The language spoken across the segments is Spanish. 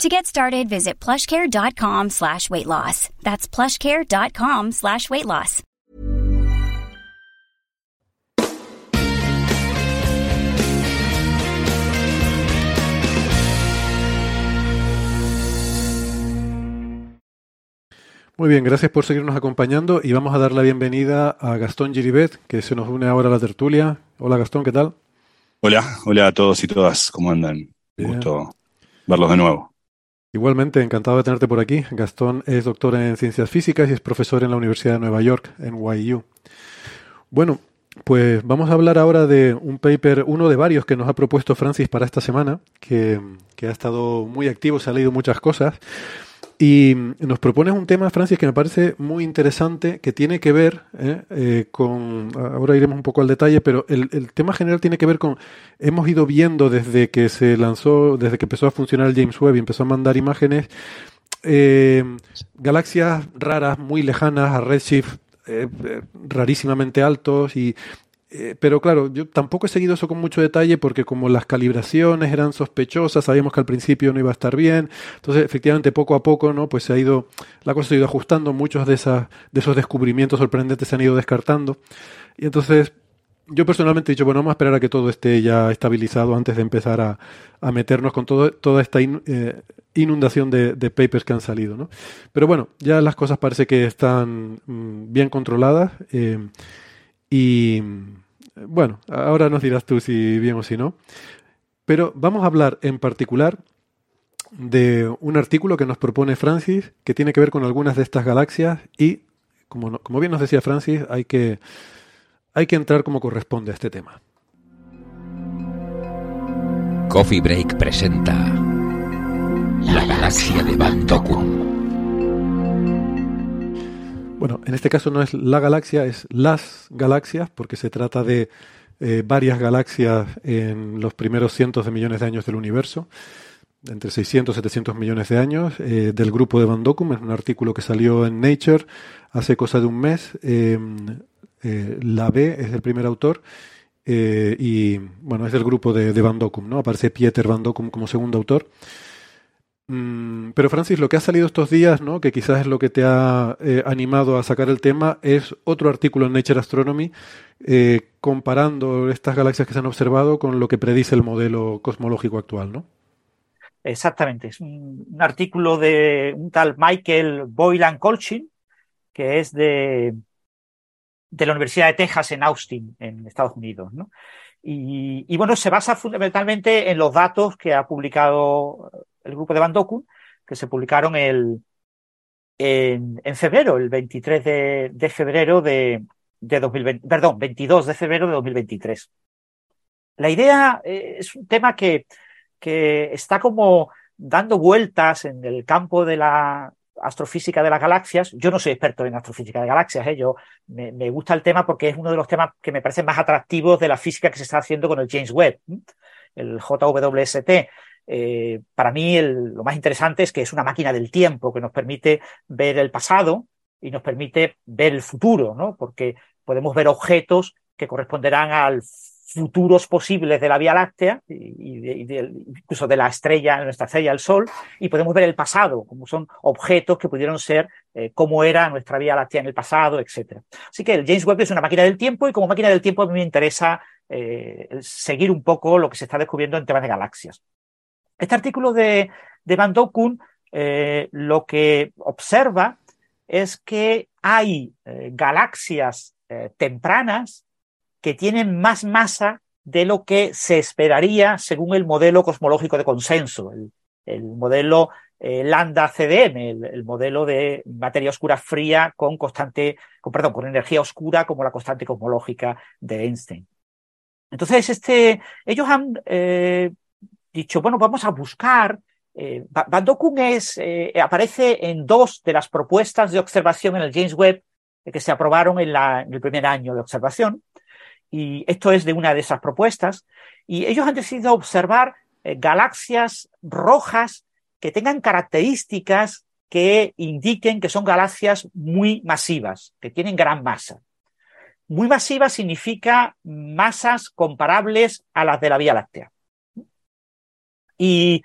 To get started, visit plushcare.com slash weight loss. That's plushcare.com slash weight loss. Muy bien, gracias por seguirnos acompañando y vamos a dar la bienvenida a Gastón Giribet, que se nos une ahora a la tertulia. Hola Gastón, ¿qué tal? Hola, hola a todos y todas, ¿cómo andan? Bien. Gusto verlos de nuevo. Igualmente, encantado de tenerte por aquí. Gastón es doctor en ciencias físicas y es profesor en la Universidad de Nueva York, en NYU. Bueno, pues vamos a hablar ahora de un paper, uno de varios que nos ha propuesto Francis para esta semana, que, que ha estado muy activo, se ha leído muchas cosas. Y nos propones un tema, Francis, que me parece muy interesante, que tiene que ver ¿eh? Eh, con, ahora iremos un poco al detalle, pero el, el, tema general tiene que ver con, hemos ido viendo desde que se lanzó, desde que empezó a funcionar el James Webb y empezó a mandar imágenes, eh, galaxias raras, muy lejanas a redshift rarísimamente altos y eh, pero claro, yo tampoco he seguido eso con mucho detalle porque como las calibraciones eran sospechosas, sabíamos que al principio no iba a estar bien, entonces efectivamente poco a poco, ¿no? Pues se ha ido, la cosa se ha ido ajustando, muchos de, esas, de esos descubrimientos sorprendentes se han ido descartando. Y entonces yo personalmente he dicho, bueno, vamos a esperar a que todo esté ya estabilizado antes de empezar a, a meternos con todo, toda esta in, eh, inundación de, de, papers que han salido, ¿no? Pero bueno, ya las cosas parece que están mm, bien controladas eh, y bueno, ahora nos dirás tú si bien o si no. Pero vamos a hablar en particular de un artículo que nos propone Francis que tiene que ver con algunas de estas galaxias y, como, bien nos decía Francis, hay que, hay que entrar como corresponde a este tema. Coffee Break presenta La galaxia de Van Bueno, en este caso no es la galaxia, es las galaxias, porque se trata de eh, varias galaxias en los primeros cientos de millones de años del universo, entre 600 y 700 millones de años, eh, del grupo de Van es un artículo que salió en Nature hace cosa de un mes. Eh, la B es el primer autor. y bueno, es del grupo de, de Van Dokum, ¿no? Aparece Pieter Van Dokum como segundo autor. Mm, pero Francis, lo que ha salido estos días, ¿no? que quizás es lo que te ha eh, animado a sacar el tema, es otro artículo en Nature Astronomy eh, comparando estas galaxias que se han observado con lo que predice el modelo cosmológico actual, ¿no? Exactamente, es un, artículo de un tal Michael Boylan Colchin, que es de, de la Universidad de Texas en Austin, en Estados Unidos, ¿no? Y, bueno, se basa fundamentalmente en los datos que ha publicado el grupo de Van Doku, que se publicaron el, en, febrero, el 23 de, de febrero de, de 2020, perdón, 22 de febrero de 2023. La idea eh, es un tema que, que está como dando vueltas en el campo de la astrofísica de las galaxias. Yo no soy experto en astrofísica de galaxias, ¿eh? yo me, me, gusta el tema porque es uno de los temas que me parecen más atractivos de la física que se está haciendo con el James Webb, el JWST. Eh, para mí lo más interesante es que es una máquina del tiempo que nos permite ver el pasado y nos permite ver el futuro, ¿no? Porque podemos ver objetos que corresponderán al futuros posibles de la Vía Láctea y, incluso de la estrella, nuestra estrella, el Sol, y podemos ver el pasado, como son objetos que pudieron ser, eh, cómo era nuestra Vía Láctea en el pasado, etc. Así que el James Webb es una máquina del tiempo y como máquina del tiempo a mí me interesa eh, seguir un poco lo que se está descubriendo en temas de galaxias. Este artículo de, de Van Dokun eh, lo que observa es que hay eh, galaxias eh, tempranas que tienen más masa de lo que se esperaría según el modelo cosmológico de consenso, el, el modelo lambda CDM, el, el, modelo de materia oscura fría con constante, con, perdón, con energía oscura como la constante cosmológica de Einstein. Entonces, este, ellos han dicho, bueno, vamos a buscar. Eh, Van Dokun es, eh, aparece en dos de las propuestas de observación en el James Webb que se aprobaron en, el primer año de observación. Y esto es de una de esas propuestas. Y ellos han decidido observar eh, galaxias rojas que tengan características que indiquen que son galaxias muy masivas, que tienen gran masa. Muy masiva significa masas comparables a las de la Vía Láctea. Y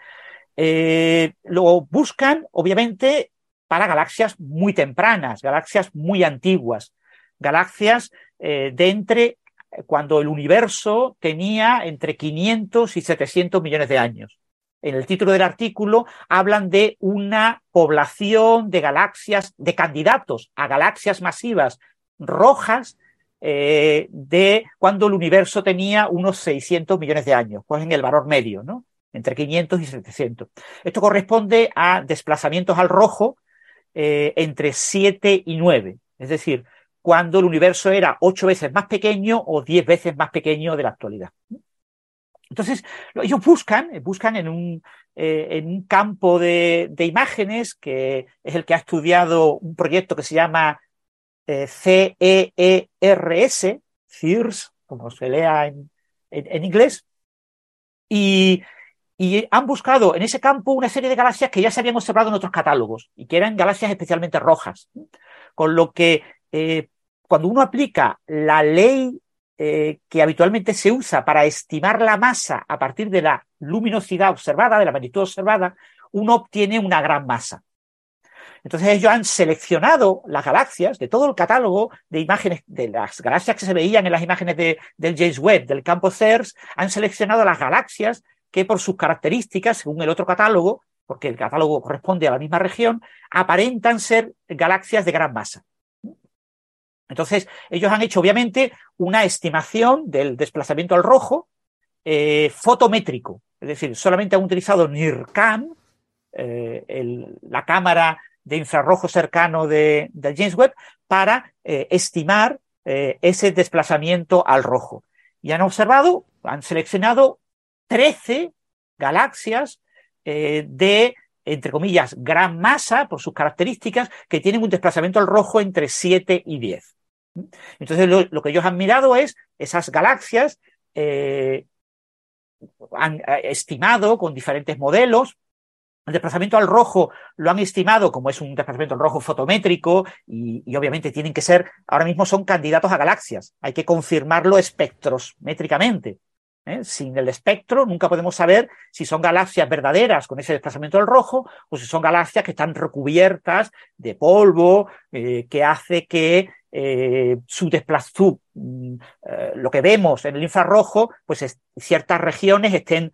eh, lo buscan, obviamente, para galaxias muy tempranas, galaxias muy antiguas, galaxias eh, de entre cuando el universo tenía entre 500 y 700 millones de años. En el título del artículo hablan de una población de galaxias, de candidatos a galaxias masivas rojas eh, de cuando el universo tenía unos 600 millones de años, pues en el valor medio, ¿no? Entre 500 y 700. Esto corresponde a desplazamientos al rojo eh, entre 7 y 9. Es decir, cuando el universo era 8 veces más pequeño o 10 veces más pequeño de la actualidad. Entonces, ellos buscan, buscan en un, eh, en un campo de, imágenes que es el que ha estudiado un proyecto que se llama eh, CEERS, CEERS, como se lea en, en, inglés, y, y, han buscado en ese campo una serie de galaxias que ya se habían observado en otros catálogos y que eran galaxias especialmente rojas. Con lo que eh, cuando uno aplica la ley eh, que habitualmente se usa para estimar la masa a partir de la luminosidad observada, de la magnitud observada, uno obtiene una gran masa. Entonces ellos han seleccionado las galaxias de todo el catálogo de imágenes, de las galaxias que se veían en las imágenes de, del James Webb, del campo CERS, han seleccionado las galaxias que por sus características, según el otro catálogo, porque el catálogo corresponde a la misma región, aparentan ser galaxias de gran masa. Entonces, ellos han hecho obviamente una estimación del desplazamiento al rojo eh, fotométrico, es decir, solamente han utilizado NIRCam, eh, la cámara de infrarrojo cercano de, James Webb para eh, estimar ese desplazamiento al rojo. Y han observado, han seleccionado 13 galaxias eh, de, entre comillas, gran masa por sus características, que tienen un desplazamiento al rojo entre 7 y 10. Entonces, lo, que ellos han mirado es esas galaxias, han estimado con diferentes modelos el desplazamiento al rojo lo han estimado como es un desplazamiento al rojo fotométrico y, obviamente tienen que ser, ahora mismo son candidatos a galaxias. Hay que confirmarlo espectrométricamente. ¿Eh? Sin el espectro nunca podemos saber si son galaxias verdaderas con ese desplazamiento al rojo o si son galaxias que están recubiertas de polvo eh, que hace que eh, su desplazamiento, mm, lo que vemos en el infrarrojo, pues ciertas regiones estén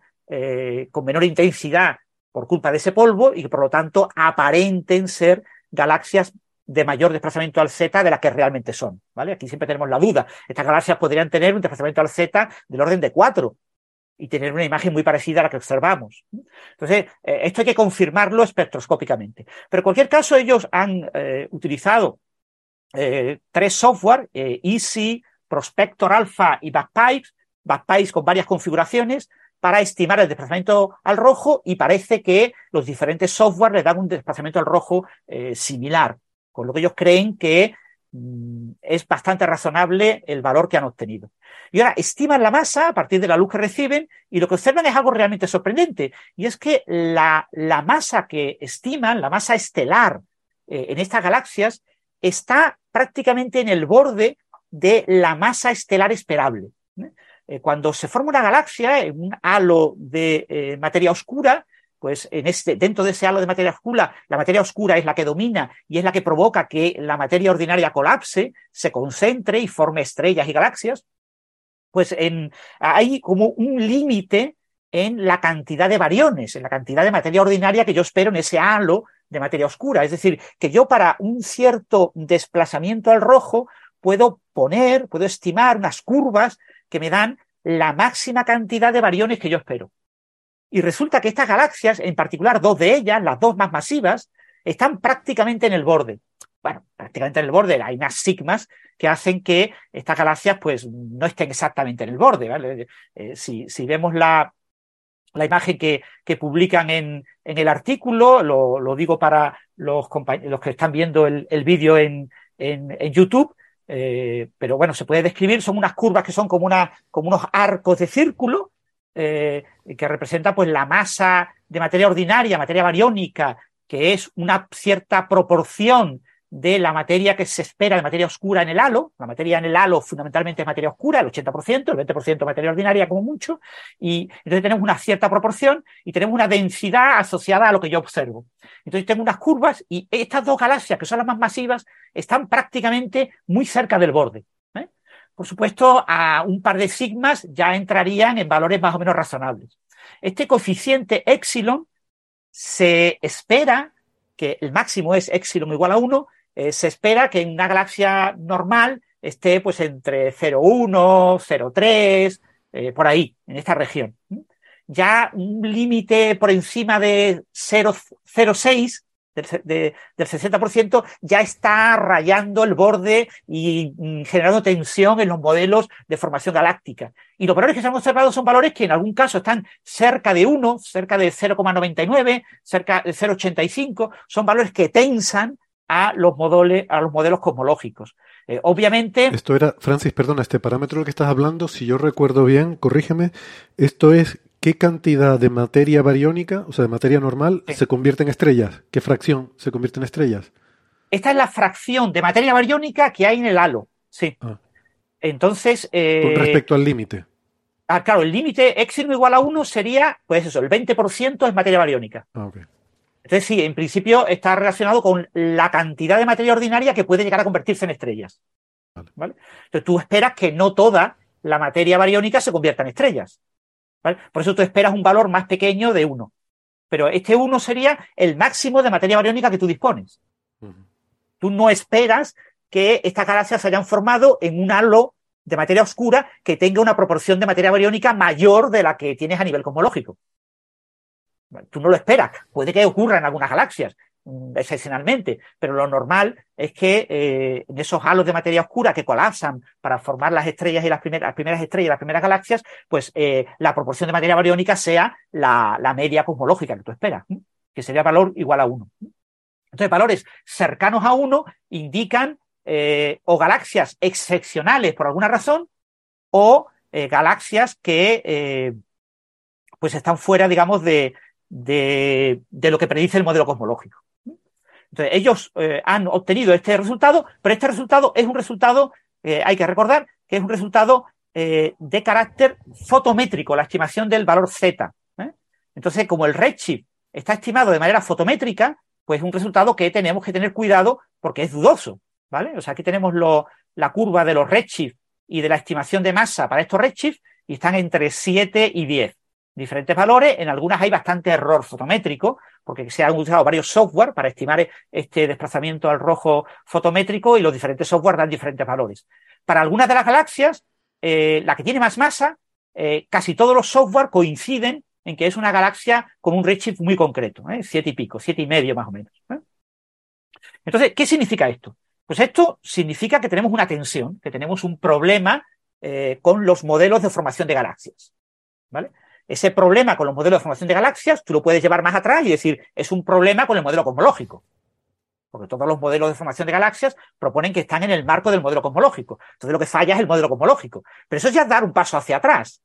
con menor intensidad por culpa de ese polvo y que por lo tanto aparenten ser galaxias de mayor desplazamiento al Z de las que realmente son. ¿vale? Aquí siempre tenemos la duda. Estas galaxias podrían tener un desplazamiento al Z del orden de 4 y tener una imagen muy parecida a la que observamos. Entonces, eh, esto hay que confirmarlo espectroscópicamente. Pero en cualquier caso, ellos han eh, utilizado eh, tres software, Easy, Prospector Alpha y Backpipes, Backpipes con varias configuraciones, para estimar el desplazamiento al rojo y parece que los diferentes software le dan un desplazamiento al rojo similar, con lo que ellos creen que mm, es bastante razonable el valor que han obtenido. Y ahora estiman la masa a partir de la luz que reciben y lo que observan es algo realmente sorprendente y es que la, la masa que estiman, la masa estelar eh, en estas galaxias, está prácticamente en el borde de la masa estelar esperable. ¿eh? Eh, cuando se forma una galaxia, un halo de materia oscura, pues en este, dentro de ese halo de materia oscura, la materia oscura es la que domina y es la que provoca que la materia ordinaria colapse, se concentre y forme estrellas y galaxias, pues en, hay como un límite en la cantidad de variones, en la cantidad de materia ordinaria que yo espero en ese halo de materia oscura. Es decir, que yo para un cierto desplazamiento al rojo puedo poner, puedo estimar unas curvas que me dan la máxima cantidad de variones que yo espero. Y resulta que estas galaxias, en particular dos de ellas, las dos más masivas, están prácticamente en el borde. Bueno, prácticamente en el borde. Hay unas sigmas que hacen que estas galaxias pues no estén exactamente en el borde. Eh, si, vemos la, la imagen que, publican en, el artículo, lo, digo para los, los que están viendo el, el vídeo en, YouTube, eh, pero bueno, se puede describir, son unas curvas que son como unos arcos de círculo eh, que representa pues la masa de materia ordinaria, materia bariónica, que es una cierta proporción de la materia que se espera de materia oscura en el halo. La materia en el halo fundamentalmente es materia oscura, el 80%, el 20% materia ordinaria como mucho, y entonces tenemos una cierta proporción y tenemos una densidad asociada a lo que yo observo. Entonces tengo unas curvas y estas dos galaxias, que son las más masivas, están prácticamente muy cerca del borde. Por supuesto, a un par de sigmas ya entrarían en valores más o menos razonables. Este coeficiente epsilon se espera que el máximo es epsilon igual a 1 eh, se espera que en una galaxia normal esté pues entre 0,1, 0,3, eh, por ahí, en esta región. Ya un límite por encima de 0,06 del, 60% ya está rayando el borde y mm, generando tensión en los modelos de formación galáctica. Y los valores que se han observado son valores que en algún caso están cerca de 1, cerca de 0,99, cerca de 0,85, son valores que tensan a los, modelos, a los modelos cosmológicos. Eh, obviamente. Esto era, Francis, perdona, este parámetro que estás hablando, si yo recuerdo bien, corrígeme, esto es qué cantidad de materia bariónica, o sea, de materia normal, se convierte en estrellas. ¿Qué fracción se convierte en estrellas? Esta es la fracción de materia bariónica que hay en el halo. Sí. Ah. Entonces. Eh, Con respecto al límite. Ah, claro, el límite epsilon igual a 1 sería, pues eso, el 20% es materia bariónica. Ah, okay. Entonces, sí, en principio está relacionado con la cantidad de materia ordinaria que puede llegar a convertirse en estrellas. ¿vale? Entonces, tú esperas que no toda la materia bariónica se convierta en estrellas. Por eso tú esperas un valor más pequeño de 1. Pero este 1 sería el máximo de materia bariónica que tú dispones. Tú no esperas que estas galaxias se hayan formado en un halo de materia oscura que tenga una proporción de materia bariónica mayor de la que tienes a nivel cosmológico. Tú no lo esperas. Puede que ocurra en algunas galaxias, excepcionalmente, pero lo normal es que eh, en esos halos de materia oscura que colapsan para formar las estrellas y las primeras, estrellas y las primeras galaxias, pues eh, la proporción de materia bariónica sea la, media cosmológica que tú esperas, que sería valor igual a 1. Entonces, valores cercanos a 1 indican eh, o galaxias excepcionales por alguna razón o galaxias que pues están fuera, digamos, de, de, lo que predice el modelo cosmológico. Entonces, ellos eh, han obtenido este resultado, pero este resultado es un resultado, eh, hay que recordar, que es un resultado eh, de carácter fotométrico, la estimación del valor Z. Entonces, como el redshift está estimado de manera fotométrica, pues es un resultado que tenemos que tener cuidado porque es dudoso. ¿vale? O sea, aquí tenemos la curva de los redshift y de la estimación de masa para estos redshift y están entre 7 y 10 diferentes valores. En algunas hay bastante error fotométrico, porque se han usado varios software para estimar este desplazamiento al rojo fotométrico y los diferentes software dan diferentes valores. Para algunas de las galaxias, eh, la que tiene más masa, eh, casi todos los software coinciden en que es una galaxia con un redshift muy concreto, ¿eh? siete y pico, siete y medio más o menos. Entonces, ¿qué significa esto? Pues esto significa que tenemos una tensión, que tenemos un problema con los modelos de formación de galaxias. ¿Vale? Ese problema con los modelos de formación de galaxias, tú lo puedes llevar más atrás y decir, es un problema con el modelo cosmológico. Porque todos los modelos de formación de galaxias proponen que están en el marco del modelo cosmológico. Entonces lo que falla es el modelo cosmológico. Pero eso es ya dar un paso hacia atrás.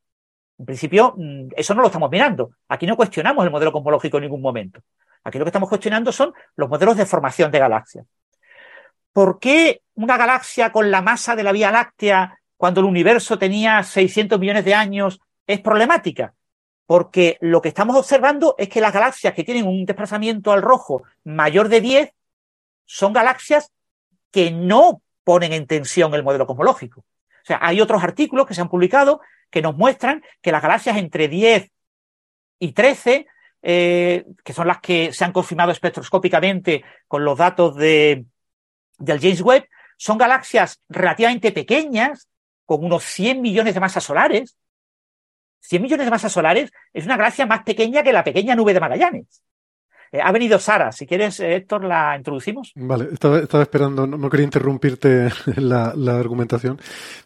En principio, mm, eso no lo estamos mirando. Aquí no cuestionamos el modelo cosmológico en ningún momento. Aquí lo que estamos cuestionando son los modelos de formación de galaxias. ¿Por qué una galaxia con la masa de la Vía Láctea, cuando el universo tenía 600 millones de años, es problemática? Porque lo que estamos observando es que las galaxias que tienen un desplazamiento al rojo mayor de 10 son galaxias que no ponen en tensión el modelo cosmológico. O sea, hay otros artículos que se han publicado que nos muestran que las galaxias entre 10 y 13, eh, que son las que se han confirmado espectroscópicamente con los datos de, del James Webb, son galaxias relativamente pequeñas, con unos 100 millones de masas solares, 100 millones de masas solares es una galaxia más pequeña que la pequeña nube de Magallanes. Eh, ha venido Sara, si quieres, eh, Héctor, la introducimos. Vale, estaba, esperando, no, quería interrumpirte la, la, argumentación,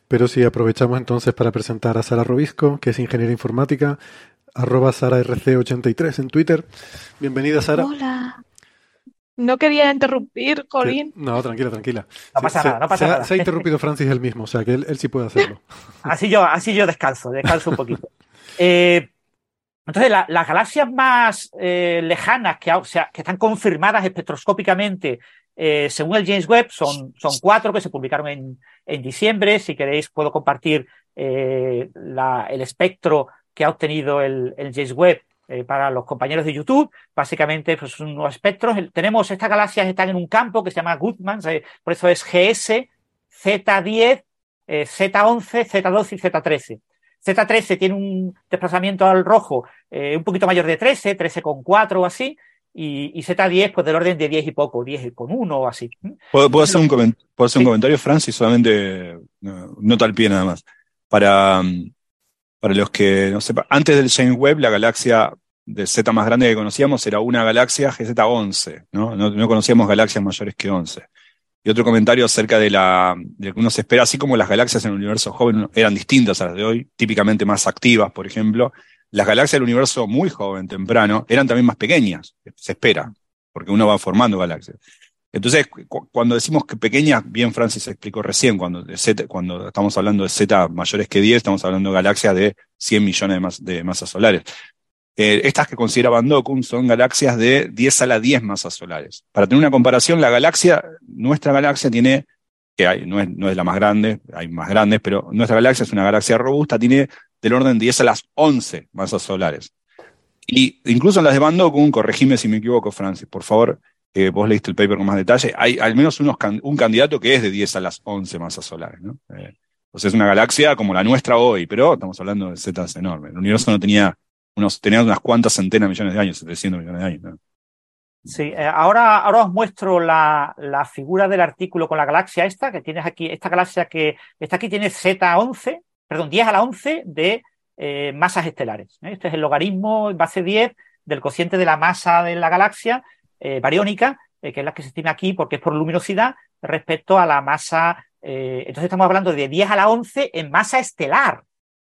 pero sí aprovechamos entonces para presentar a Sara Robisco, que es ingeniera informática, arroba SaraRC83 en Twitter. Bienvenida, Sara. Hola. No quería interrumpir, Colin. No, tranquila, tranquila. No pasa Se- nada, no pasa se ha- nada. Se ha interrumpido Francis él mismo, o sea que él, él sí puede hacerlo. Así yo, así yo descanso, descanso un poquito. Eh, entonces, la- las galaxias más eh, lejanas que, o sea, que están confirmadas espectroscópicamente eh, según el James Webb son, son cuatro que se publicaron en, en diciembre. Si queréis, puedo compartir eh, la- el espectro que ha obtenido el, el James Webb eh, para los compañeros de YouTube. Básicamente, pues son unos espectros. El- tenemos estas galaxias están en un campo que se llama Goodman, eh, por eso es GS, Z10, eh, Z11, Z12 y Z13. Z13 tiene un desplazamiento al rojo eh, un poquito mayor de 13, 13,4 o así, y, y Z10 pues del orden de 10 y poco, 10 con 1 o así. ¿Puedo, puedo hacer, un, comen- puedo hacer un Sí. comentario, Francis? Solamente no, nota al pie nada más. Para, mm, para los que no sepan, antes del James Webb, la galaxia de Z más grande que conocíamos era una galaxia GZ11, ¿no? No, no conocíamos galaxias mayores que 11. Y otro comentario acerca de, la, de lo que uno se espera, así como las galaxias en el universo joven eran distintas a las de hoy, típicamente más activas, por ejemplo, las galaxias del universo muy joven, temprano, eran también más pequeñas, se espera, porque uno va formando galaxias. Entonces, cu- cuando decimos que pequeñas, bien Francis explicó recién, cuando, cuando estamos hablando de Z mayores que 10, estamos hablando de galaxias de 100 millones de, mas- de masas solares. Eh, estas que considera Van Dokun son galaxias de 10 a la 10 masas solares. Para tener una comparación, la galaxia, nuestra galaxia tiene, que hay, no es, la más grande, hay más grandes, pero nuestra galaxia es una galaxia robusta, tiene del orden de 10 a las 11 masas solares. Y incluso en las de Van Dokun, corregime si me equivoco, Francis, por favor, eh, vos leíste el paper con más detalle, hay al menos un candidato que es de 10 a las 11 masas solares. ¿no? Eh, es una galaxia como la nuestra hoy, pero estamos hablando de zetas enormes. El universo no tenía unos, tenía unas cuantas centenas de millones de años, 700 millones de años. Sí, eh, ahora, ahora os muestro la, la figura del artículo con la galaxia esta, que tienes aquí, esta galaxia que está aquí tiene Z11, perdón, 10 a la 11 de eh, masas estelares. ¿eh? Este es el logaritmo base 10 del cociente de la masa de la galaxia eh, bariónica, que es la que se estima aquí porque es por luminosidad, respecto a la masa. entonces estamos hablando de 10 a la 11 en masa estelar.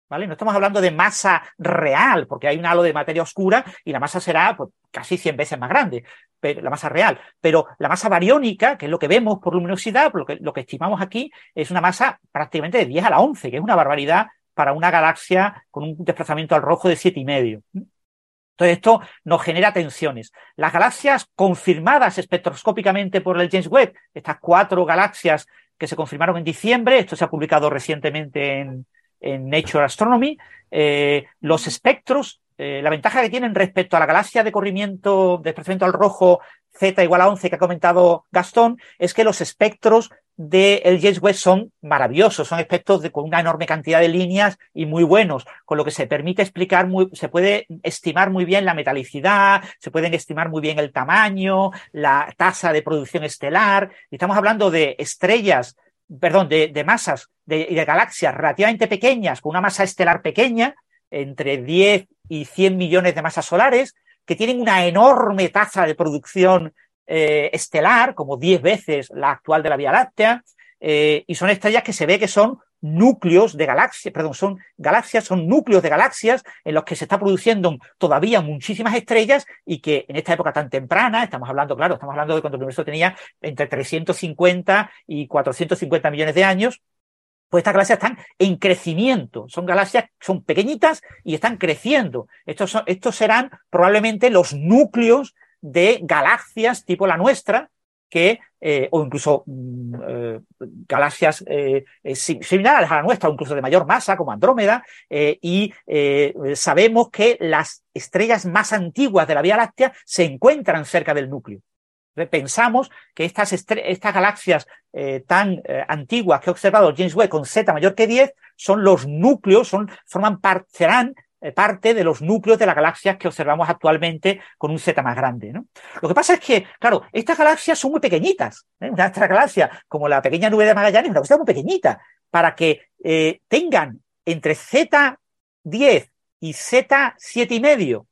¿Vale? No estamos hablando de masa real, porque hay un halo de materia oscura y la masa será pues, casi 100 veces más grande, la masa real. Pero la masa bariónica, que es lo que vemos por luminosidad, lo que, lo que estimamos aquí, es una masa prácticamente de 10 a la 11, que es una barbaridad para una galaxia con un desplazamiento al rojo de 7,5. Entonces, esto nos genera tensiones. Las galaxias confirmadas espectroscópicamente por el James Webb, estas cuatro galaxias que se confirmaron en diciembre, esto se ha publicado recientemente en, en Nature Astronomy, eh, los espectros, eh, la ventaja que tienen respecto a la galaxia de corrimiento, de desplazamiento al rojo Z igual a 11 que ha comentado Gastón, es que los espectros del James Webb son maravillosos, son espectros de, con una enorme cantidad de líneas y muy buenos, con lo que se permite explicar, muy, se puede estimar muy bien la metalicidad, se pueden estimar muy bien el tamaño, la tasa de producción estelar, y estamos hablando de estrellas, perdón, de, de masas de, de galaxias relativamente pequeñas, con una masa estelar pequeña, entre 10 y 100 millones de masas solares, que tienen una enorme tasa de producción eh, estelar, como 10 veces la actual de la Vía Láctea, eh, y son estrellas que se ve que son núcleos de galaxias, perdón, son galaxias, son núcleos de galaxias en los que se está produciendo todavía muchísimas estrellas y que en esta época tan temprana, estamos hablando, claro, estamos hablando de cuando el universo tenía entre 350 y 450 millones de años, pues estas galaxias están en crecimiento. Son galaxias, son pequeñitas y están creciendo. Estos, son, estos serán probablemente los núcleos de galaxias tipo la nuestra, que, eh, o incluso mm, eh, galaxias eh, similares a la nuestra, o incluso de mayor masa, como Andrómeda, y sabemos que las estrellas más antiguas de la Vía Láctea se encuentran cerca del núcleo. Pensamos que estas, estas galaxias tan antiguas que ha observado James Webb con Z mayor que 10 son los núcleos, son, forman par, serán parte de los núcleos de las galaxias que observamos actualmente con un Z más grande. ¿no? Lo que pasa es que, claro, estas galaxias son muy pequeñitas. Una otra galaxia como la pequeña nube de Magallanes es una cosa muy pequeñita. Para que tengan entre Z10 y Z7 y medio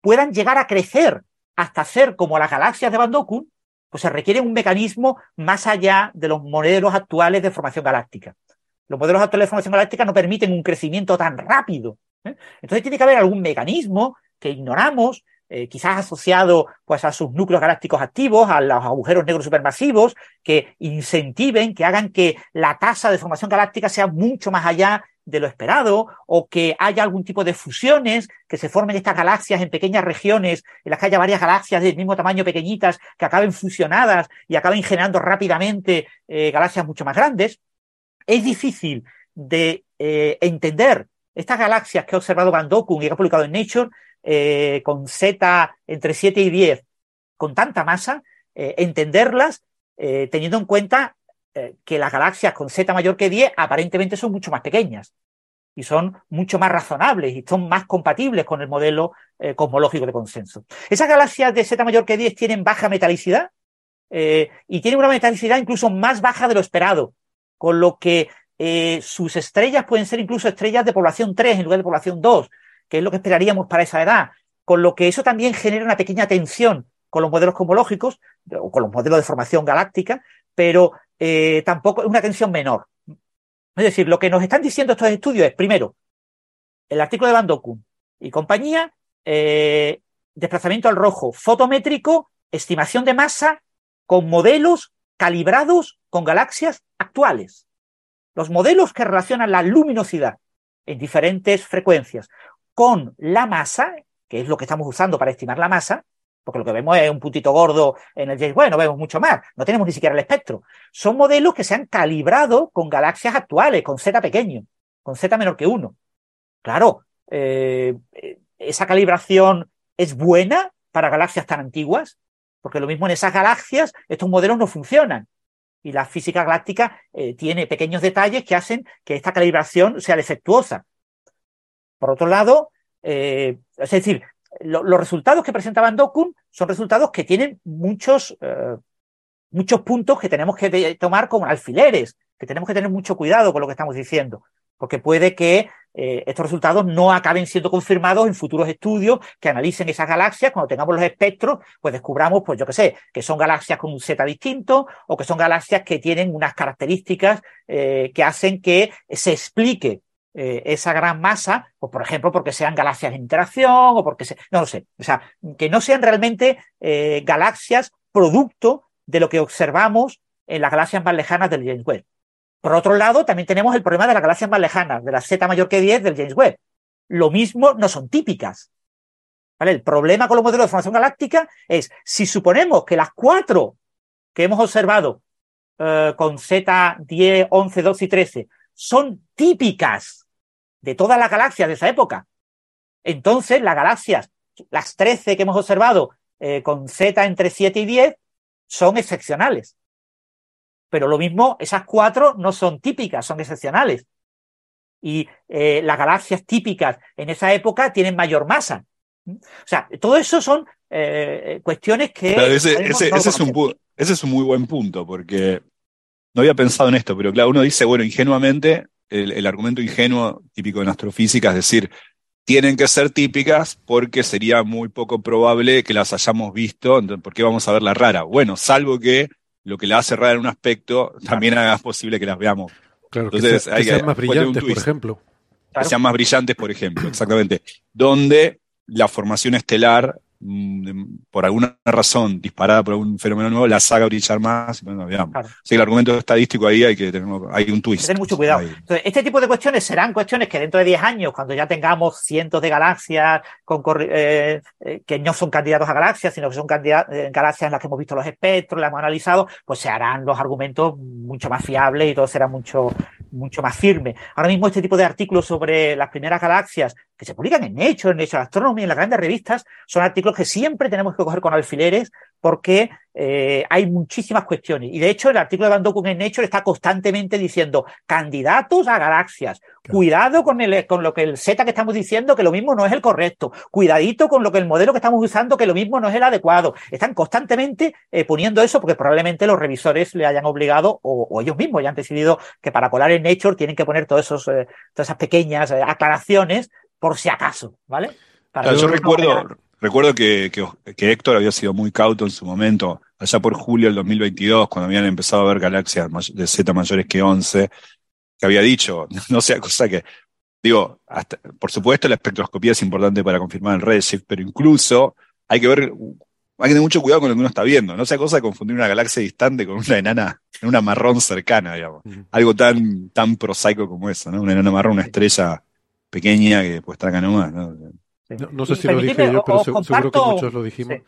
puedan llegar a crecer hasta ser como las galaxias de Van Dokun, pues se requiere un mecanismo más allá de los modelos actuales de formación galáctica. Los modelos actuales de formación galáctica no permiten un crecimiento tan rápido. ¿Eh? Entonces tiene que haber algún mecanismo que ignoramos eh, quizás asociado pues, a sus núcleos galácticos activos, a los agujeros negros supermasivos, que incentiven, que hagan que la tasa de formación galáctica sea mucho más allá de lo esperado, o que haya algún tipo de fusiones, que se formen estas galaxias en pequeñas regiones, en las que haya varias galaxias del mismo tamaño pequeñitas, que acaben fusionadas y acaben generando rápidamente eh, galaxias mucho más grandes. Es difícil de entender estas galaxias que ha observado Van Dokun y que ha publicado en Nature, eh, con Z entre 7 y 10, con tanta masa, entenderlas teniendo en cuenta eh, que las galaxias con Z mayor que 10 aparentemente son mucho más pequeñas y son mucho más razonables y son más compatibles con el modelo eh, cosmológico de consenso. Esas galaxias de Z mayor que 10 tienen baja metalicidad eh, y tienen una metalicidad incluso más baja de lo esperado, con lo que sus estrellas pueden ser incluso estrellas de población 3 en lugar de población 2, que es lo que esperaríamos para esa edad, con lo que eso también genera una pequeña tensión con los modelos cosmológicos o con los modelos de formación galáctica, pero eh, tampoco es una tensión menor. Es decir, lo que nos están diciendo estos estudios es, primero, el artículo de Van y compañía, eh, desplazamiento al rojo fotométrico, estimación de masa con modelos calibrados con galaxias actuales. Los modelos que relacionan la luminosidad en diferentes frecuencias con la masa, que es lo que estamos usando para estimar la masa, porque lo que vemos es un puntito gordo en el James Webb, no vemos mucho más, no tenemos ni siquiera el espectro. Son modelos que se han calibrado con galaxias actuales, con Z pequeño, con Z menor que 1. Claro, eh, esa calibración es buena para galaxias tan antiguas, porque lo mismo en esas galaxias estos modelos no funcionan. Y la física galáctica eh, tiene pequeños detalles que hacen que esta calibración sea defectuosa. Por otro lado, eh, es decir, los resultados que presentaban Dokun son resultados que tienen muchos, eh, muchos puntos que tenemos que tomar como alfileres, que tenemos que tener mucho cuidado con lo que estamos diciendo, porque puede que eh, estos resultados no acaben siendo confirmados en futuros estudios que analicen esas galaxias. Cuando tengamos los espectros, pues descubramos, pues yo qué sé, que son galaxias con un Z distinto o que son galaxias que tienen unas características eh, que hacen que se explique eh, esa gran masa, o por ejemplo porque sean galaxias de interacción, o porque se, no lo sé, o sea, que no sean realmente eh, galaxias producto de lo que observamos en las galaxias más lejanas del James Webb. Por otro lado, también tenemos el problema de las galaxias más lejanas, de la Z mayor que 10 del James Webb. Lo mismo no son típicas. ¿Vale? El problema con los modelos de formación galáctica es si suponemos que las cuatro que hemos observado eh, con Z 10, 11, 12 y 13 son típicas de todas las galaxias de esa época. Entonces, las galaxias, las 13 que hemos observado eh, con Z entre 7 y 10, son excepcionales. Pero lo mismo, esas cuatro no son típicas, son excepcionales. Y eh, las galaxias típicas en esa época tienen mayor masa. O sea, todo eso son eh, cuestiones que... ese, es un, ese es un muy buen punto, porque no había pensado en esto, pero claro, uno dice, bueno, ingenuamente, el, argumento ingenuo típico en astrofísica es decir, tienen que ser típicas porque sería muy poco probable que las hayamos visto, entonces, ¿por qué vamos a verla rara? Bueno, salvo que lo que la hace rara en un aspecto también haga posible que las veamos. Claro, Entonces, que, sean más brillantes, por ejemplo. Que sean más brillantes, por ejemplo, exactamente. Donde la formación estelar Mm, por alguna razón disparada por algún fenómeno nuevo, la saga brillar más. Bueno, digamos. el argumento estadístico ahí hay que tener hay un twist. Tener mucho cuidado. Entonces, este tipo de cuestiones serán cuestiones que dentro de 10 años, cuando ya tengamos cientos de galaxias con, eh, eh, que no son candidatos a galaxias, sino que son eh, galaxias en las que hemos visto los espectros, las hemos analizado, pues se harán los argumentos mucho más fiables y todo será mucho, mucho más firme. Ahora mismo este tipo de artículos sobre las primeras galaxias que se publican en Nature, en Nature Astronomy, en las grandes revistas, son artículos que siempre tenemos que coger con alfileres porque eh, hay muchísimas cuestiones. Y de hecho, el artículo de Van Dokun en Nature está constantemente diciendo candidatos a galaxias. Cuidado con, el, con lo que el Z que estamos diciendo, que lo mismo no es el correcto. Cuidadito con lo que el modelo que estamos usando, que lo mismo no es el adecuado. Están constantemente eh, poniendo eso porque probablemente los revisores le hayan obligado o, ellos mismos ya han decidido que para colar en Nature tienen que poner todos esos, eh, todas esas pequeñas aclaraciones por si acaso, ¿vale? yo recuerdo, recuerdo que, que, Héctor había sido muy cauto en su momento, allá por julio del 2022, cuando habían empezado a ver galaxias de Z mayores que 11, que había dicho, no sea cosa que, digo, por supuesto la espectroscopía es importante para confirmar el redshift, pero incluso hay que ver, hay que tener mucho cuidado con lo que uno está viendo. No sea cosa de confundir una galaxia distante con una enana, una marrón cercana, digamos. Algo tan, tan prosaico como eso, ¿no? Una enana marrón, una estrella pequeña que puede estar acá nomás, ¿no? No, sé si lo dije yo, pero seguro que muchos lo dijimos.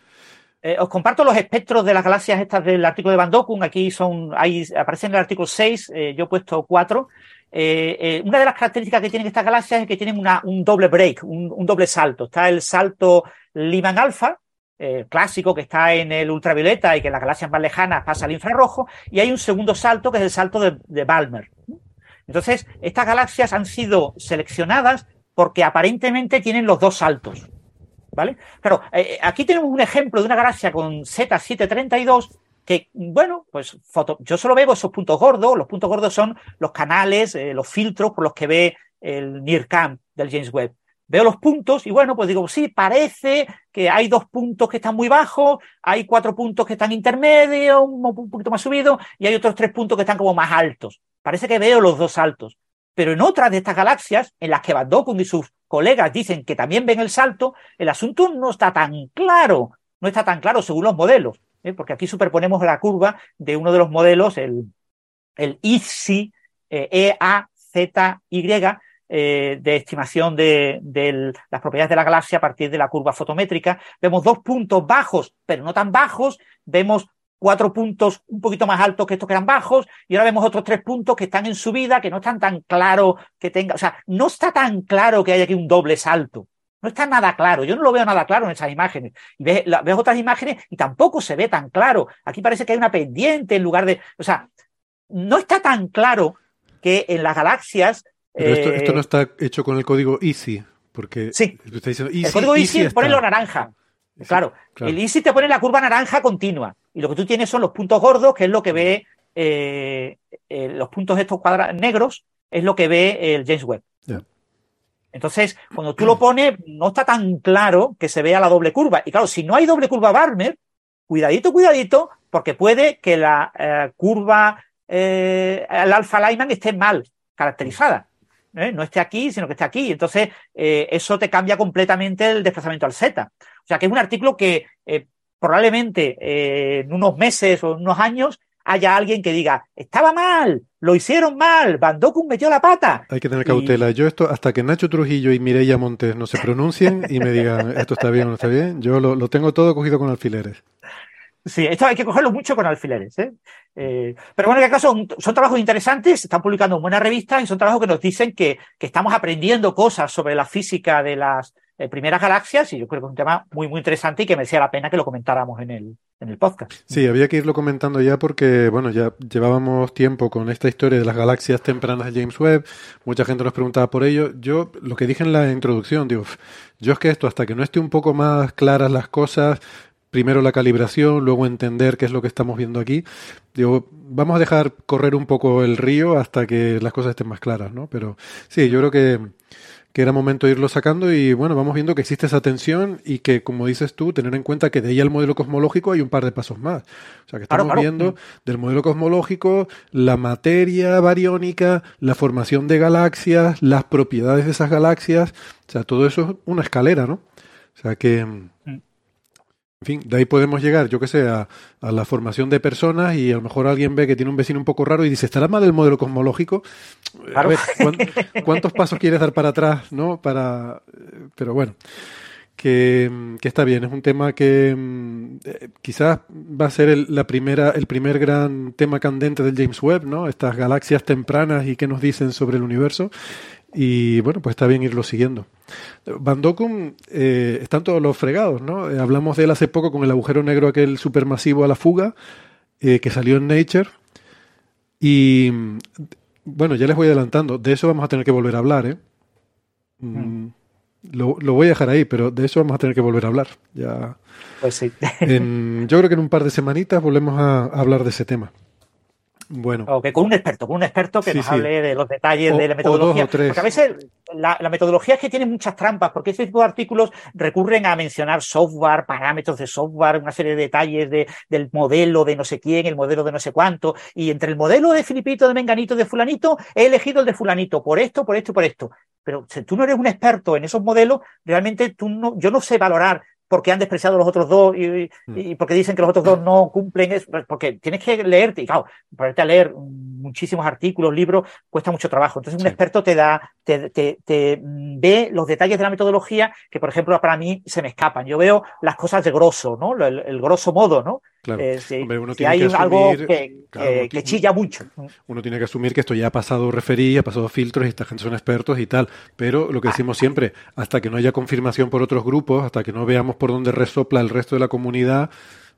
Eh, os comparto los espectros de las galaxias estas del artículo de Van Dokun. Aquí son, ahí aparecen en el artículo 6, eh, yo he puesto 4. Eh, una de las características que tienen estas galaxias es que tienen una, un doble break, un, doble salto. Está el salto Lyman alfa, clásico, que está en el ultravioleta y que en las galaxias más lejanas pasa al infrarrojo, y hay un segundo salto que es el salto de, de Balmer. Entonces, estas galaxias han sido seleccionadas porque aparentemente tienen los dos saltos. ¿Vale? Claro, eh, eh, aquí tenemos un ejemplo de una galaxia con Z732 que, bueno, pues foto, yo solo veo esos puntos gordos. Los puntos gordos son los canales, eh, los filtros por los que ve el NIRCAM del James Webb. Veo los puntos y bueno, pues digo, sí, parece que hay dos puntos que están muy bajos, hay cuatro puntos que están intermedios, un poquito más subidos, y hay otros tres puntos que están como más altos. Parece que veo los dos altos. Pero en otras de estas galaxias, en las que Van y sus colegas dicen que también ven el salto, el asunto no está tan claro, no está tan claro según los modelos, ¿eh? porque aquí superponemos la curva de uno de los modelos, el, el ICI, eh, EAZY, eh, de estimación de, las propiedades de la galaxia a partir de la curva fotométrica. Vemos dos puntos bajos, pero no tan bajos. Vemos cuatro puntos un poquito más altos que estos que eran bajos, y ahora vemos otros tres puntos que están en subida, que no están tan claro que tenga, o sea, no está tan claro que haya aquí un doble salto. No está nada claro. Yo no lo veo nada claro en esas imágenes. Y ves, otras imágenes y tampoco se ve tan claro. Aquí parece que hay una pendiente en lugar de. O sea, no está tan claro que en las galaxias. Pero esto, no eh, está hecho con el código EASY, porque. Sí. el código EASY, pone lo naranja. Claro, el EASY te pone la curva naranja continua y lo que tú tienes son los puntos gordos, que es lo que ve eh, eh, los puntos estos cuadrados negros, es lo que ve el James Webb. Entonces, cuando tú lo pones, no está tan claro que se vea la doble curva. Y claro, si no hay doble curva Barmer, cuidadito, cuidadito, porque puede que la eh, curva, el alfa Lyman esté mal caracterizada. No esté aquí, sino que esté aquí. Entonces, eso te cambia completamente el desplazamiento al Z. O sea, que es un artículo que probablemente eh, en unos meses o en unos años haya alguien que diga, estaba mal, lo hicieron mal, Van metió la pata. Hay que tener cautela. Yo esto, hasta que Nacho Trujillo y Mireia Montes no se pronuncien y me digan, esto está bien o no está bien, yo lo, tengo todo cogido con alfileres. Sí, esto hay que cogerlo mucho con alfileres. ¿eh? Eh, pero bueno, en el caso son trabajos interesantes, están publicando en buenas revistas y son trabajos que nos dicen que, que estamos aprendiendo cosas sobre la física de las, eh, primeras galaxias y yo creo que es un tema muy, muy interesante y que merecía la pena que lo comentáramos en el, en el podcast. Sí, había que irlo comentando ya porque, bueno, ya llevábamos tiempo con esta historia de las galaxias tempranas de James Webb, mucha gente nos preguntaba por ello. Yo, lo que dije en la introducción, digo, yo es que esto, hasta que no esté un poco más claras las cosas, primero la calibración, luego entender qué es lo que estamos viendo aquí. Digo, vamos a dejar correr un poco el río hasta que las cosas estén más claras, ¿no? Pero sí, yo creo que que era momento de irlo sacando y bueno, vamos viendo que existe esa tensión y que, como dices tú, tener en cuenta que de ahí al modelo cosmológico hay un par de pasos más. O sea, que estamos viendo del modelo cosmológico la materia bariónica, la formación de galaxias, las propiedades de esas galaxias, o sea, todo eso es una escalera, ¿no? O sea que... En fin, de ahí podemos llegar, yo que sé, a, la formación de personas y a lo mejor alguien ve que tiene un vecino un poco raro y dice, ¿estará mal el modelo cosmológico? A ver, ¿cuántos, pasos quieres dar para atrás? ¿no? Para, pero bueno, que, está bien, es un tema que mm, eh, quizás va a ser el, la primera, el primer gran tema candente del James Webb, ¿no? Estas galaxias tempranas y qué nos dicen sobre el universo. Y bueno, pues está bien irlo siguiendo. Van Dokkum eh, están todos los fregados, ¿no? Eh, hablamos de él hace poco con el agujero negro aquel supermasivo a la fuga eh, que salió en Nature. Y bueno, ya les voy adelantando. De eso vamos a tener que volver a hablar, ¿eh? Mm, mm. lo, lo, voy a dejar ahí, pero de eso vamos a tener que volver a hablar. Ya. Pues sí. yo creo que en un par de semanitas volvemos a hablar de ese tema. Bueno. O que con un experto, con un experto que nos hable de los detalles de la metodología. Porque a veces la, metodología es que tiene muchas trampas, porque este tipo de artículos recurren a mencionar software, parámetros de software, una serie de detalles de, del modelo de no sé quién, el modelo de no sé cuánto. Y entre el modelo de Filipito, de Menganito, de Fulanito, he elegido el de Fulanito, por esto, por esto y por esto. Pero si tú no eres un experto en esos modelos, realmente tú no, yo no sé valorar porque han despreciado los otros dos y, Mm. y porque dicen que los otros dos no cumplen eso, pues, porque tienes que leerte, y claro, ponerte a leer muchísimos artículos, libros, cuesta mucho trabajo. Entonces un Sí. experto te da, te, te- te, mm, ve los detalles de la metodología que, por ejemplo, para mí se me escapan. Yo veo las cosas de grosso, ¿no? El, el grosso modo, ¿no? Claro. Eh, si Hombre, uno si tiene hay que un- algo asumir- que, claro, tiene- chilla mucho. Uno tiene que asumir que esto ya ha pasado referí, ha pasado filtros y esta gente son expertos y tal. Pero lo que decimos siempre, hasta que no haya confirmación por otros grupos, hasta que no veamos por dónde resopla el resto de la comunidad,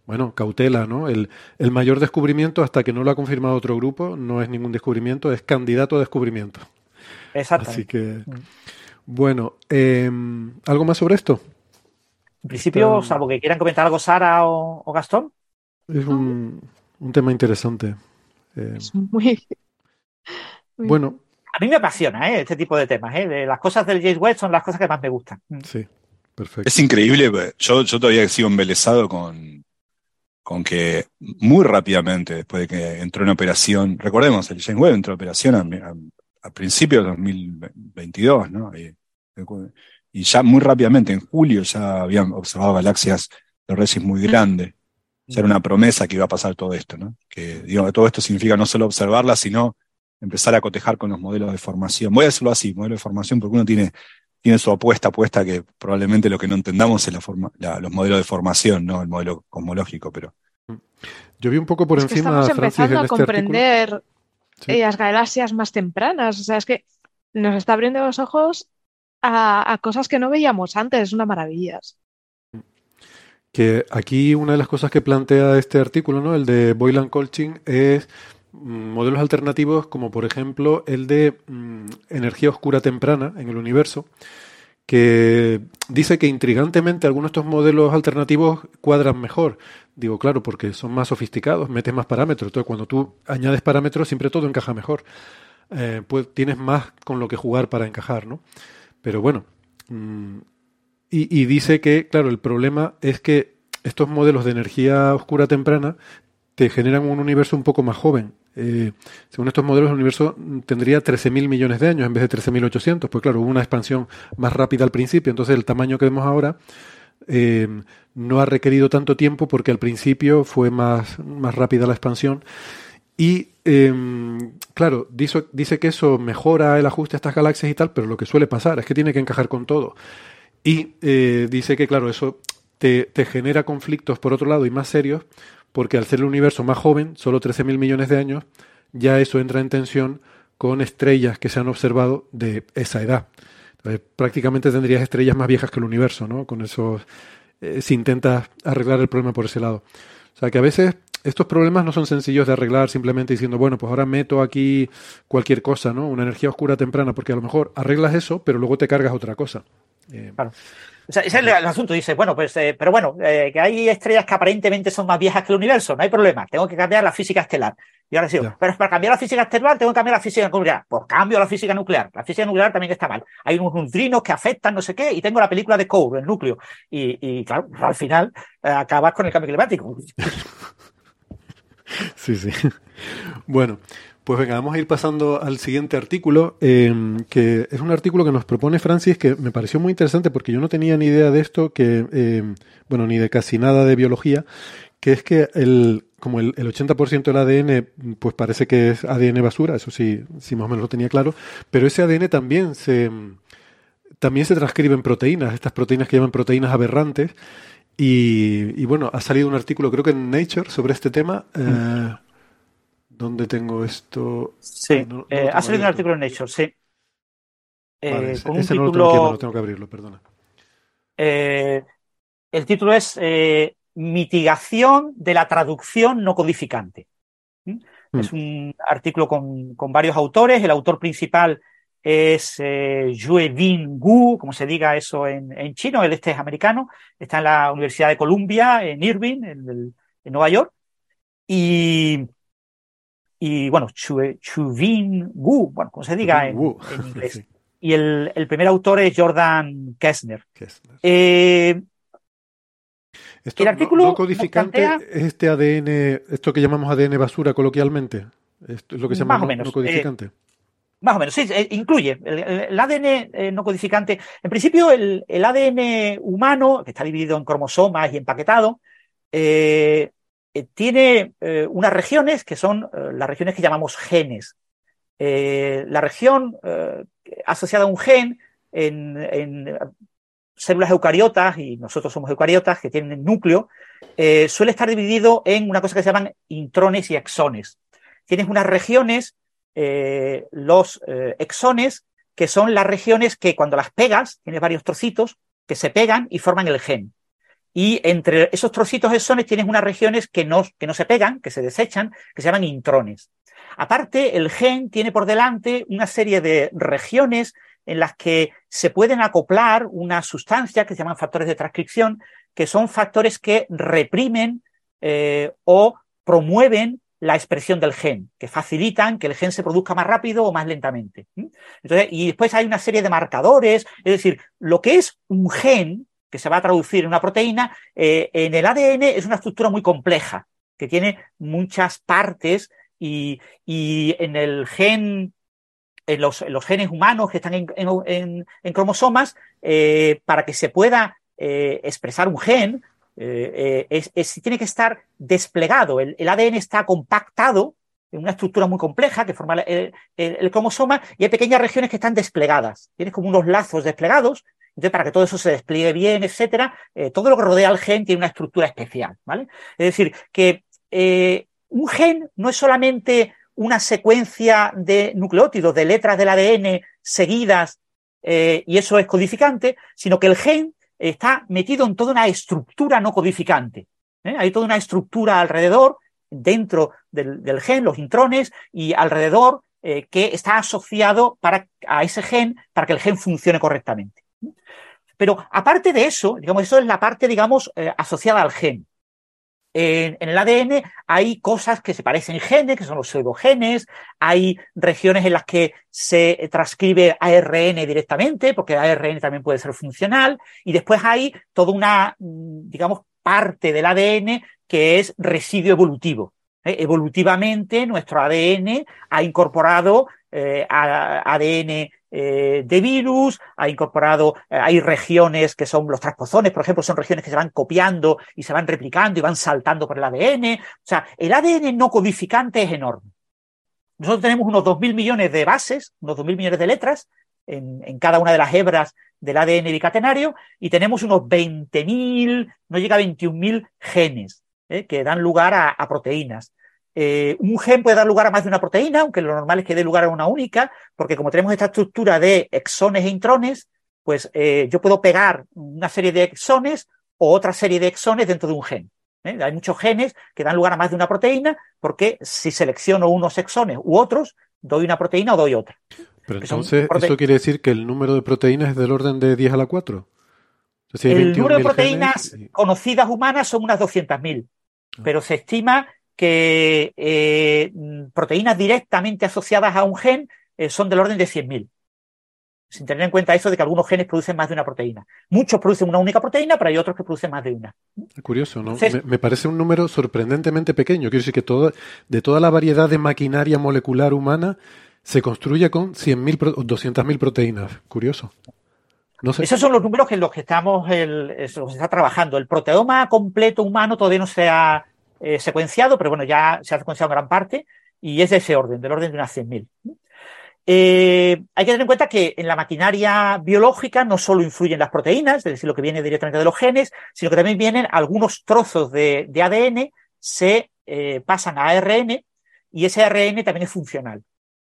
bueno, cautela, ¿no? El, el mayor descubrimiento, hasta que no lo ha confirmado otro grupo, no es ningún descubrimiento, es candidato a descubrimiento. Exactamente. Así que, bueno, eh, ¿algo más sobre esto? En principio, salvo que quieran comentar algo Sara o, o Gastón. Es un, un tema interesante. Eh, Es muy. muy- bueno, A mí me apasiona ¿eh? este tipo de temas. ¿eh? De las cosas del James Webb son las cosas que más me gustan. Mm. sí, perfecto. Es increíble, pues, yo, yo todavía sigo embelesado con, con que muy rápidamente, después de que entró en operación, recordemos, el James Webb entró en operación a, a- a principios de 2022, ¿no? Y, y ya muy rápidamente, en julio, ya habían observado galaxias de Regis muy grandes. Ya era una promesa que iba a pasar todo esto, ¿no? Que digo, todo esto significa no solo observarlas, sino empezar a cotejar con los modelos de formación. Voy a decirlo así, modelo de formación, porque uno tiene tiene su apuesta puesta que probablemente lo que no entendamos es la forma, la- los modelos de formación, no el modelo cosmológico, pero Yo vi un poco por es que encima, estamos Francis, empezando en a este comprender Sí. eh, las galaxias más tempranas. O sea, es que nos está abriendo los ojos a, a cosas que no veíamos antes. Es una maravilla. Que aquí una de las cosas que plantea este artículo, ¿no? El de Boylan Colchin, es mm, modelos alternativos como por ejemplo el de mm, energía oscura temprana en el universo, que dice que intrigantemente algunos de estos modelos alternativos cuadran mejor. Digo, claro, porque son más sofisticados, metes más parámetros. Entonces, cuando tú añades parámetros, siempre todo encaja mejor. Eh, pues tienes más con lo que jugar para encajar, ¿no? Pero bueno, mm, y, dice que, claro, el problema es que estos modelos de energía oscura temprana te generan un universo un poco más joven. Eh, según estos modelos, el universo tendría 13.000 millones de años en vez de 13.800. Pues claro, hubo una expansión más rápida al principio, entonces el tamaño que vemos ahora eh, no ha requerido tanto tiempo porque al principio fue más, más rápida la expansión. Y eh, claro, dice, dice que eso mejora el ajuste a estas galaxias y tal, pero lo que suele pasar es que tiene que encajar con todo. Y eh, dice que, claro, eso te, genera conflictos por otro lado y más serios, porque al ser el universo más joven, solo 13.000 millones de años, ya eso entra en tensión con estrellas que se han observado de esa edad. Entonces, prácticamente tendrías estrellas más viejas que el universo, ¿no? Con esos, eh, si intentas arreglar el problema por ese lado. O sea que a veces estos problemas no son sencillos de arreglar simplemente diciendo, bueno, pues ahora meto aquí cualquier cosa, ¿no? Una energía oscura temprana, porque a lo mejor arreglas eso, pero luego te cargas otra cosa. Eh, Claro. O sea, ese es el, el asunto. Dice, bueno, pues, eh, pero bueno, eh, que hay estrellas que aparentemente son más viejas que el universo, no hay problema. Tengo que cambiar la física estelar. Y ahora Ya. pero para cambiar la física estelar tengo que cambiar la física nuclear. Pues cambio la física nuclear. La física nuclear también está mal. Hay unos neutrinos que afectan no sé qué y tengo la película de Core, el núcleo. Y, y claro, al final eh, acabas con el cambio climático. Sí, sí. Bueno, pues venga, vamos a ir pasando al siguiente artículo, eh, que es un artículo que nos propone Francis, que me pareció muy interesante porque yo no tenía ni idea de esto, que, eh, bueno, ni de casi nada de biología, que es que el, como el, el 80% del ADN, pues parece que es ADN basura, eso sí, sí más o menos lo tenía claro, pero ese ADN también se, también se transcribe en proteínas, estas proteínas que llaman proteínas aberrantes, y, bueno, ha salido un artículo, creo que en Nature, sobre este tema. Eh, ¿Dónde tengo esto? Sí, No- no lo eh, ha salido un artículo en Nature, sí. Eh, Vale, ese, con un ese no lo tengo aquí, título. no tengo que abrirlo, perdona. Eh, el título es Mitigación de la traducción no codificante. ¿Mm? Mm. Es un artículo con, con varios autores. El autor principal es eh, Yuebin Gu, como se diga eso en, en chino. Él este es americano. Está en la Universidad de Columbia, en Irving, en, el- en Nueva York. Y, y bueno, Chue- Chubin Gu, bueno, como se diga en, en inglés. sí, Y el, el primer autor es Jordan Kessner. Eh, Esto el no- artículo no, codificante plantea- es este ADN, esto que llamamos ADN basura coloquialmente. Esto es lo que se llama Más o no- menos, no codificante. Más o menos, sí, eh, incluye el, el ADN eh, no codificante. En principio, el, el, ADN humano, que está dividido en cromosomas y empaquetado, eh, tiene unas regiones que son las regiones que llamamos genes. la región asociada a un gen en, células eucariotas, y nosotros somos eucariotas, que tienen núcleo, suele estar dividido en una cosa que se llaman intrones y exones. Tienes unas regiones eh, los eh, exones, que son las regiones que cuando las pegas, tienes varios trocitos que se pegan y forman el gen. Y entre esos trocitos exones tienes unas regiones que no, que no se pegan, que se desechan, que se llaman intrones. Aparte, el gen tiene por delante una serie de regiones en las que se pueden acoplar una sustancia que se llaman factores de transcripción, que son factores que reprimen eh, o promueven la expresión del gen, que facilitan que el gen se produzca más rápido o más lentamente. Entonces, y después hay una serie de marcadores, es decir, lo que es un gen, que se va a traducir en una proteína, eh, en el ADN es una estructura muy compleja, que tiene muchas partes y, en el gen, en los, genes humanos que están en, cromosomas, eh, para que se pueda eh, expresar un gen, es, tiene que estar desplegado. El, ADN está compactado en una estructura muy compleja que forma el, cromosoma y hay pequeñas regiones que están desplegadas. Tienes como unos lazos desplegados. Para que todo eso se despliegue bien, etcétera, eh, todo lo que rodea al gen tiene una estructura especial, ¿vale? Es decir, que un gen no es solamente una secuencia de nucleótidos, de letras del ADN seguidas, y eso es codificante, sino que el gen está metido en toda una estructura no codificante. ¿eh? Hay toda una estructura alrededor, dentro del, gen, los intrones, y alrededor eh, que está asociado para, a ese gen para que el gen funcione correctamente. Pero aparte de eso, digamos, eso es la parte, digamos, eh, asociada al gen. En, el ADN hay cosas que se parecen genes, que son los pseudogenes, hay regiones en las que se transcribe ARN directamente, porque ARN también puede ser funcional, y después hay toda una, mm, digamos, parte del ADN que es residuo evolutivo. ¿eh? Evolutivamente, nuestro ADN ha incorporado eh, ADN eh, de virus, ha incorporado, eh, hay regiones que son los transposones, por ejemplo, son regiones que se van copiando y se van replicando y van saltando por el ADN. O sea, el ADN no codificante es enorme. Nosotros tenemos unos 2.000 millones de bases, unos 2.000 millones de letras en, cada una de las hebras del ADN bicatenario y tenemos unos 20.000, no llega a 21.000 genes eh, que dan lugar a proteínas. Eh, un gen puede dar lugar a más de una proteína, aunque lo normal es que dé lugar a una única, porque como tenemos esta estructura de exones e intrones, pues eh, yo puedo pegar una serie de exones o otra serie de exones dentro de un gen. ¿eh? Hay muchos genes que dan lugar a más de una proteína, porque si selecciono unos exones u otros, doy una proteína o doy otra. Pero entonces, ¿eso quiere decir que el número de proteínas es del orden de 10 a la 4? el número de proteínas conocidas humanas son unas 200.000, ah. pero se estima que eh, proteínas directamente asociadas a un gen eh, son del orden de 100.000. Sin tener en cuenta eso de que algunos genes producen más de una proteína. Muchos producen una única proteína, pero hay otros que producen más de una. Curioso, ¿no? me, parece un número sorprendentemente pequeño. Quiero decir que todo, de toda la variedad de maquinaria molecular humana se construye con 100.000 o 200.000 proteínas. Curioso. No sé. Esos son los números en los que estamos el, los está trabajando. El proteoma completo humano todavía no se ha eh, secuenciado, pero bueno, ya se ha secuenciado gran parte y es de ese orden, del orden de unas 100.000. Eh, hay que tener en cuenta que en la maquinaria biológica no solo influyen las proteínas, es decir, lo que viene directamente de los genes, sino que también vienen algunos trozos de, ADN, se eh, pasan a ARN y ese ARN también es funcional.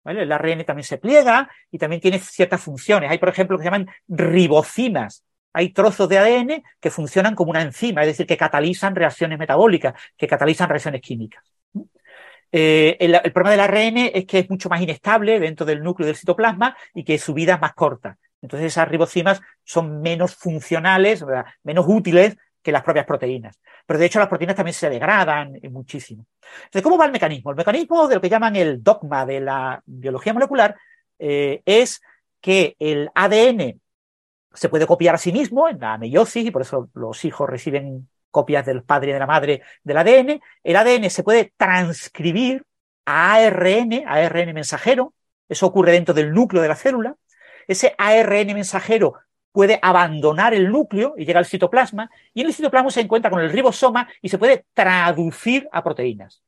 El ARN también se pliega y también tiene ciertas funciones. Hay, por ejemplo, que se llaman ribocimas, hay trozos de ADN que funcionan como una enzima, es decir, que catalizan reacciones metabólicas, que catalizan reacciones químicas. Eh, el, problema del ARN es que es mucho más inestable dentro del núcleo del citoplasma y que su vida es más corta. Entonces esas ribocimas son menos funcionales, menos útiles que las propias proteínas. Pero de hecho las proteínas también se degradan muchísimo. Entonces, ¿cómo va el mecanismo? El mecanismo de lo que llaman el dogma de la biología molecular eh, es que el ADN se puede copiar a sí mismo en la meiosis y por eso los hijos reciben copias del padre y de la madre del ADN. El ADN se puede transcribir a ARN, ARN mensajero, eso ocurre dentro del núcleo de la célula, ese ARN mensajero puede abandonar el núcleo y llega al citoplasma, y en el citoplasma se encuentra con el ribosoma y se puede traducir a proteínas.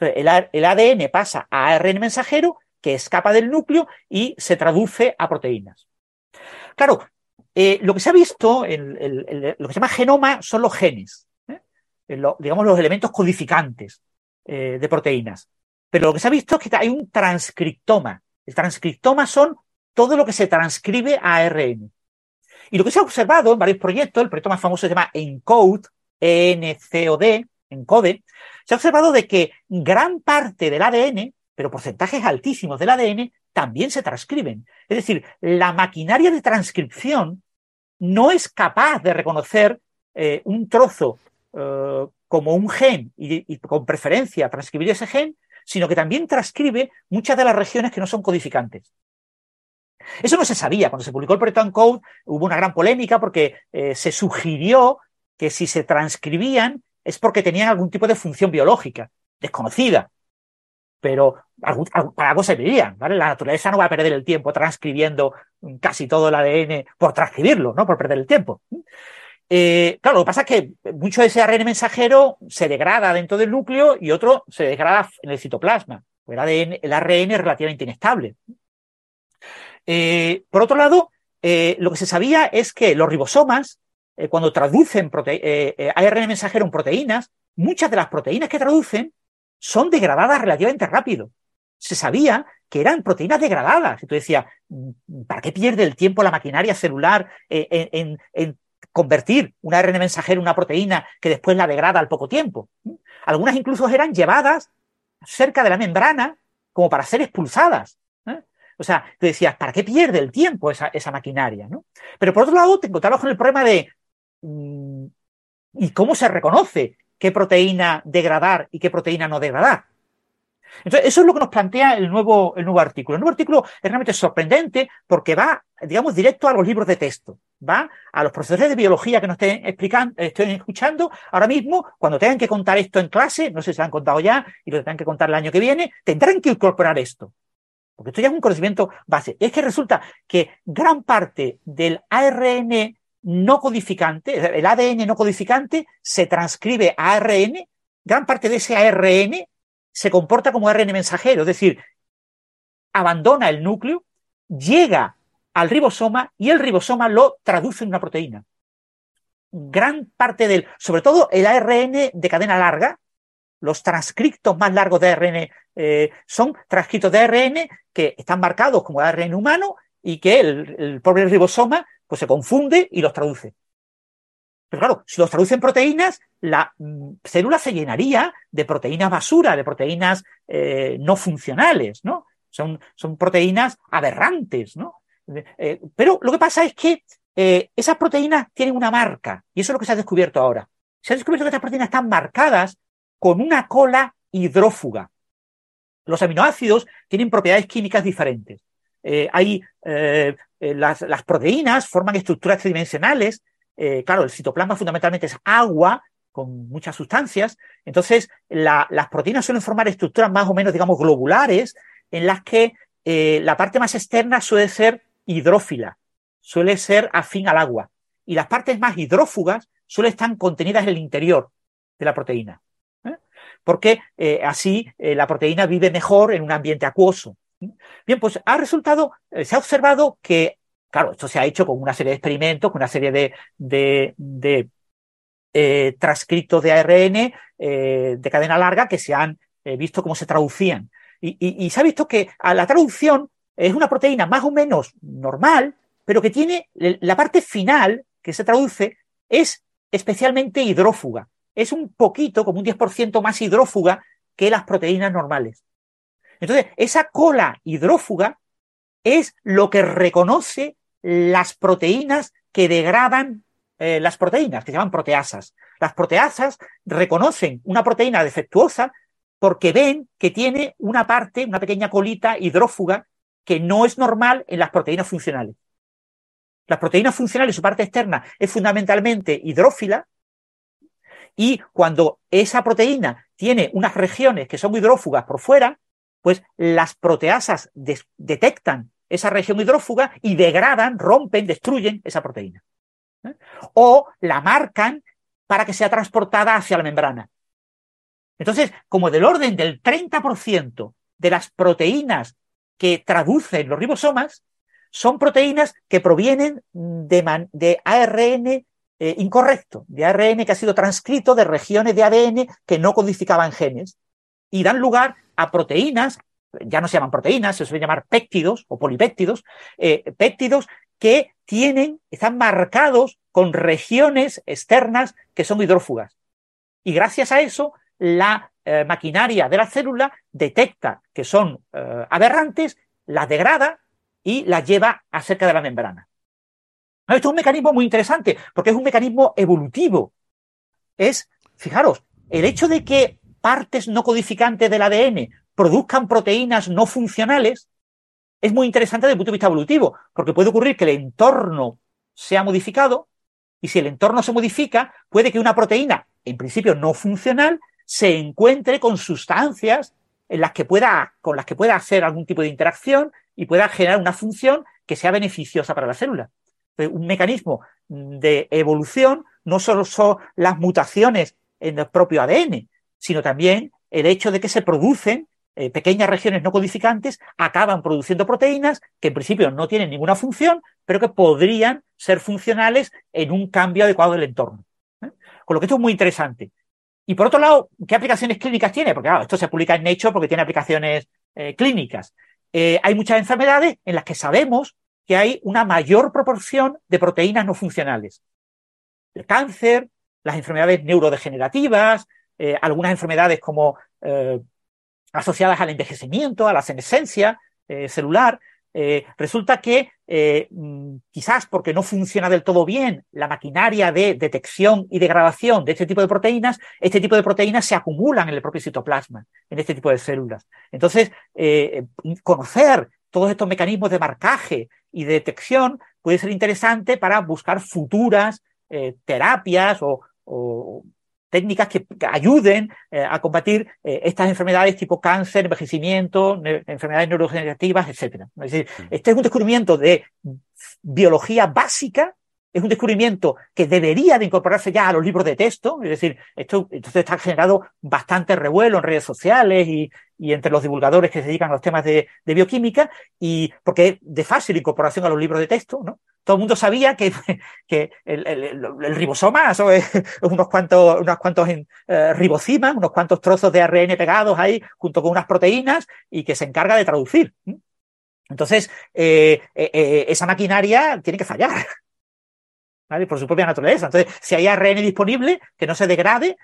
El, ADN pasa a ARN mensajero que escapa del núcleo y se traduce a proteínas. Claro, eh, lo que se ha visto, en, lo que se llama genoma, son los genes, ¿eh? digamos los elementos codificantes eh, de proteínas. Pero lo que se ha visto es que hay un transcriptoma. El transcriptoma son todo lo que se transcribe a ARN. Y lo que se ha observado en varios proyectos, el proyecto más famoso se llama ENCODE, ENCOD, ENCODE, se ha observado de que gran parte del ADN, pero porcentajes altísimos del ADN, también se transcriben. Es decir, la maquinaria de transcripción no es capaz de reconocer eh, un trozo eh, como un gen y, con preferencia transcribir ese gen, sino que también transcribe muchas de las regiones que no son codificantes. Eso no se sabía. Cuando se publicó el proyecto Uncode hubo una gran polémica porque eh, se sugirió que si se transcribían es porque tenían algún tipo de función biológica, desconocida. Pero para algo servirían, ¿vale? La naturaleza no va a perder el tiempo transcribiendo casi todo el ADN por transcribirlo, ¿no? Por perder el tiempo. Eh, claro, lo que pasa es que mucho de ese ARN mensajero se degrada dentro del núcleo y otro se degrada en el citoplasma. El, ADN, el ARN es relativamente inestable. Eh, por otro lado, eh, lo que se sabía es que los ribosomas, cuando traducen ARN mensajero en proteínas, muchas de las proteínas que traducen son degradadas relativamente rápido. Se sabía que eran proteínas degradadas. Y tú decías, mm, ¿para qué pierde el tiempo la maquinaria celular en, convertir un ARN mensajero en una proteína que después la degrada al poco tiempo? Algunas incluso eran llevadas cerca de la membrana como para ser expulsadas. O sea, te decías, ¿para qué pierde el tiempo esa, maquinaria? ¿no? Pero por otro lado, te encontrabas con el problema de mm, ¿y cómo se reconoce qué proteína degradar y qué proteína no degradar? Entonces, eso es lo que nos plantea el nuevo, el nuevo artículo. El nuevo artículo es realmente sorprendente porque va, digamos, directo a los libros de texto. Va a los profesores de biología que nos estén explicando, estén escuchando ahora mismo, cuando tengan que contar esto en clase, no sé si se han contado ya y lo tengan que contar el año que viene, tendrán que incorporar esto porque esto ya es un conocimiento base, es que resulta que gran parte del ARN no codificante, el ADN no codificante, se transcribe a ARN, gran parte de ese ARN se comporta como ARN mensajero, es decir, abandona el núcleo, llega al ribosoma y el ribosoma lo traduce en una proteína. Gran parte del, sobre todo el ARN de cadena larga, los transcriptos más largos de ARN eh, son transcritos de ARN que están marcados como ARN humano y que el pobre ribosoma pues, se confunde y los traduce. Pero claro, si los traducen proteínas, la célula se llenaría de proteínas basura, de proteínas eh, no funcionales, ¿no? Son, son proteínas aberrantes, ¿no? Eh, pero lo que pasa es que esas proteínas tienen una marca, y eso es lo que se ha descubierto ahora. Se ha descubierto que estas proteínas están marcadas con una cola hidrófuga. Los aminoácidos tienen propiedades químicas diferentes. Eh, hay eh, eh, las, proteínas forman estructuras tridimensionales. claro, el citoplasma fundamentalmente es agua con muchas sustancias. Entonces, las proteínas suelen formar estructuras más o menos, digamos, globulares, en las que la parte más externa suele ser hidrófila, suele ser afín al agua. Y las partes más hidrófugas suelen estar contenidas en el interior de la proteína porque eh, así eh, la proteína vive mejor en un ambiente acuoso. Bien, pues ha resultado, eh, se ha observado que, claro, esto se ha hecho con una serie de experimentos, con una serie de, de, de transcriptos de ARN de cadena larga que se han visto cómo se traducían. Y, se ha visto que la traducción es una proteína más o menos normal, pero que tiene la parte final que se traduce es especialmente hidrófuga es un poquito, como un 10% más hidrófuga que las proteínas normales. Entonces, esa cola hidrófuga es lo que reconoce las proteínas que degradan eh, las proteínas, que se llaman proteasas. Las proteasas reconocen una proteína defectuosa porque ven que tiene una parte, una pequeña colita hidrófuga que no es normal en las proteínas funcionales. Las proteínas funcionales, su parte externa, es fundamentalmente hidrófila, y cuando esa proteína tiene unas regiones que son hidrófugas por fuera, pues las proteasas detectan esa región hidrófuga y degradan, rompen, destruyen esa proteína. ¿eh? O la marcan para que sea transportada hacia la membrana. Entonces, como del orden del 30% de las proteínas que traducen los ribosomas son proteínas que provienen de, ARN eh, incorrecto, de ARN que ha sido transcrito de regiones de ADN que no codificaban genes y dan lugar a proteínas, ya no se llaman proteínas, se suele llamar péptidos o polipéptidos, eh, péptidos que tienen, están marcados con regiones externas que son hidrófugas. Y gracias a eso, la eh, maquinaria de la célula detecta que son eh, aberrantes, las degrada y las lleva a cerca de la membrana. Esto es un mecanismo muy interesante porque es un mecanismo evolutivo. Es, fijaros, el hecho de que partes no codificantes del ADN produzcan proteínas no funcionales es muy interesante desde el punto de vista evolutivo, porque puede ocurrir que el entorno sea modificado y si el entorno se modifica, puede que una proteína, en principio no funcional, se encuentre con sustancias en las que pueda, con las que pueda hacer algún tipo de interacción y pueda generar una función que sea beneficiosa para la célula. Un mecanismo de evolución no solo son las mutaciones en el propio ADN, sino también el hecho de que se producen eh, pequeñas regiones no codificantes, acaban produciendo proteínas que en principio no tienen ninguna función, pero que podrían ser funcionales en un cambio adecuado del entorno. ¿eh? Con lo que esto es muy interesante. Y por otro lado, ¿qué aplicaciones clínicas tiene? Porque claro, esto se publica en Nature porque tiene aplicaciones eh, clínicas. hay muchas enfermedades en las que sabemos que hay una mayor proporción de proteínas no funcionales. El cáncer, las enfermedades neurodegenerativas, eh, algunas enfermedades como eh, asociadas al envejecimiento, a la senescencia eh, celular. resulta que mm, quizás porque no funciona del todo bien la maquinaria de detección y degradación de este tipo de proteínas, este tipo de proteínas se acumulan en el propio citoplasma, en este tipo de células. Entonces, conocer todos estos mecanismos de marcaje y de detección puede ser interesante para buscar futuras terapias o técnicas que ayuden eh, a combatir eh, estas enfermedades tipo cáncer, envejecimiento, enfermedades neurodegenerativas, etc. Es decir, este es un descubrimiento de biología básica, es un descubrimiento que debería de incorporarse ya a los libros de texto, es decir, esto entonces está generado bastante revuelo en redes sociales y, y entre los divulgadores que se dedican a los temas de, de, bioquímica, y porque es de fácil incorporación a los libros de texto, ¿no? Todo el mundo sabía que, el, ribosoma es unos cuantos, unos cuantos eh, ribocimas, unos cuantos trozos de ARN pegados ahí junto con unas proteínas y que se encarga de traducir. Entonces, eh, eh, esa maquinaria tiene que fallar. ¿vale? Por su propia naturaleza. Entonces, si hay ARN disponible que no se degrade,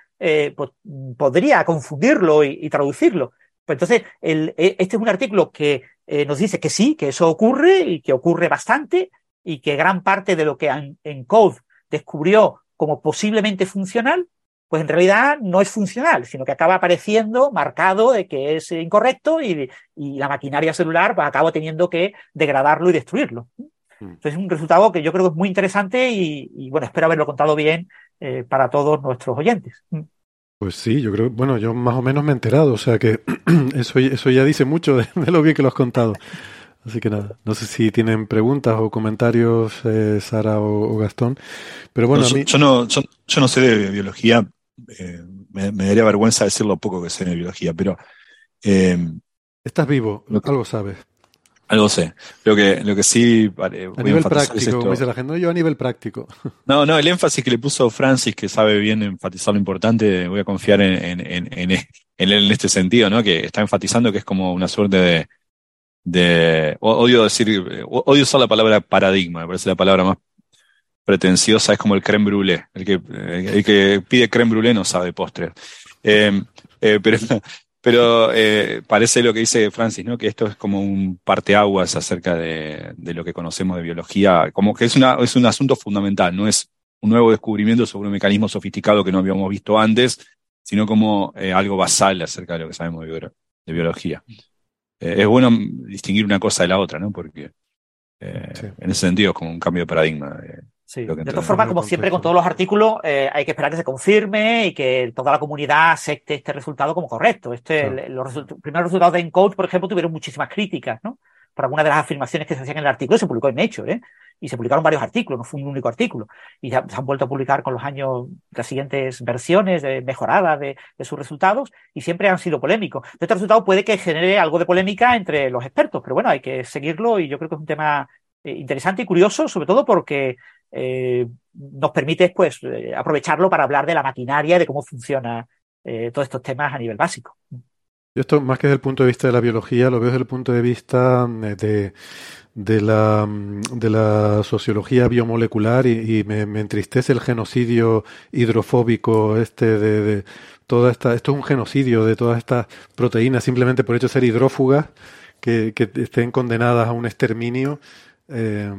pues podría confundirlo y, traducirlo. Pues entonces, el, e, este es un artículo que nos dice que sí, que eso ocurre y que ocurre bastante, y que gran parte de lo que ENCODE descubrió como posiblemente funcional, pues en realidad no es funcional, sino que acaba apareciendo marcado de que es incorrecto y, la maquinaria celular pues, acaba teniendo que degradarlo y destruirlo. Hmm. Entonces es un resultado que yo creo que es muy interesante y, bueno, espero haberlo contado bien eh, para todos nuestros oyentes. Hmm. Pues sí, yo creo, bueno, yo más o menos me he enterado, o sea que eso, eso ya dice mucho de, de lo bien que lo has contado. Así que nada, no sé si tienen preguntas o comentarios, eh, Sara o, Gastón. Pero bueno, yo, no, yo, no sé de biología, eh, me, daría vergüenza decir lo poco que sé de biología, pero. Eh, Estás vivo, algo sabes. Algo sé. Lo que, lo que sí. a nivel práctico, como dice la gente. No, yo a nivel práctico. No, no, el énfasis que le puso Francis, que sabe bien enfatizar lo importante, voy a confiar en, en, en, en él en este sentido, ¿no? Que está enfatizando que es como una suerte de odio decir, odio usar la palabra paradigma, me parece la palabra más pretenciosa, es como el creme brûlée. El que, el que pide creme brûlée no sabe postre. Eh, eh, pero eh, parece lo que dice Francis, ¿no? que esto es como un parteaguas acerca de, lo que conocemos de biología, como que es un asunto fundamental, no es un nuevo descubrimiento sobre un mecanismo sofisticado que no habíamos visto antes, sino como algo basal acerca de lo que sabemos de biología. Eh, es bueno distinguir una cosa de la otra, ¿no? Porque eh, en ese sentido es como un cambio de paradigma. Sí. Lo que De todas formas, como siempre con todos los artículos, eh, hay que esperar que se confirme y que toda la comunidad acepte este resultado como correcto. Este, Claro. el- los result- primeros resultados de Encode, por ejemplo, tuvieron muchísimas críticas, ¿no? Por algunas de las afirmaciones que se hacían en el artículo, se publicó en Nature, ¿eh? Y se publicaron varios artículos, no fue un único artículo. Y ya se han vuelto a publicar con los años las siguientes versiones mejoradas de, sus resultados y siempre han sido polémicos. Este resultado puede que genere algo de polémica entre los expertos, pero bueno, hay que seguirlo y yo creo que es un tema eh, interesante y curioso, sobre todo porque eh, nos permite pues, eh, aprovecharlo para hablar de la maquinaria de cómo funciona eh, todos estos temas a nivel básico. Yo esto, más que desde el punto de vista de la biología, lo veo desde el punto de vista eh, de, de la, mm, de la sociología biomolecular y, me, entristece el genocidio hidrofóbico este de, de toda esta, esto es un genocidio de todas estas proteínas simplemente por hecho ser hidrófugas que, que estén condenadas a un exterminio. eh,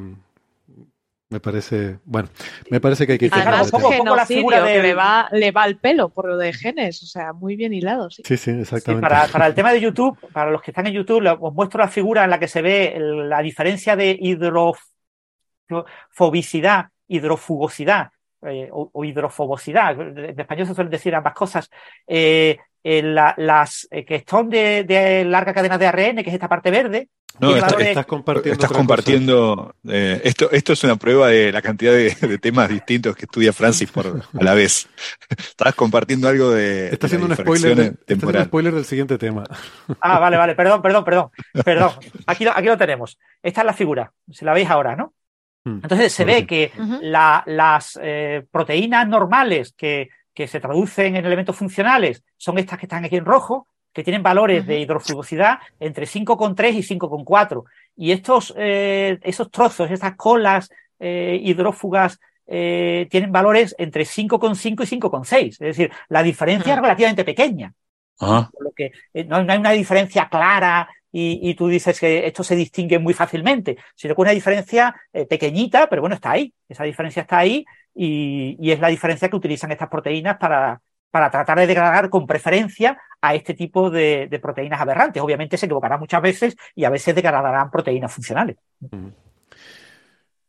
me parece, bueno, me parece que hay que Además, tema. pongo la figura que del- le va, le va al pelo por lo de genes, o sea, muy bien hilado, sí. Sí, sí, Sí, exactamente. para, para el tema de YouTube, para los que están en YouTube, lo- os muestro la figura en la que se ve la diferencia de hidrofobicidad, hidrofugosidad eh, o, o hidrofobosidad. En español se suelen decir ambas cosas. Eh, eh, la- las eh, que son de, de larga cadena de ARN, que es esta parte verde, No, está- valores- Estás compartiendo. Estás compartiendo. eh, esto, esto es una prueba de la cantidad de, de temas distintos que estudia Francis por, a la vez. Estás compartiendo algo de. Está haciendo un spoiler, está spoiler del siguiente tema. Ah, vale, vale, perdón, perdón, perdón, perdón. Aquí lo, aquí lo tenemos. Esta es la figura, si la veis ahora, ¿no? Hmm. Entonces se ve que la- las eh, proteínas normales que, que se traducen en elementos funcionales son estas que están aquí en rojo, que tienen valores de hidrofugosidad entre 5,3 y 5,4. Y estos, eh, esos trozos, estas colas eh, hidrófugas, eh, tienen valores entre 5,5 y 5,6. Es decir, la diferencia es relativamente pequeña. Ajá. Por lo que eh, no, no hay una diferencia clara y, tú dices que esto se distingue muy fácilmente, sino que una diferencia eh, pequeñita, pero bueno, está ahí. Esa diferencia está ahí y, es la diferencia que utilizan estas proteínas para, para tratar de degradar con preferencia a este tipo de, proteínas aberrantes. Obviamente se equivocarán muchas veces y a veces degradarán proteínas funcionales.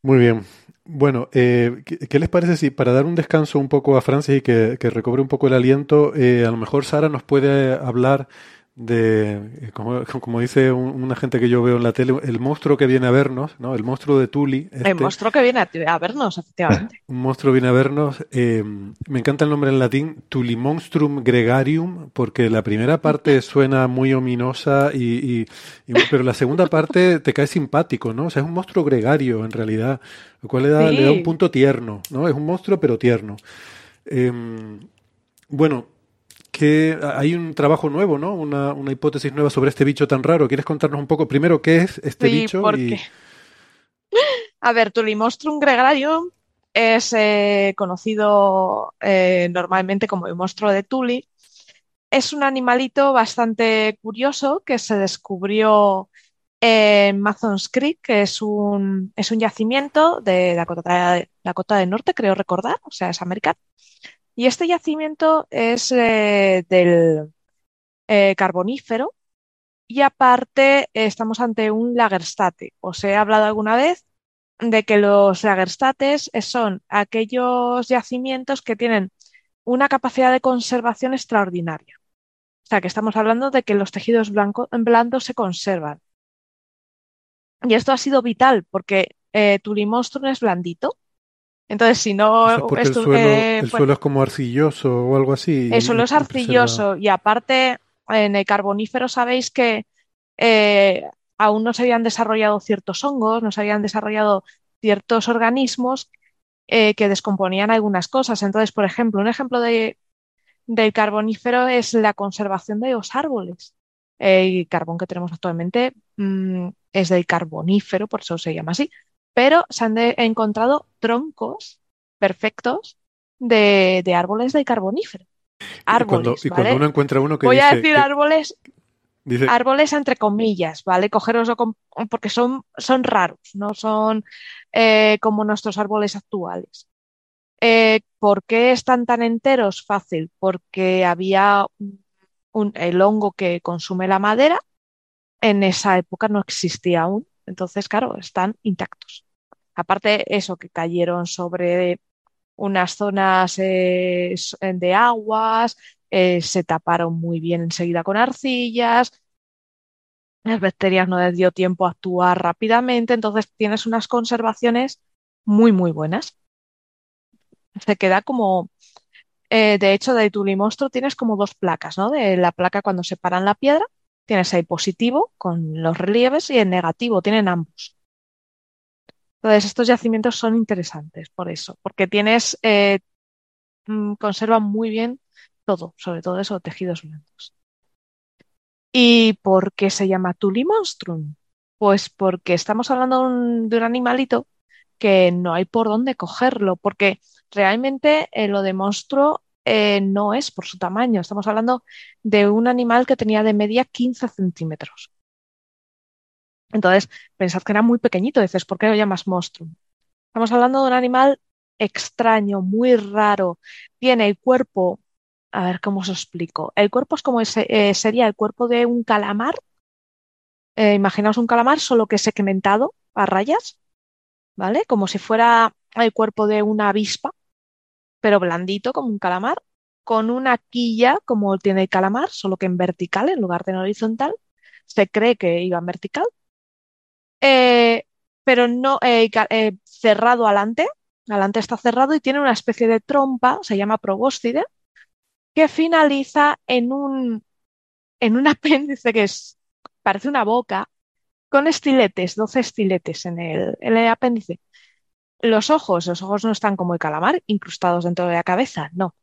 Muy bien. Bueno, eh, ¿qué, les parece si para dar un descanso un poco a Francis y que, que recobre un poco el aliento, eh, a lo mejor Sara nos puede hablar de, como, como dice un- una gente que yo veo en la tele, el monstruo que viene a vernos, ¿no? El monstruo de Tuli. El este. monstruo que viene a, a vernos, efectivamente. Un monstruo viene a vernos. eh, me encanta el nombre en latín, Tulimonstrum gregarium, porque la primera parte suena muy ominosa, y, y- y- pero la segunda parte te cae simpático, ¿no? O sea, es un monstruo gregario en realidad, lo cual le da, le da un punto tierno, ¿no? Es un monstruo pero tierno. Eh, bueno, que hay un trabajo nuevo, ¿no? Una, una hipótesis nueva sobre este bicho tan raro. ¿Quieres contarnos un poco primero qué es este Sí, bicho? ¿por y- qué? A ver, Tulimostrum gregarium es eh, conocido eh, normalmente como el monstruo de Tuli. Es un animalito bastante curioso que se descubrió en Mathons Creek, que es un, es un yacimiento de Dakota, Dakota del Norte, creo recordar, o sea, es americano. Y este yacimiento es eh, del eh, carbonífero y aparte estamos ante un lagerstate. Os he hablado alguna vez de que los lagerstates son aquellos yacimientos que tienen una capacidad de conservación extraordinaria. O sea, que estamos hablando de que los tejidos blanco- blandos se conservan. Y esto ha sido vital porque eh, Tulimostrum es blandito. Entonces, si no Eso es porque el suelo, eh, el pues- suelo es como arcilloso o algo así. el suelo es arcilloso y aparte en el carbonífero sabéis que eh, aún no se habían desarrollado ciertos hongos, no se habían desarrollado ciertos organismos eh, que descomponían algunas cosas. Entonces, por ejemplo, un ejemplo de, del carbonífero es la conservación de los árboles. El carbón que tenemos actualmente mm, es del carbonífero, por eso se llama así, pero se han de- encontrado troncos perfectos de, de árboles del carbonífero. Y cuando, Árboles, y cuando ¿vale? uno encuentra uno que Voy a decir que- árboles, dice, árboles entre comillas, ¿vale? Cogeroslo con- porque son, son raros, no son eh, como nuestros árboles actuales. Eh, ¿por qué están tan enteros? Fácil, porque había un- un- el hongo que consume la madera, en esa época no existía aún, entonces, claro, están intactos. Aparte, eso, que cayeron sobre unas zonas eh, de aguas, eh, se taparon muy bien enseguida con arcillas, las bacterias no les dio tiempo a actuar rápidamente, entonces tienes unas conservaciones muy, muy buenas. Se queda como, eh, de hecho, de Tulimostro tienes como dos placas, ¿no? De la placa cuando separan la piedra, tienes ahí positivo con los relieves y el negativo, tienen ambos. Entonces, estos yacimientos son interesantes por eso, porque tienes, eh, mm, conservan muy bien todo, sobre todo eso, tejidos blandos. ¿Y por qué se llama Tulimonstrum? Pues porque estamos hablando de un animalito que no hay por dónde cogerlo, porque realmente eh, lo de monstruo eh, no es por su tamaño. Estamos hablando de un animal que tenía de media 15 centímetros. Entonces, pensad que era muy pequeñito, dices, ¿por qué lo llamas monstruo? Estamos hablando de un animal extraño, muy raro. Tiene el cuerpo, a ver cómo os explico. El cuerpo es como ese, eh, sería el cuerpo de un calamar. Eh, imaginaos un calamar, solo que segmentado a rayas, ¿vale? Como si fuera el cuerpo de una avispa, pero blandito como un calamar, con una quilla como tiene el calamar, solo que en vertical en lugar de en horizontal. Se cree que iba en vertical eh, pero no eh, eh, cerrado adelante. Adelante está cerrado y tiene una especie de trompa, se llama probóscide, que finaliza en un, en un apéndice que es, parece una boca, con estiletes, 12 estiletes en el apéndice. Los ojos, los ojos no están como el calamar, incrustados dentro de la cabeza, no.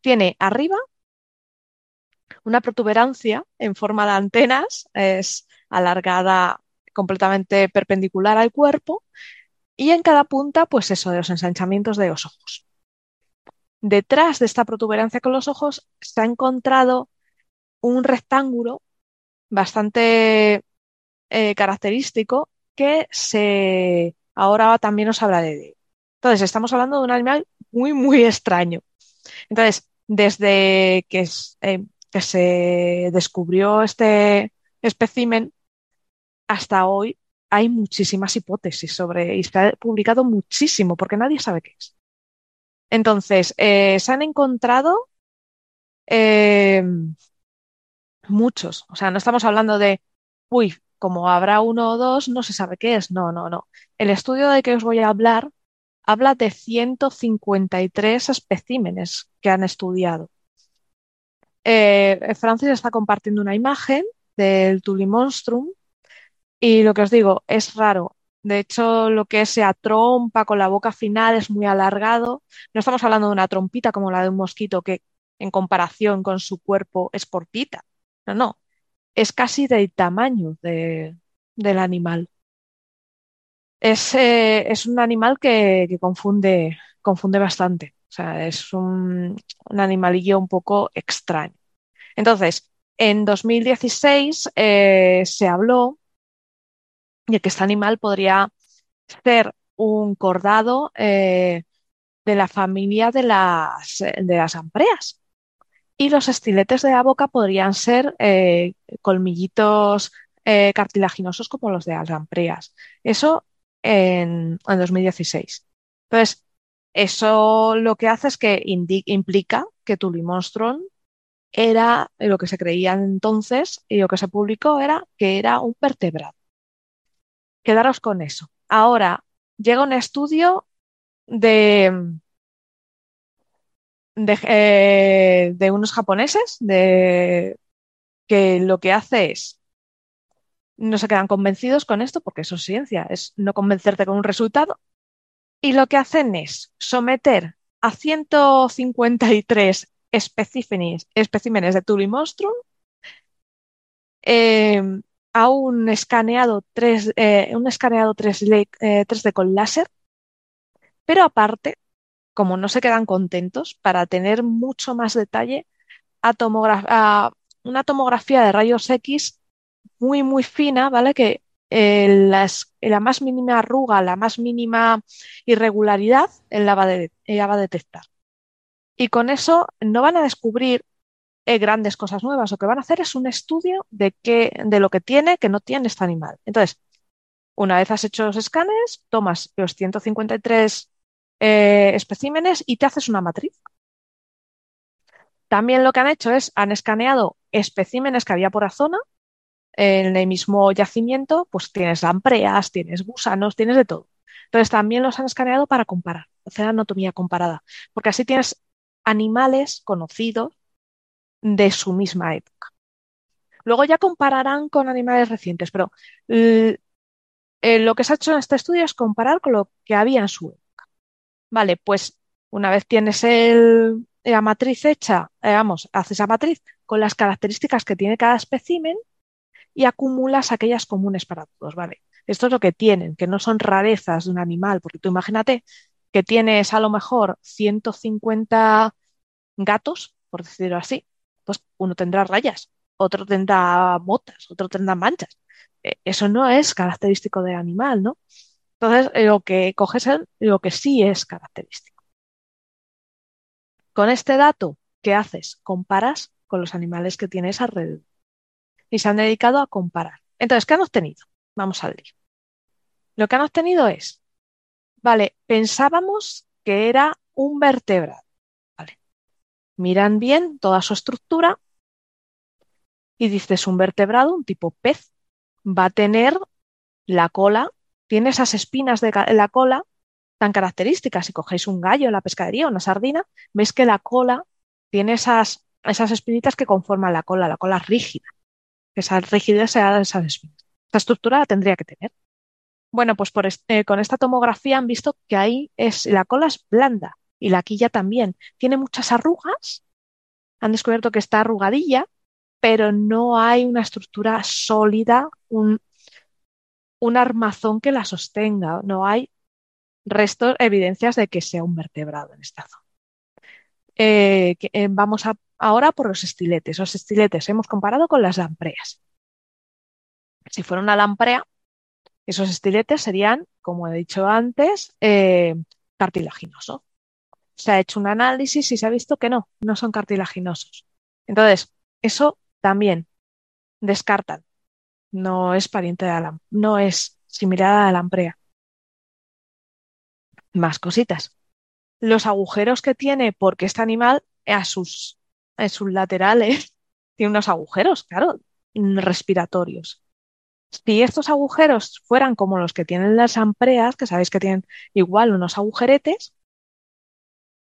Tiene arriba una protuberancia en forma de antenas, es alargada completamente perpendicular al cuerpo y en cada punta, pues eso, de los ensanchamientos de los ojos. Detrás de esta protuberancia con los ojos se ha encontrado un rectángulo bastante eh, característico que se ahora también os hablaré de. Entonces, estamos hablando de un animal muy, muy extraño. Entonces, desde que, eh, que se descubrió este espécimen, hasta hoy hay muchísimas hipótesis sobre, y se ha publicado muchísimo, porque nadie sabe qué es. Entonces, eh, se han encontrado eh, muchos, o sea, no estamos hablando de, uy, como habrá uno o dos, no se sabe qué es. No, no, no. El estudio de que os voy a hablar habla de 153 especímenes que han estudiado. Eh, Francis está compartiendo una imagen del Tulimonstrum y lo que os digo, es raro. De hecho, lo que se trompa con la boca final es muy alargado. No estamos hablando de una trompita como la de un mosquito que en comparación con su cuerpo es portita. No, no. Es casi del tamaño de, del animal. Es, eh, es un animal que, que, confunde, confunde bastante. O sea, es un, un animalillo un poco extraño. Entonces, en 2016 eh, se habló y que este animal podría ser un cordado eh, de la familia de las, de las ampreas. Y los estiletes de la boca podrían ser eh, colmillitos eh, cartilaginosos como los de las ampreas. Eso en, en 2016. Entonces, eso lo que hace es que implica que Tulimonstron era lo que se creía entonces y lo que se publicó era que era un vertebrado. Quedaros con eso. Ahora, llega un estudio de, de, eh, de unos japoneses de, que lo que hace es, no se quedan convencidos con esto porque eso es ciencia, es no convencerte con un resultado. Y lo que hacen es someter a 153 especímenes, especímenes de Tulimonstrum eh, a un escaneado 3, eh, un escaneado 3D, eh, 3D con láser, pero aparte, como no se quedan contentos, para tener mucho más detalle, una tomografía de rayos X muy, muy fina, ¿vale? Que eh, la más mínima arruga, la más mínima irregularidad, la ella va a detectar. Y con eso no van a descubrir eh, grandes cosas nuevas. Lo que van a hacer es un estudio de, qué, de lo que tiene, que no tiene este animal. Entonces, Una vez has hecho los escáneres, tomas los 153 eh, especímenes y te haces una matriz. También lo que han hecho es, han escaneado especímenes que había por la zona, en el mismo yacimiento, pues tienes lampreas, tienes gusanos, tienes de todo. Entonces también los han escaneado para comparar, hacer anatomía comparada, porque así tienes animales conocidos de su misma época. Luego ya compararán con animales recientes, pero eh, lo que se ha hecho en este estudio es comparar con lo que había en su época. Vale, pues una vez tienes la matriz hecha, eh, vamos, haces la matriz con las características que tiene cada espécimen y acumulas aquellas comunes para todos, ¿vale? Esto es lo que tienen, que no son rarezas de un animal, porque tú imagínate que tienes a lo mejor 150 gatos, por decirlo así, pues uno tendrá rayas, otro tendrá motas, otro tendrá manchas. E, eso no es característico del animal, ¿no? Entonces, lo que coges es lo que sí es característico. Con este dato, ¿qué haces? Comparas con los animales que tienes alrededor y se han dedicado a comparar. Entonces, ¿qué han obtenido? Vamos al lío. Lo que han obtenido es, vale, pensábamos que era un vertebrado. Miran bien toda su estructura y dices un vertebrado, un tipo pez, va a tener la cola, tiene esas espinas de la cola tan características. Si cogéis un gallo en la pescadería, una sardina, veis que la cola tiene esas, espinitas que conforman la cola, la cola rígida esa rigidez sea de esas espinas. Esta estructura la tendría que tener. Bueno, pues por este, con esta tomografía han visto que ahí es, la cola es blanda y la quilla también. Tiene muchas arrugas. Han descubierto que está arrugadilla, pero no hay una estructura sólida, un, armazón que la sostenga. No hay restos, evidencias de que sea un vertebrado en esta zona. Eh, eh, vamos Ahora por los estiletes. Los estiletes hemos comparado con las lampreas. Si fuera una lamprea, esos estiletes serían, como he dicho antes, eh, cartilaginosos. Se ha hecho un análisis y se ha visto que no, no son cartilaginosos. Entonces, eso también descartan. No es pariente de la no es similar a la lamprea. Más cositas. Los agujeros que tiene, porque este animal a sus en sus laterales tiene unos agujeros, claro, respiratorios. Si estos agujeros fueran como los que tienen las ampreas, que sabéis que tienen igual unos agujeretes,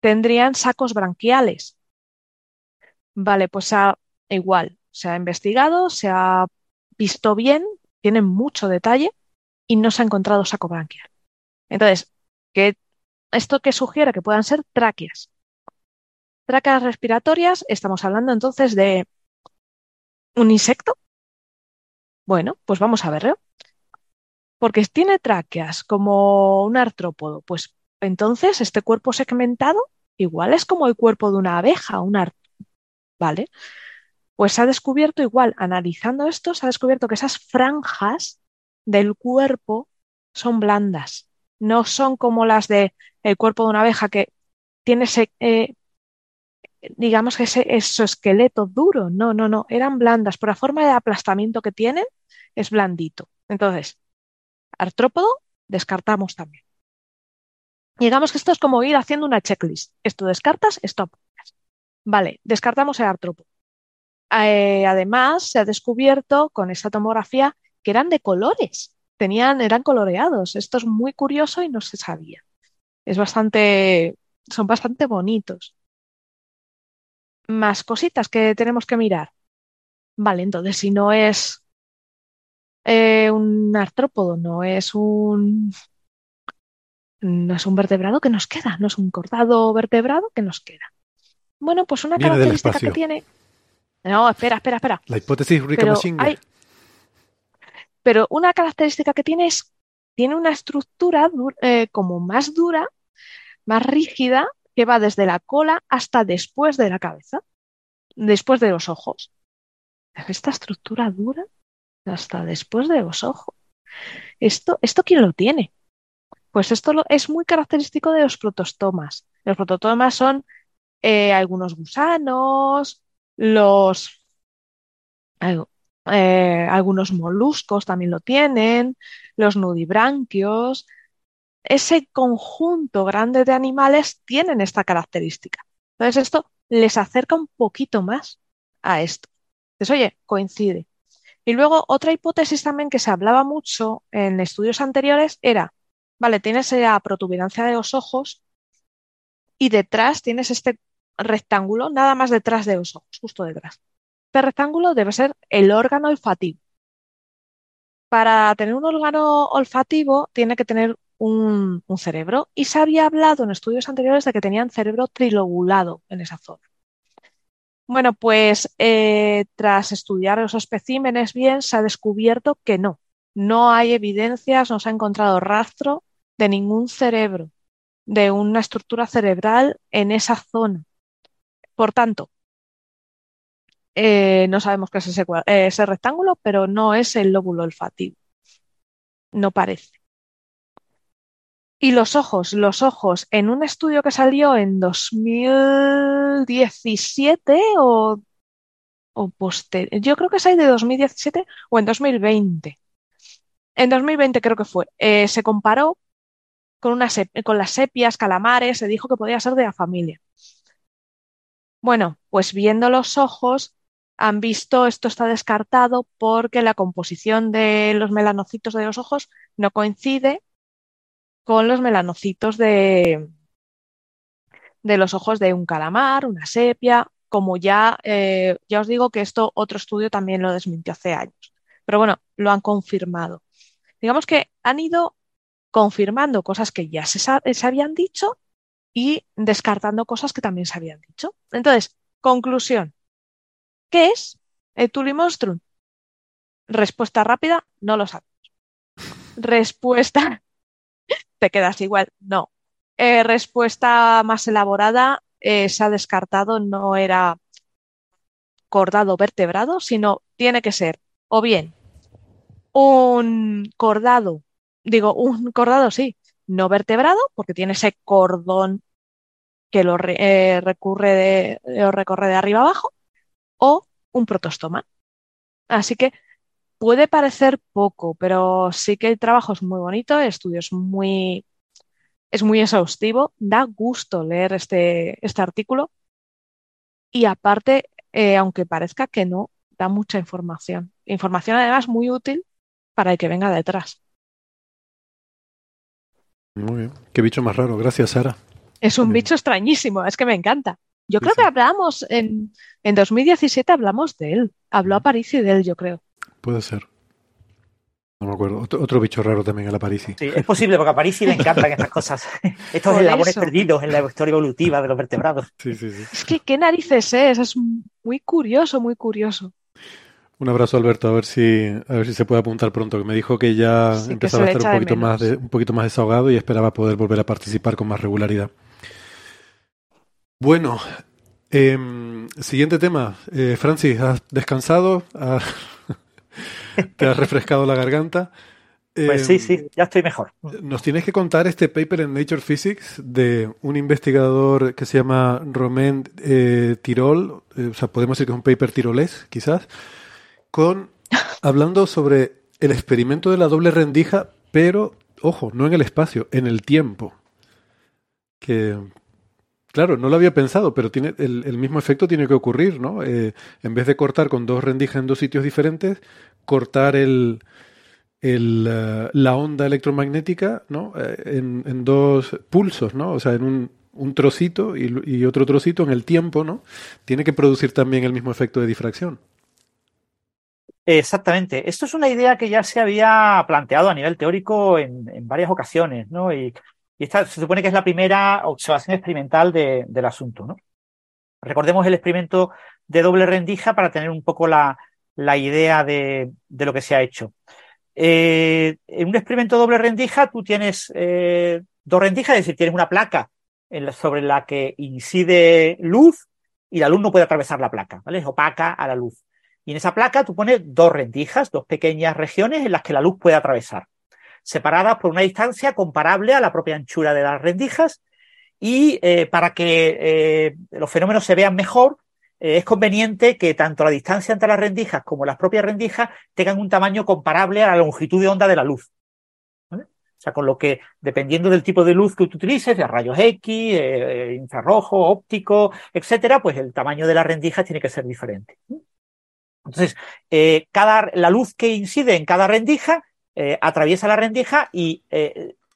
tendrían sacos branquiales. Vale, pues igual, se ha investigado, se ha visto bien, tienen mucho detalle y no se ha encontrado saco branquial. Entonces, ¿qué, ¿esto que sugiere? Que puedan ser tráqueas. Tráqueas respiratorias, estamos hablando entonces de un insecto. Bueno, pues vamos a verlo. Porque tiene tráqueas como un artrópodo, pues entonces este cuerpo segmentado igual es como el cuerpo de una abeja, un ¿vale? Pues se ha descubierto igual, analizando esto, se ha descubierto que esas franjas del cuerpo son blandas, no son como las del el cuerpo de una abeja que tiene ese, eh, digamos que ese esqueleto duro. No, no, no, eran blandas. Por la forma de aplastamiento que tienen, es blandito. Entonces, artrópodo, descartamos también. Digamos que esto es como ir haciendo una checklist. Esto descartas, esto apuntas. Vale, descartamos el artrópodo. Eh, además, se ha descubierto con esta tomografía que eran de colores. Tenían, eran coloreados. Esto es muy curioso y no se sabía. Es bastante, son bastante bonitos más cositas que tenemos que mirar. Vale, entonces si no es eh, un artrópodo, no es un no es un vertebrado que nos queda, no es un cortado vertebrado que nos queda. Bueno, pues una característica que tiene. No, espera, espera, espera. La hipótesis rica pero, pero una característica que tiene es tiene una estructura eh, como más dura, más rígida que va desde la cola hasta después de la cabeza, después de los ojos. Esta estructura dura hasta después de los ojos. ¿Esto, esto quién lo tiene? Pues esto es muy característico de los protostomas. Los protostomas son eh, algunos gusanos, los Eh, algunos moluscos también lo tienen, los nudibranquios. Ese conjunto grande de animales tienen esta característica. Entonces esto les acerca un poquito más a esto. Entonces, oye, coincide. Y luego otra hipótesis también que se hablaba mucho en estudios anteriores era, vale, tienes la protuberancia de los ojos y detrás tienes este rectángulo, nada más detrás de los ojos, justo detrás. Este rectángulo debe ser el órgano olfativo. Para tener un órgano olfativo tiene que tener un, cerebro y se había hablado en estudios anteriores de que tenían cerebro trilobulado en esa zona. Bueno, pues eh, tras estudiar esos especímenes bien, se ha descubierto que no, no hay evidencias, no se ha encontrado rastro de ningún cerebro, de una estructura cerebral en esa zona. Por tanto, eh, no sabemos qué es ese, ese rectángulo, pero no es el lóbulo olfativo. No parece. Y los ojos, los ojos, en un estudio que salió en 2017 o, o posterior, yo creo que es ahí de 2017 o en 2020. En 2020 creo que fue. Eh, se comparó con, con las sepias, calamares, se dijo que podía ser de la familia. Bueno, pues viendo los ojos, han visto esto está descartado porque la composición de los melanocitos de los ojos no coincide con los melanocitos de, de los ojos de un calamar, una sepia, como ya, eh, ya os digo que esto otro estudio también lo desmintió hace años. Pero bueno, lo han confirmado. Digamos que han ido confirmando cosas que ya se, habían dicho y descartando cosas que también se habían dicho. Entonces, conclusión. ¿Qué es el Tulimonstrum? Respuesta rápida, no lo sabemos. Respuesta te quedas igual. No. Eh, respuesta más elaborada, eh, se ha descartado, no era cordado vertebrado, sino tiene que ser o bien un cordado, digo, un cordado sí, no vertebrado, porque tiene ese cordón que lo eh, recurre de, lo recorre de arriba abajo, o un protostoma. Así que Puede parecer poco, pero sí que el trabajo es muy bonito, el estudio es muy, es muy exhaustivo, da gusto leer este, este artículo y aparte, eh, aunque parezca que no, da mucha información. Información además muy útil para el que venga detrás. Muy bien. Qué bicho más raro. Gracias, Sara. Es un bicho extrañísimo, es que me encanta. Yo creo que hablamos en, en 2017 hablamos de él. Habló a París y de él, yo creo. Puede ser. No me acuerdo. Otro, bicho raro también a la Parisi. Sí, es posible, porque a Parisi le encantan estas cosas. Estos eslabones perdidos en la historia evolutiva de los vertebrados. Sí, sí, sí. Es que, ¿qué narices es? Es muy curioso, muy curioso. Un abrazo, Alberto, a ver si, a ver si se puede apuntar pronto, que me dijo que ya empezaba a estar un poquito, más un poquito más desahogado y esperaba poder volver a participar con más regularidad. Bueno, em, siguiente tema. Eh, Francis, ¿has descansado? ¿Te has refrescado la garganta? Pues sí, sí, ya estoy mejor. Nos tienes que contar este paper en Nature Physics de un investigador que se llama Romain eh, Tirol, eh, o sea, podemos decir que es un paper tirolés, quizás, con hablando sobre el experimento de la doble rendija, pero, ojo, no en el espacio, en el tiempo. Que Claro, no lo había pensado, pero tiene el, mismo efecto tiene que ocurrir, ¿no? Eh, en vez de cortar con dos rendijas en dos sitios diferentes, cortar el, el eh, la onda electromagnética, ¿no? Eh, en, dos pulsos, ¿no? O sea, en un, un trocito y, otro trocito en el tiempo, ¿no? Tiene que producir también el mismo efecto de difracción. Exactamente. Esto es una idea que ya se había planteado a nivel teórico en, varias ocasiones, ¿no? Y esta se supone que es la primera observación experimental del asunto. ¿no? Recordemos el experimento de doble rendija para tener un poco la, idea de, lo que se ha hecho. Eh, en un experimento doble rendija tú tienes eh, dos rendijas, es decir, tienes una placa sobre la que incide luz y la luz no puede atravesar la placa, ¿vale? Es opaca a la luz. Y en esa placa tú pones dos rendijas, dos pequeñas regiones en las que la luz puede atravesar separadas por una distancia comparable a la propia anchura de las rendijas y eh, para que eh, los fenómenos se vean mejor, eh, es conveniente que tanto la distancia entre las rendijas como las propias rendijas tengan un tamaño comparable a la longitud de onda de la luz. O sea, con lo que, dependiendo del tipo de luz que tú utilices, de rayos X, eh, infrarrojo, óptico, etcétera, pues el tamaño de las rendijas tiene que ser diferente. Entonces, eh, cada, la luz que incide en cada rendija eh, atraviesa la rendija y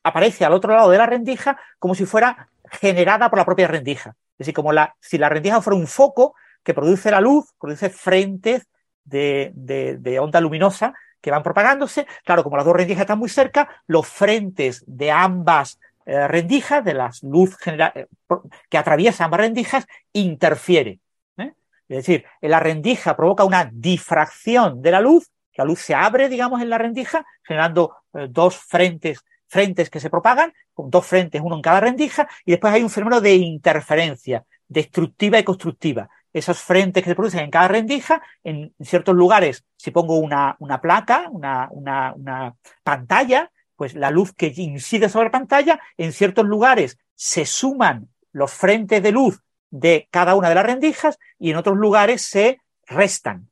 aparece al otro lado de la rendija como si fuera generada por la propia rendija. Es decir, como la, si la rendija fuera un foco que produce la luz, produce frentes de, de, de onda luminosa que van propagándose. Claro, como las dos rendijas están muy cerca, los frentes de ambas eh, rendijas, de las luz eh, que atraviesa ambas rendijas, interfiere. ¿Eh? Es decir, la rendija provoca una difracción de la luz, la luz se abre, digamos, en la rendija, generando dos frentes, frentes que se propagan, con dos frentes, uno en cada rendija, y después hay un fenómeno de interferencia, destructiva y constructiva esos frentes que se producen en cada rendija, en ciertos lugares, si pongo una, una placa, una, una, una, pantalla, pues la luz que incide sobre la pantalla, en ciertos lugares se suman los frentes de luz de cada una de las rendijas y en otros lugares se restan,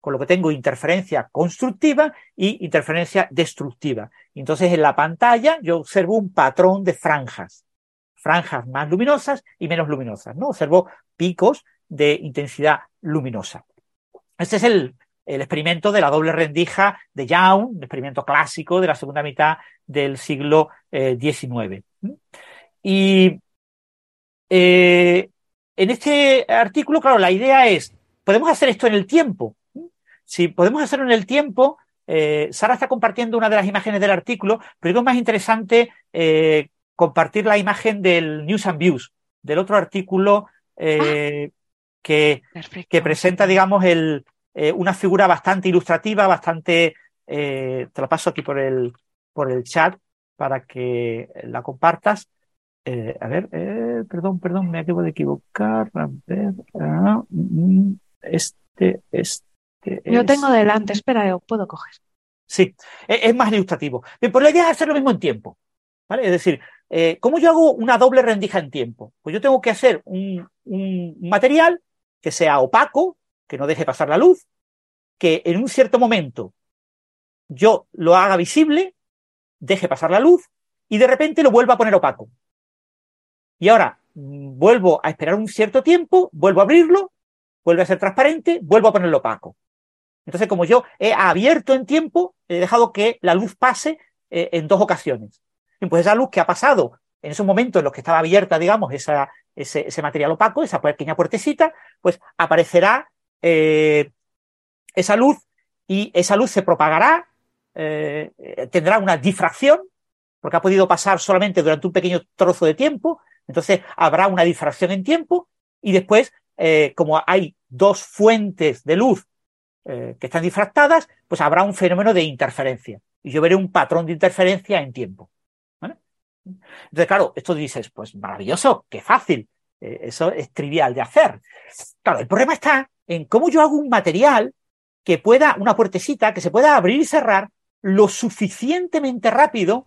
con lo que tengo interferencia constructiva y interferencia destructiva. Entonces en la pantalla yo observo un patrón de franjas, franjas más luminosas y menos luminosas, ¿no? Observo picos de intensidad luminosa. Este es el, experimento de la doble rendija de Young, un experimento clásico de la segunda mitad del siglo XIX. Eh, y eh, en este artículo, claro, la idea es, podemos hacer esto en el tiempo. Si podemos hacerlo en el tiempo, eh, Sara está compartiendo una de las imágenes del artículo, pero es más interesante compartir la imagen del News and Views, del otro artículo ah que, presenta, digamos, el, eh, una figura bastante ilustrativa, bastante, eh, te la paso aquí por el, por el chat para que la compartas. Eh, a ver, perdón, perdón, me acabo de equivocar. A ver, ah, mm, este, este. Yo tengo delante, espera, yo puedo coger. Sí, e, es, más ilustrativo. Pero la idea es hacer lo mismo en tiempo. ¿vale? Es decir, ¿cómo yo hago una doble rendija en tiempo? Pues yo tengo que hacer un, un material que sea opaco, que no deje pasar la luz, que en un cierto momento yo lo haga visible, deje pasar la luz y de repente lo vuelva a poner opaco. Y ahora vuelvo a esperar un cierto tiempo, vuelvo a abrirlo, vuelve a ser transparente, vuelvo a ponerlo opaco. Entonces, como yo he abierto en tiempo, he dejado que la luz pase eh, en dos ocasiones. Y pues esa luz que ha pasado en esos momentos en los que estaba abierta, digamos, esa, ese, material opaco, esa pequeña puertecita, pues aparecerá eh, esa luz y esa luz se propagará, eh, tendrá una difracción, porque ha podido pasar solamente durante un pequeño trozo de tiempo, entonces habrá una difracción en tiempo y después, eh, como hay dos fuentes de luz que están difractadas, pues habrá un fenómeno de interferencia y yo veré un patrón de interferencia en tiempo. Entonces, claro, esto dices, pues maravilloso, qué fácil. Eh, eso es trivial de hacer. Claro, el problema está en cómo yo hago un material que pueda, una puertecita, que se pueda abrir y cerrar lo suficientemente rápido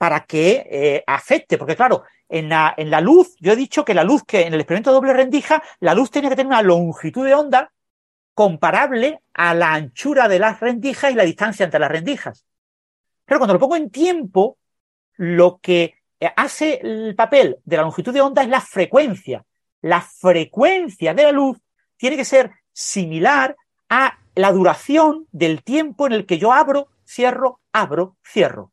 para que eh, afecte. Porque claro, en la, en la luz, yo he dicho que la luz que en el experimento doble rendija, la luz tiene que tener una longitud de onda comparable a la anchura de las rendijas y la distancia entre las rendijas. Pero cuando lo pongo en tiempo, lo que hace el papel de la longitud de onda es la frecuencia. La frecuencia de la luz tiene que ser similar a la duración del tiempo en el que yo abro, cierro, abro, cierro.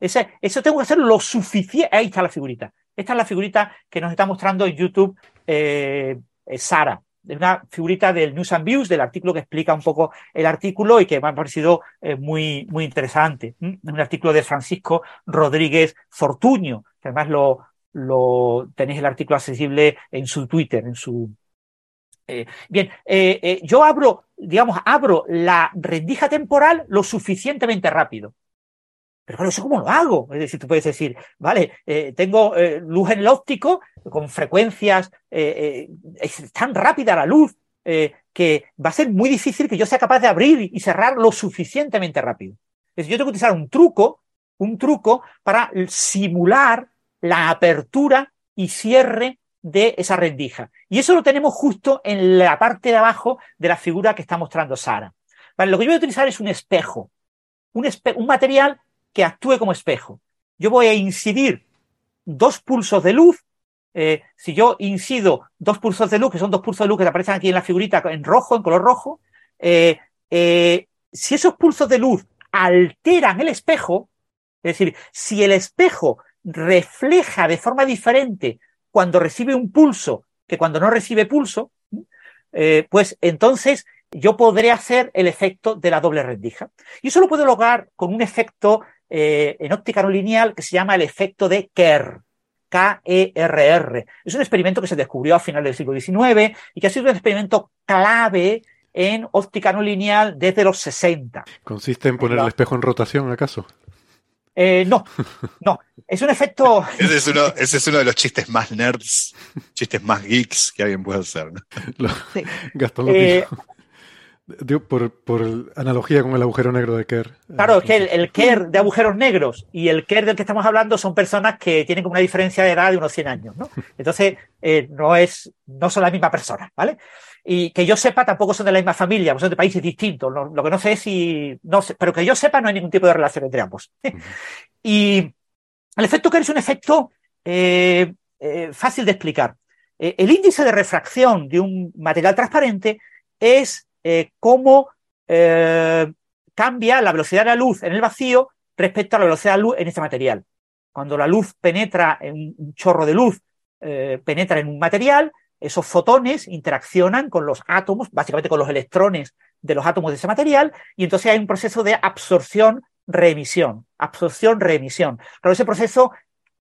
Eso tengo que hacer lo suficiente. Ahí está la figurita. Esta es la figurita que nos está mostrando en YouTube eh, eh, Sara una figurita del News and Views, del artículo que explica un poco el artículo y que me ha parecido eh, muy, muy interesante. Un artículo de Francisco Rodríguez Fortuño, que además lo, lo tenéis el artículo accesible en su Twitter, en su. Eh, bien, eh, yo abro, digamos, abro la rendija temporal lo suficientemente rápido. Pero bueno, ¿eso cómo lo hago? Es decir, tú puedes decir, vale, eh, tengo eh, luz en el óptico con frecuencias, eh, es tan rápida la luz que va a ser muy difícil que yo sea capaz de abrir y cerrar lo suficientemente rápido. Es decir, yo tengo que utilizar un truco, un truco para simular la apertura y cierre de esa rendija. Y eso lo tenemos justo en la parte de abajo de la figura que está mostrando Sara. Vale, lo que yo voy a utilizar es un espejo, un, un material que actúe como espejo. Yo voy a incidir dos pulsos de luz. Eh, si yo incido dos pulsos de luz, que son dos pulsos de luz que aparecen aquí en la figurita en rojo, en color rojo, eh, eh, si esos pulsos de luz alteran el espejo, es decir, si el espejo refleja de forma diferente cuando recibe un pulso que cuando no recibe pulso, pues entonces yo podré hacer el efecto de la doble rendija. Y eso lo puedo lograr con un efecto eh, en óptica no lineal que se llama el efecto de Kerr. K-E-R-R. Es un experimento que se descubrió a finales del siglo XIX y que ha sido un experimento clave en óptica no lineal desde los 60. ¿Consiste en poner el espejo en rotación, acaso? Eh, no, no. Es un efecto. Ese es, uno, ese es uno de los chistes más nerds, chistes más geeks que alguien puede hacer. Lo, Gastón lo eh, por, por, analogía con el agujero negro de Kerr. Claro, es que el, el, Kerr de agujeros negros y el Kerr del que estamos hablando son personas que tienen como una diferencia de edad de unos 100 años, ¿no? Entonces, eh, no, es, no son la misma persona, ¿vale? Y que yo sepa, tampoco son de la misma familia, pues son de países distintos. Lo, lo que no sé es si, no sé, pero que yo sepa, no hay ningún tipo de relación entre ambos. y el efecto Kerr es un efecto eh, eh, fácil de explicar. El índice de refracción de un material transparente es eh, cómo eh, cambia la velocidad de la luz en el vacío respecto a la velocidad de la luz en este material. Cuando la luz penetra en un chorro de luz, eh, penetra en un material, esos fotones interaccionan con los átomos, básicamente con los electrones de los átomos de ese material, y entonces hay un proceso de absorción-reemisión. Absorción-reemisión. Claro, ese proceso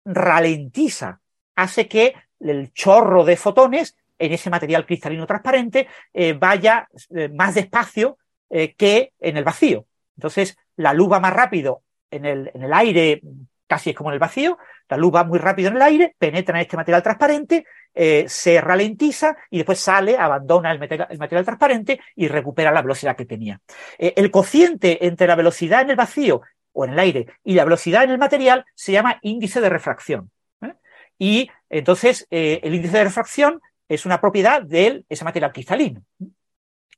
ralentiza, hace que el chorro de fotones en ese material cristalino transparente eh, vaya eh, más despacio eh, que en el vacío. Entonces, la luz va más rápido en el, en el aire, casi es como en el vacío, la luz va muy rápido en el aire, penetra en este material transparente, se ralentiza y después sale, abandona el material, el material transparente y recupera la velocidad que tenía. el cociente entre la velocidad en el vacío o en el aire y la velocidad en el material se llama índice de refracción. Y entonces el índice de refracción es una propiedad de ese material cristalino.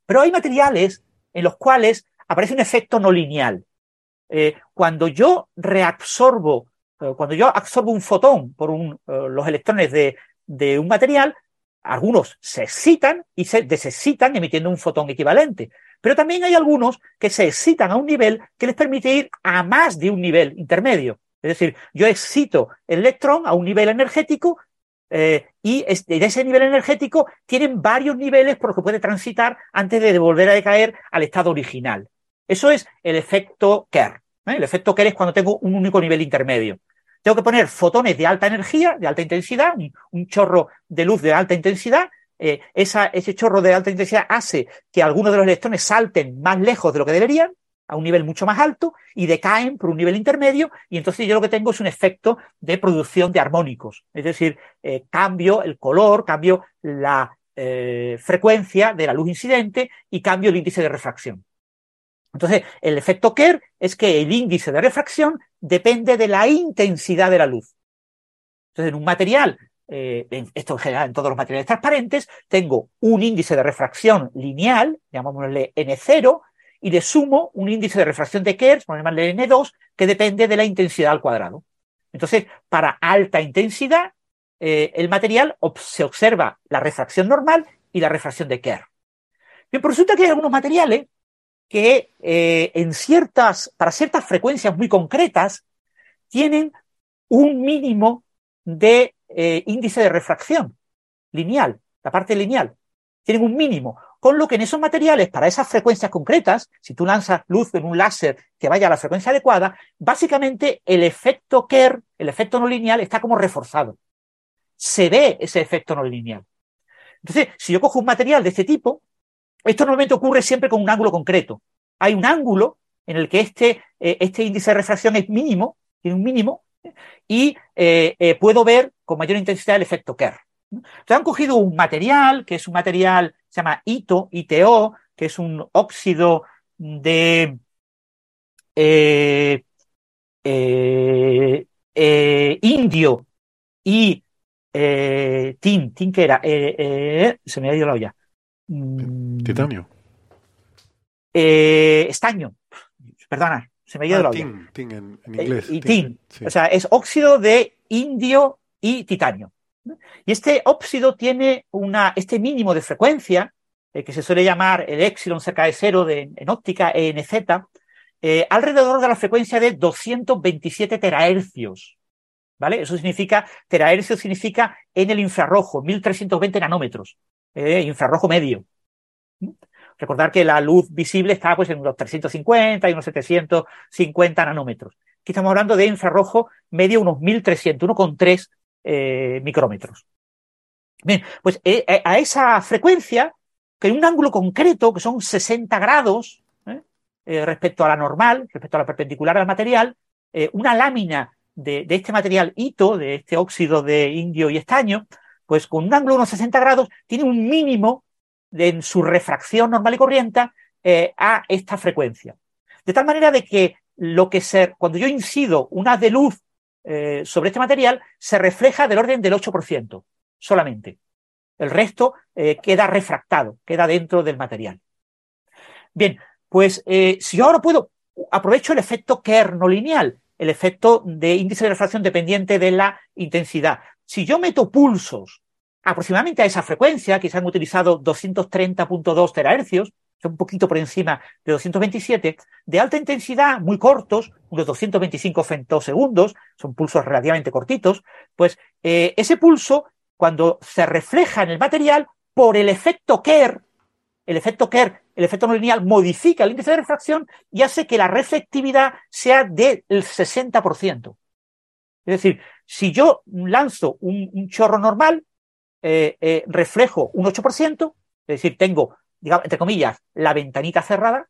Pero hay materiales en los cuales aparece un efecto no lineal. Eh, cuando yo reabsorbo, eh, cuando yo absorbo un fotón por eh, los electrones de, de, un material, algunos se excitan y se desexcitan emitiendo un fotón equivalente. Pero también hay algunos que se excitan a un nivel que les permite ir a más de un nivel intermedio. Es decir, yo excito el electrón a un nivel energético eh, y de ese nivel energético tienen varios niveles por los que puede transitar antes de volver a decaer al estado original. Eso es el efecto Kerr. ¿eh? El efecto Kerr es cuando tengo un único nivel intermedio. Tengo que poner fotones de alta energía, de alta intensidad, un, chorro de luz de alta intensidad. Eh, ese chorro de alta intensidad hace que algunos de los electrones salten más lejos de lo que deberían a un nivel mucho más alto y decaen por un nivel intermedio y entonces yo lo que tengo es un efecto de producción de armónicos, es decir, eh, cambio el color, cambio la eh, frecuencia de la luz incidente y cambio el índice de refracción. Entonces, el efecto Kerr es que el índice de refracción depende de la intensidad de la luz. Entonces, en un material, eh, esto en general en todos los materiales transparentes, tengo un índice de refracción lineal, llamémosle N0, y le sumo un índice de refracción de Kerr, por llamarle N2, que depende de la intensidad al cuadrado. Entonces, para alta intensidad, eh, el material se observa la refracción normal y la refracción de Kerr. Bien, pero resulta que hay algunos materiales que eh, en ciertas, para ciertas frecuencias muy concretas, tienen un mínimo de eh, índice de refracción lineal, la parte lineal. Tienen un mínimo. Con lo que en esos materiales, para esas frecuencias concretas, si tú lanzas luz en un láser que vaya a la frecuencia adecuada, básicamente el efecto Kerr, el efecto no lineal, está como reforzado. Se ve ese efecto no lineal. Entonces, si yo cojo un material de este tipo, esto normalmente ocurre siempre con un ángulo concreto. Hay un ángulo en el que este, eh, este índice de refracción es mínimo, tiene un mínimo, y eh, eh, puedo ver con mayor intensidad el efecto Kerr. Entonces han cogido un material, que es un material, se llama ITO, ITO, que es un óxido de eh, eh, eh, indio y eh, tin, tin que era, eh, eh, se me ha ido la olla. Mm, Titanio. estaño, perdona, se me ha ido Ah, la olla. tin, tin en, en inglés. y tin, tin. sí. O sea, es óxido de indio y titanio. Y este óxido tiene una, este mínimo de frecuencia, eh, que se suele llamar el epsilon cerca de cero de, en óptica, ENZ, eh, alrededor de la frecuencia de 227 terahercios. ¿Vale? Eso significa, terahercios significa en el infrarrojo, 1320 nanómetros, eh, infrarrojo medio. Recordar que la luz visible está pues, en unos 350 y unos 750 nanómetros. Aquí estamos hablando de infrarrojo medio, unos 1300, 1,3 eh, micrómetros. Bien, pues eh, eh, a esa frecuencia, que en un ángulo concreto, que son 60 grados respecto a la normal, respecto a la perpendicular al material, una lámina de, este material hito, de este óxido de indio y estaño, pues con un ángulo de unos 60 grados, tiene un mínimo de, en su refracción normal y corriente a esta frecuencia. De tal manera de que lo que se, cuando yo incido una de luz eh, sobre este material, se refleja del orden del 8% solamente. El resto eh, queda refractado, queda dentro del material. Bien, pues eh, si yo ahora puedo, aprovecho el efecto Kerr no lineal, el efecto de índice de refracción dependiente de la intensidad. Si yo meto pulsos aproximadamente a esa frecuencia, que se han utilizado 230.2 terahercios, un poquito por encima de 227, de alta intensidad, muy cortos, unos 225 femtosegundos, son pulsos relativamente cortitos, pues eh, ese pulso, cuando se refleja en el material, por el efecto Kerr, el efecto Kerr, el efecto no lineal, modifica el índice de refracción y hace que la reflectividad sea del 60%. Es decir, si yo lanzo un, chorro normal, eh, eh, reflejo un 8%, es decir, tengo digamos, entre comillas, la ventanita cerrada,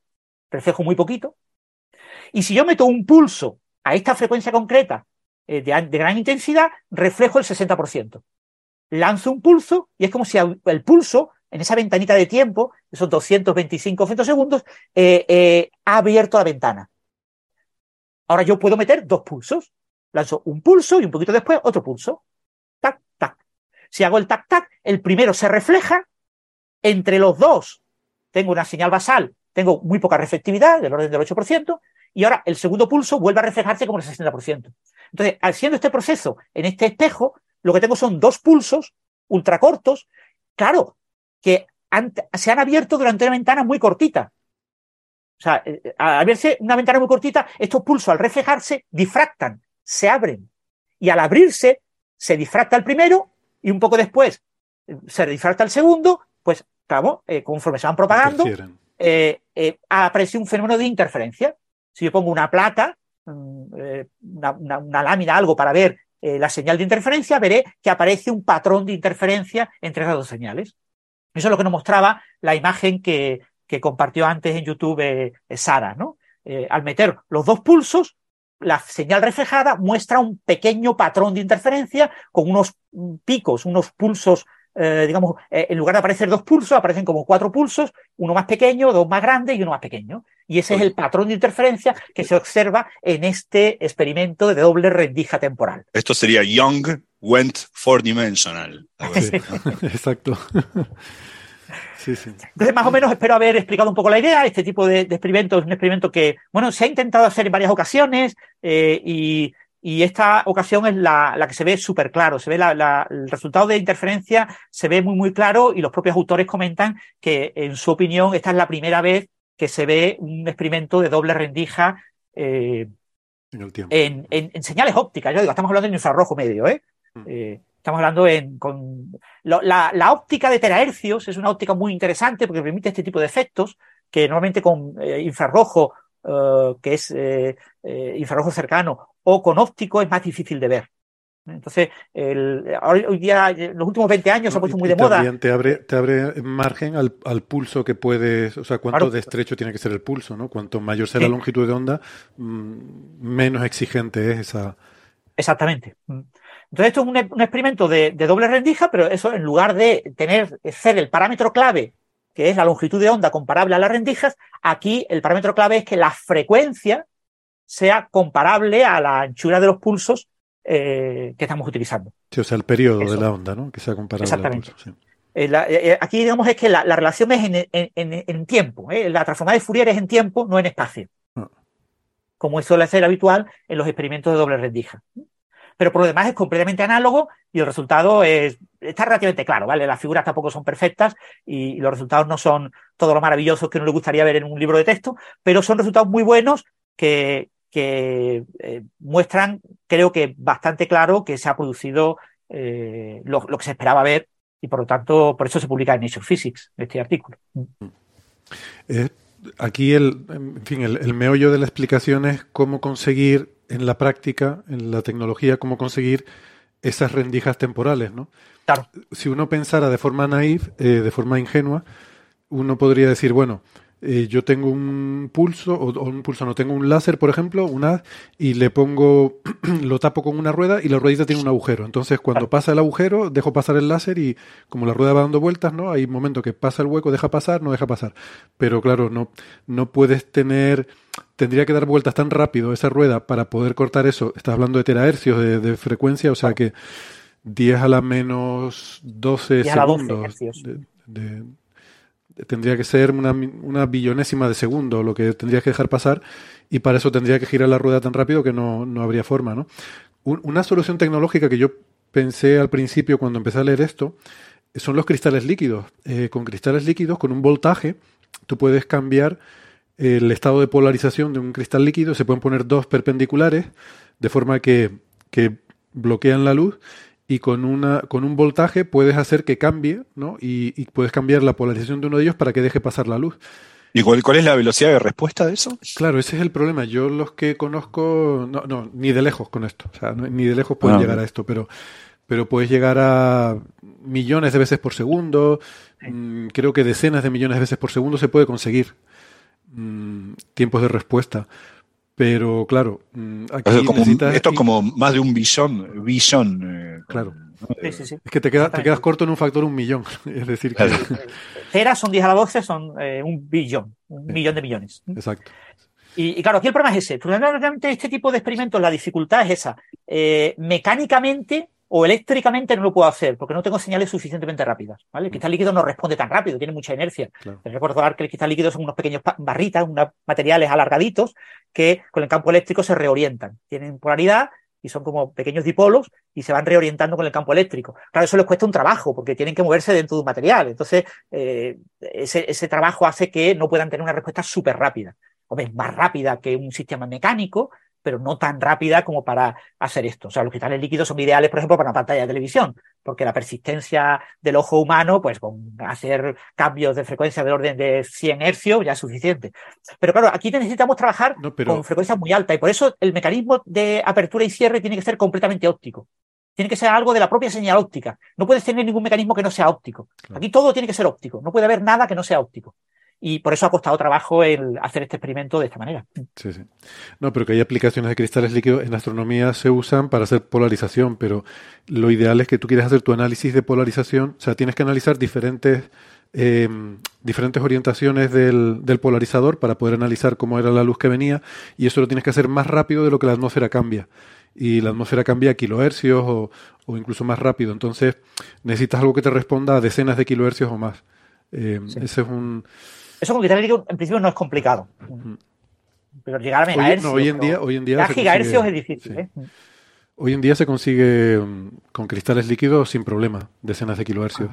reflejo muy poquito. Y si yo meto un pulso a esta frecuencia concreta eh, de, gran intensidad, reflejo el 60%. Lanzo un pulso y es como si el pulso, en esa ventanita de tiempo, esos 225 femtosegundos, eh, eh, ha abierto la ventana. Ahora yo puedo meter dos pulsos. Lanzo un pulso y un poquito después otro pulso. Tac, tac. Si hago el tac, tac, el primero se refleja entre los dos tengo una señal basal, tengo muy poca reflectividad, del orden del 8%, y ahora el segundo pulso vuelve a reflejarse como el 60%. Entonces, haciendo este proceso en este espejo, lo que tengo son dos pulsos ultracortos, claro, que se han abierto durante una ventana muy cortita. O sea, al abrirse una ventana muy cortita, estos pulsos al reflejarse difractan, se abren. Y al abrirse, se difracta el primero y un poco después se difracta el segundo, pues claro, eh, conforme se van propagando, eh, eh, aparece un fenómeno de interferencia. Si yo pongo una placa, una, una, una, lámina, algo para ver eh, la señal de interferencia, veré que aparece un patrón de interferencia entre esas dos señales. Eso es lo que nos mostraba la imagen que, que compartió antes en YouTube eh, Sara, ¿no? al meter los dos pulsos, la señal reflejada muestra un pequeño patrón de interferencia con unos picos, unos pulsos eh, digamos, eh, en lugar de aparecer dos pulsos, aparecen como cuatro pulsos, uno más pequeño, dos más grandes y uno más pequeño. Y ese es el patrón de interferencia que se observa en este experimento de doble rendija temporal. Esto sería Young went four dimensional. Sí, exacto. Sí, sí. Entonces, más o menos espero haber explicado un poco la idea. Este tipo de, de experimento es un experimento que, bueno, se ha intentado hacer en varias ocasiones eh, y, y esta ocasión es la, la que se ve súper claro. Se ve la, la, el resultado de interferencia, se ve muy, muy claro y los propios autores comentan que, en su opinión, esta es la primera vez que se ve un experimento de doble rendija eh, en. En, en, en, señales ópticas. Yo digo, estamos hablando en infrarrojo medio, ¿eh? Mm. eh estamos hablando en, con lo, la, la, óptica de terahercios es una óptica muy interesante porque permite este tipo de efectos que normalmente con eh, infrarrojo, uh, que es eh, infrarrojo cercano, o con óptico es más difícil de ver. Entonces, el, hoy día, en los últimos 20 años se ha puesto muy de moda. También te abre, te abre margen al, al, pulso que puedes, o sea, cuánto Claro. de estrecho tiene que ser el pulso, ¿no? Cuanto mayor sea la longitud de onda, mm, menos exigente es esa. Exactamente. Entonces, esto es un, un experimento de, de doble rendija, pero eso en lugar de tener, ser el parámetro clave, que es la longitud de onda comparable a las rendijas, aquí el parámetro clave es que la frecuencia sea comparable a la anchura de los pulsos eh, que estamos utilizando. Sí, o sea, el periodo Eso. de la onda, ¿no? Que sea comparable Exactamente. al pulso. sí. Eh, la- eh, aquí digamos es que la, la relación es en, en- en- en tiempo. La transformada de Fourier es en tiempo, no en espacio. Ah. Como suele ser habitual en los experimentos de doble rendija. Pero por lo demás es completamente análogo y el resultado es, está relativamente claro, ¿vale? Las figuras tampoco son perfectas y, los resultados no son todo lo maravillosos que uno le gustaría ver en un libro de texto, pero son resultados muy buenos que, que eh, muestran, creo que bastante claro que se ha producido eh, lo, que se esperaba ver y por lo tanto, por eso se publica en Nature Physics este artículo. Eh, aquí el, en fin, el meollo de la explicación es cómo conseguir en la práctica, en la tecnología, cómo conseguir esas rendijas temporales, ¿no? Claro. Si uno pensara de forma naif, eh, de forma ingenua, uno podría decir, bueno, eh, yo tengo un pulso, o, o un pulso no, tengo un láser, por ejemplo, un haz, y le pongo, lo tapo con una rueda y la ruedita tiene un agujero. Entonces, cuando pasa el agujero, dejo pasar el láser y como la rueda va dando vueltas, ¿no? Hay un momento que pasa el hueco, deja pasar, no deja pasar. Pero claro, no, no puedes tener, tendría que dar vueltas tan rápido esa rueda para poder cortar eso. Estás hablando de terahercios de, de frecuencia, o sea que 10 a la menos 12 10 a la 12 segundos. hercios. de- de- de- tendría que ser una, una billonésima de segundo lo que tendrías que dejar pasar y para eso tendría que girar la rueda tan rápido que no, no habría forma, ¿no? Un- una solución tecnológica que yo pensé al principio cuando empecé a leer esto son los cristales líquidos. Eh, con cristales líquidos, con un voltaje, tú puedes cambiar el estado de polarización de un cristal líquido. Se pueden poner dos perpendiculares de forma que, que bloquean la luz y con, una, con un voltaje puedes hacer que cambie, ¿no? Y, y puedes cambiar la polarización de uno de ellos para que deje pasar la luz. ¿Y cuál, cuál es la velocidad de respuesta de eso? Claro, ese es el problema. Yo los que conozco, no, no ni de lejos con esto. O sea, no- ni de lejos pueden Ah, llegar a esto, pero, pero puedes llegar a millones de veces por segundo. mm, creo que decenas de millones de veces por segundo se puede conseguir mm, tiempos de respuesta. Pero claro, mm, aquí O sea, como- necesitas- esto es como más de un billón, billón. eh, Claro. ¿no? Sí, sí, sí. Es que te, queda- te quedas corto en un factor un millón. Es decir, que, Claro. Teras son 10 a la 12, son eh, un billón, un Sí. millón de millones. exacto. Y, y claro, aquí el problema es ese. Fundamentalmente, este tipo de experimentos, la dificultad es esa. Eh, mecánicamente o eléctricamente no lo puedo hacer porque no tengo señales suficientemente rápidas. ¿vale? El cristal líquido no responde tan rápido, tiene mucha inercia. Claro. Recordar que el cristal líquido son unos pequeños barritas, unos materiales alargaditos que con el campo eléctrico se reorientan. Tienen polaridad y son como pequeños dipolos y se van reorientando con el campo eléctrico. Claro, eso les cuesta un trabajo porque tienen que moverse dentro de un material. Entonces, eh, ese, ese trabajo hace que no puedan tener una respuesta súper rápida. Hombre, más rápida que un sistema mecánico, pero no tan rápida como para hacer esto. O sea, los cristales líquidos son ideales, por ejemplo, para una pantalla de televisión, porque la persistencia del ojo humano, pues con hacer cambios de frecuencia del orden de 100 hercios ya es suficiente. Pero claro, aquí necesitamos trabajar No, pero- con frecuencias muy altas y por eso el mecanismo de apertura y cierre tiene que ser completamente óptico. Tiene que ser algo de la propia señal óptica. No puedes tener ningún mecanismo que no sea óptico. Claro. Aquí todo tiene que ser óptico. No puede haber nada que no sea óptico. Y por eso ha costado trabajo el hacer este experimento de esta manera. Sí, sí. No, pero que hay aplicaciones de cristales líquidos en astronomía se usan para hacer polarización, pero lo ideal es que tú quieres hacer tu análisis de polarización, o sea, tienes que analizar diferentes, eh, diferentes orientaciones del, del polarizador para poder analizar cómo era la luz que venía, y eso lo tienes que hacer más rápido de lo que la atmósfera cambia. Y la atmósfera cambia a kilohercios o, o incluso más rápido. Entonces, necesitas algo que te responda a decenas de kilohercios o más. Eh, Sí. Ese es un. Eso con cristal líquido en principio no es complicado. Pero llegar a Hoy, megahercios. no, hoy en día, hoy en día ya se gigahercios consigue- es difícil. sí. ¿eh? Hoy en día se consigue mm, con cristales líquidos sin problema, decenas de kilohercios.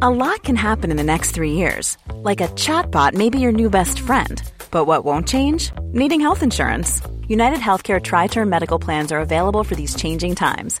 A lot can happen in the next three years. Like a chatbot may be your new best friend. But what won't change? Needing health insurance. United Healthcare Tri Term Medical Plans are available for these changing times.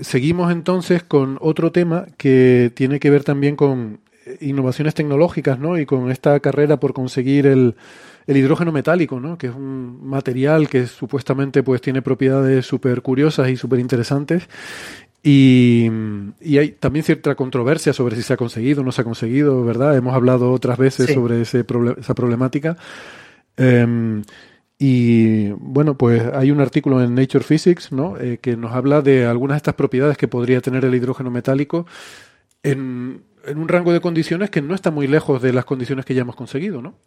seguimos entonces con otro tema que tiene que ver también con innovaciones tecnológicas, ¿no? Y con esta carrera por conseguir el, el hidrógeno metálico, ¿no? Que es un material que supuestamente pues tiene propiedades súper curiosas y súper interesantes. Y, y, hay también cierta controversia sobre si se ha conseguido o no se ha conseguido, ¿verdad? Hemos hablado otras veces Sí. sobre ese esa problemática. Em, y bueno, pues hay un artículo en Nature Physics ¿no? Eh, que nos habla de algunas de estas propiedades que podría tener el hidrógeno metálico en, un rango de condiciones que no está muy lejos de las condiciones que ya hemos conseguido, ¿no?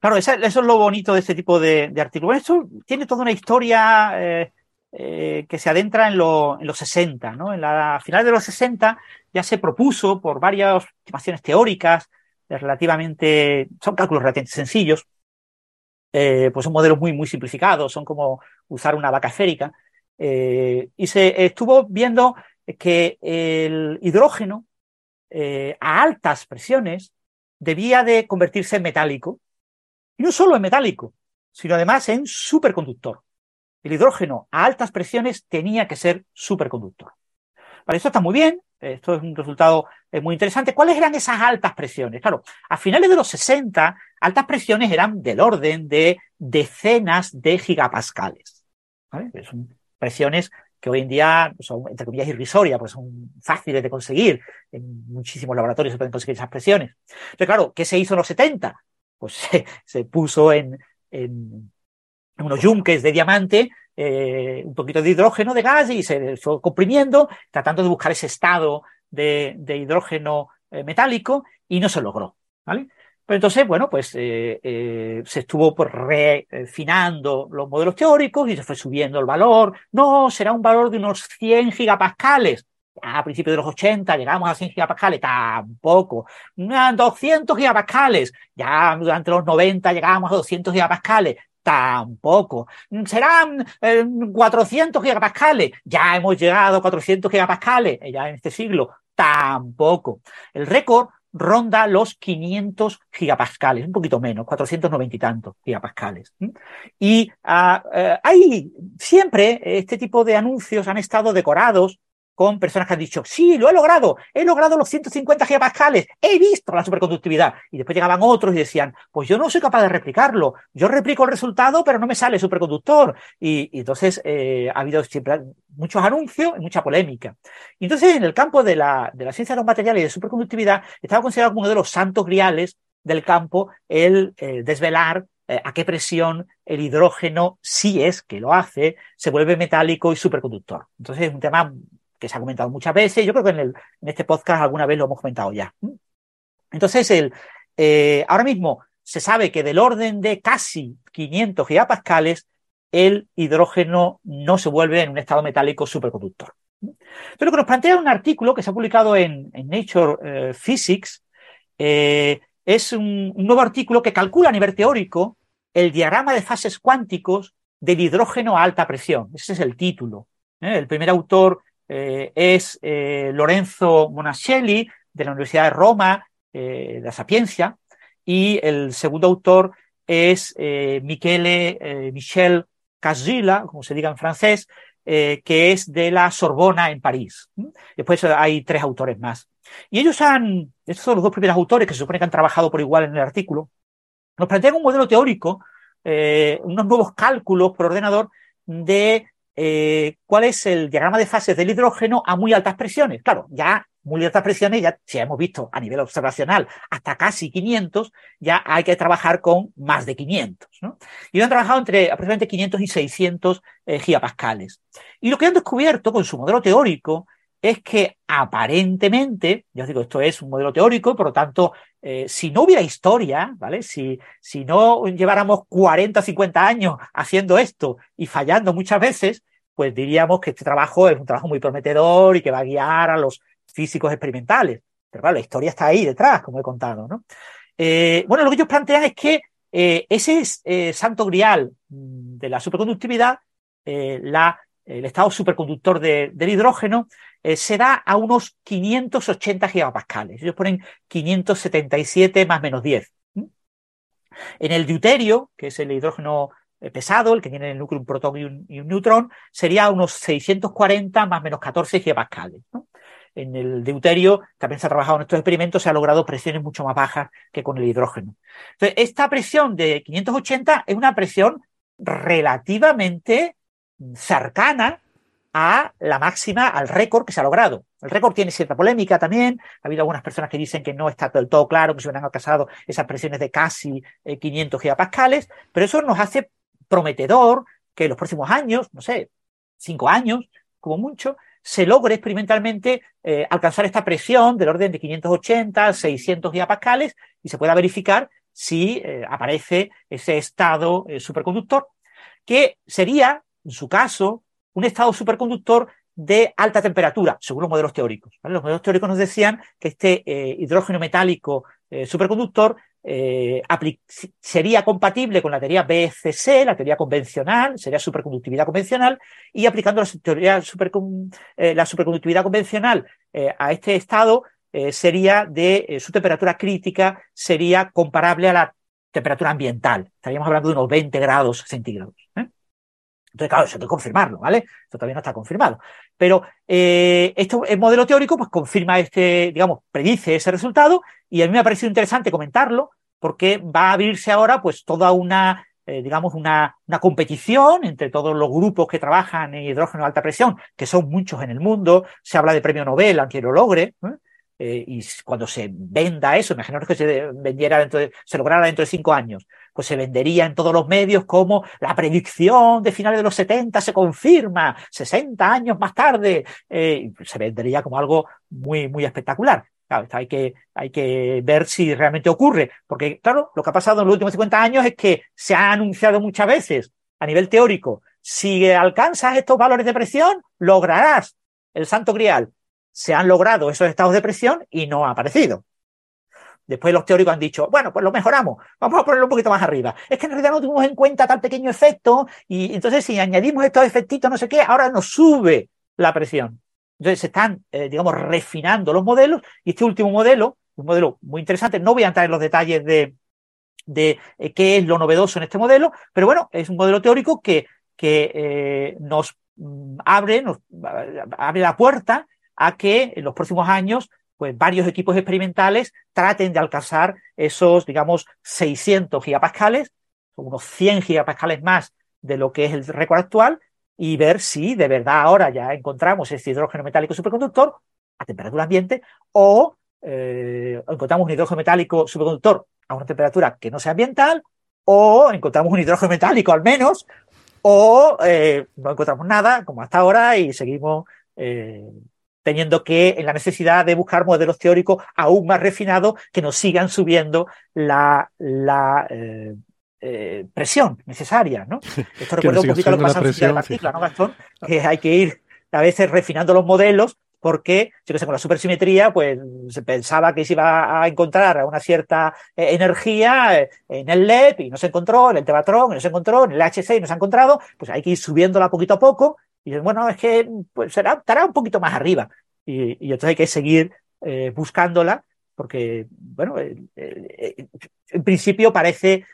Claro, eso es lo bonito de este tipo de, artículos. Esto tiene toda una historia eh, eh, que se adentra en, en los 60, ¿no? En la a finales de los 60 ya se propuso por varias estimaciones teóricas relativamente, son cálculos relativamente sencillos, eh, pues son modelos muy, muy simplificados, son como usar una vaca esférica, eh, y se estuvo viendo que el hidrógeno eh, a altas presiones debía de convertirse en metálico, y no solo en metálico, sino además en superconductor. El hidrógeno a altas presiones tenía que ser superconductor. Vale, esto está muy bien, esto es un resultado eh, muy interesante. ¿Cuáles eran esas altas presiones? Claro, a finales de los 60, altas presiones eran del orden de decenas de gigapascales. Son presiones que hoy en día son, entre comillas, irrisorias, porque son fáciles de conseguir. En muchísimos laboratorios se pueden conseguir esas presiones. Entonces, claro, ¿qué se hizo en los 70? Pues se, puso en unos yunques de diamante eh, un poquito de hidrógeno de gas y se fue comprimiendo, tratando de buscar ese estado de, hidrógeno eh, metálico y no se logró. ¿vale? Pero entonces, bueno, pues eh, se estuvo pues, refinando los modelos teóricos y se fue subiendo el valor. No, será un valor de unos 100 gigapascales. A principios de los 80 llegamos a 100 gigapascales, tampoco. Ah, 200 gigapascales, ya durante los 90 llegamos a 200 gigapascales, tampoco. Serán eh, 400 gigapascales, ya hemos llegado a 400 gigapascales, eh, ya en este siglo, tampoco. El récord ronda los 500 gigapascales, un poquito menos, 490 y tantos gigapascales. Y ah, eh, hay siempre este tipo de anuncios han estado decorados con personas que han dicho, sí, lo he logrado, he logrado los 150 gigapascales, he visto la superconductividad. Y después llegaban otros y decían, pues yo no soy capaz de replicarlo, yo replico el resultado, pero no me sale superconductor. Y, y entonces eh, ha habido siempre muchos anuncios y mucha polémica. Y entonces en el campo de la, de la ciencia de los materiales y de superconductividad estaba considerado como uno de los santos griales del campo el eh, desvelar eh, a qué presión el hidrógeno, si es que lo hace, se vuelve metálico y superconductor. Entonces es un tema que se ha comentado muchas veces. Yo creo que en, el, en este podcast alguna vez lo hemos comentado ya. Entonces, el, eh, ahora mismo se sabe que del orden de casi 500 gigapascales, el hidrógeno no se vuelve en un estado metálico superconductor. Pero lo que nos plantea un artículo que se ha publicado en, Nature eh, Physics eh, es un, nuevo artículo que calcula a nivel teórico el diagrama de fases cuánticos del hidrógeno a alta presión. Ese es el título. El primer autor eh, es eh, Lorenzo Monachelli, de la Universidad de Roma, eh, la Sapienza, y el segundo autor es Michele Michel Casilla, como se diga en francés, que es de la Sorbona en París. Después hay tres autores más. Y ellos han, estos son los dos primeros autores que se supone que han trabajado por igual en el artículo, nos plantean un modelo teórico, unos nuevos cálculos por ordenador de eh, cuál es el diagrama de fases del hidrógeno a muy altas presiones. Claro, ya muy altas presiones, ya si hemos visto a nivel observacional hasta casi 500, ya hay que trabajar con más de 500. ¿no? Y han trabajado entre aproximadamente 500 y 600 eh, gigapascales. Y lo que han descubierto con su modelo teórico es que aparentemente, ya os digo, esto es un modelo teórico, por lo tanto, eh, si no hubiera historia, ¿vale? Si, si no lleváramos 40 o 50 años haciendo esto y fallando muchas veces, pues diríamos que este trabajo es un trabajo muy prometedor y que va a guiar a los físicos experimentales. Pero claro, la historia está ahí detrás, como he contado, ¿no? Eh, bueno, lo que ellos plantean es que eh, ese santo grial de la superconductividad, la el estado superconductor del hidrógeno, eh, se da a unos 580 gigapascales. Ellos ponen 577 más menos 10. En el deuterio, que es el hidrógeno eh, pesado, el que tiene en el núcleo un protón y un, neutrón, sería unos 640 más menos 14 gigapascales. En el deuterio también se ha trabajado en estos experimentos, se ha logrado presiones mucho más bajas que con el hidrógeno. Entonces, esta presión de 580 es una presión relativamente cercana a la máxima, al récord que se ha logrado. El récord tiene cierta polémica también. Ha habido algunas personas que dicen que no está del todo claro, que se hubieran alcanzado esas presiones de casi 500 eh, gigapascales, pero eso nos hace prometedor que en los próximos años, no sé, cinco años, como mucho, se logre experimentalmente eh, alcanzar esta presión del orden de 580, 600 gigapascales y se pueda verificar si eh, aparece ese estado superconductor, que sería, en su caso, un estado superconductor de alta temperatura, según los modelos teóricos. Los modelos teóricos nos decían que este eh, hidrógeno metálico eh, superconductor eh, sería compatible con la teoría BFC, la teoría convencional, sería superconductividad convencional, y aplicando la, teoría la superconductividad convencional a este estado, sería de su temperatura crítica, sería comparable a la temperatura ambiental. Estaríamos hablando de unos 20 grados centígrados. Entonces, claro, eso hay que confirmarlo, ¿vale? Esto todavía no está confirmado. Pero eh, esto, el modelo teórico, pues confirma este, digamos, predice ese resultado, y a mí me ha parecido interesante comentarlo, porque va a abrirse ahora, pues, toda una, eh, digamos, una, una, competición entre todos los grupos que trabajan en hidrógeno de alta presión, que son muchos en el mundo. Se habla de premio Nobel, aunque lo logre. Eh, y cuando se venda eso, imaginaos que se vendiera dentro de, se lograra dentro de cinco años, pues se vendería en todos los medios como la predicción de finales de los 70 se confirma 60 años más tarde. Eh, se vendería como algo muy, muy espectacular. Claro, hay que, hay que ver si realmente ocurre, porque claro, lo que ha pasado en los últimos 50 años es que se ha anunciado muchas veces a nivel teórico, si alcanzas estos valores de presión, lograrás el santo grial. Se han logrado esos estados de presión y no ha aparecido. Después los teóricos han dicho, bueno, pues lo mejoramos, vamos a ponerlo un poquito más arriba. Es que en realidad no tuvimos en cuenta tal pequeño efecto y entonces si añadimos estos efectitos, no sé qué, ahora nos sube la presión. Entonces se están, eh, digamos, refinando los modelos y este último modelo, un modelo muy interesante, no voy a entrar en los detalles de, eh, qué es lo novedoso en este modelo, pero bueno, es un modelo teórico que, que eh, nos mm, abre, nos abre la puerta a que en los próximos años pues varios equipos experimentales traten de alcanzar esos, digamos, 600 gigapascales, unos 100 gigapascales más de lo que es el récord actual, y ver si de verdad ahora ya encontramos ese hidrógeno metálico superconductor a temperatura ambiente o eh, encontramos un hidrógeno metálico superconductor a una temperatura que no sea ambiental o encontramos un hidrógeno metálico al menos o eh, no encontramos nada como hasta ahora y seguimos eh, teniendo que en la necesidad de buscar modelos teóricos aún más refinados que nos sigan subiendo la, la eh, eh, presión necesaria, ¿no? Esto recuerda un poquito lo que pasa en de partícula, ¿no, Gastón? Que hay que ir a veces refinando los modelos porque, yo que sé, con la supersimetría, pues se pensaba que se iba a encontrar una cierta eh, energía en el LED y no se encontró, en el Tevatron y no se encontró, en el HC y no se ha encontrado, pues hay que ir subiéndola poquito a poco y bueno, es que pues, será, estará un poquito más arriba. Y, y entonces hay que seguir eh, buscándola, porque, bueno, eh, eh, en principio parece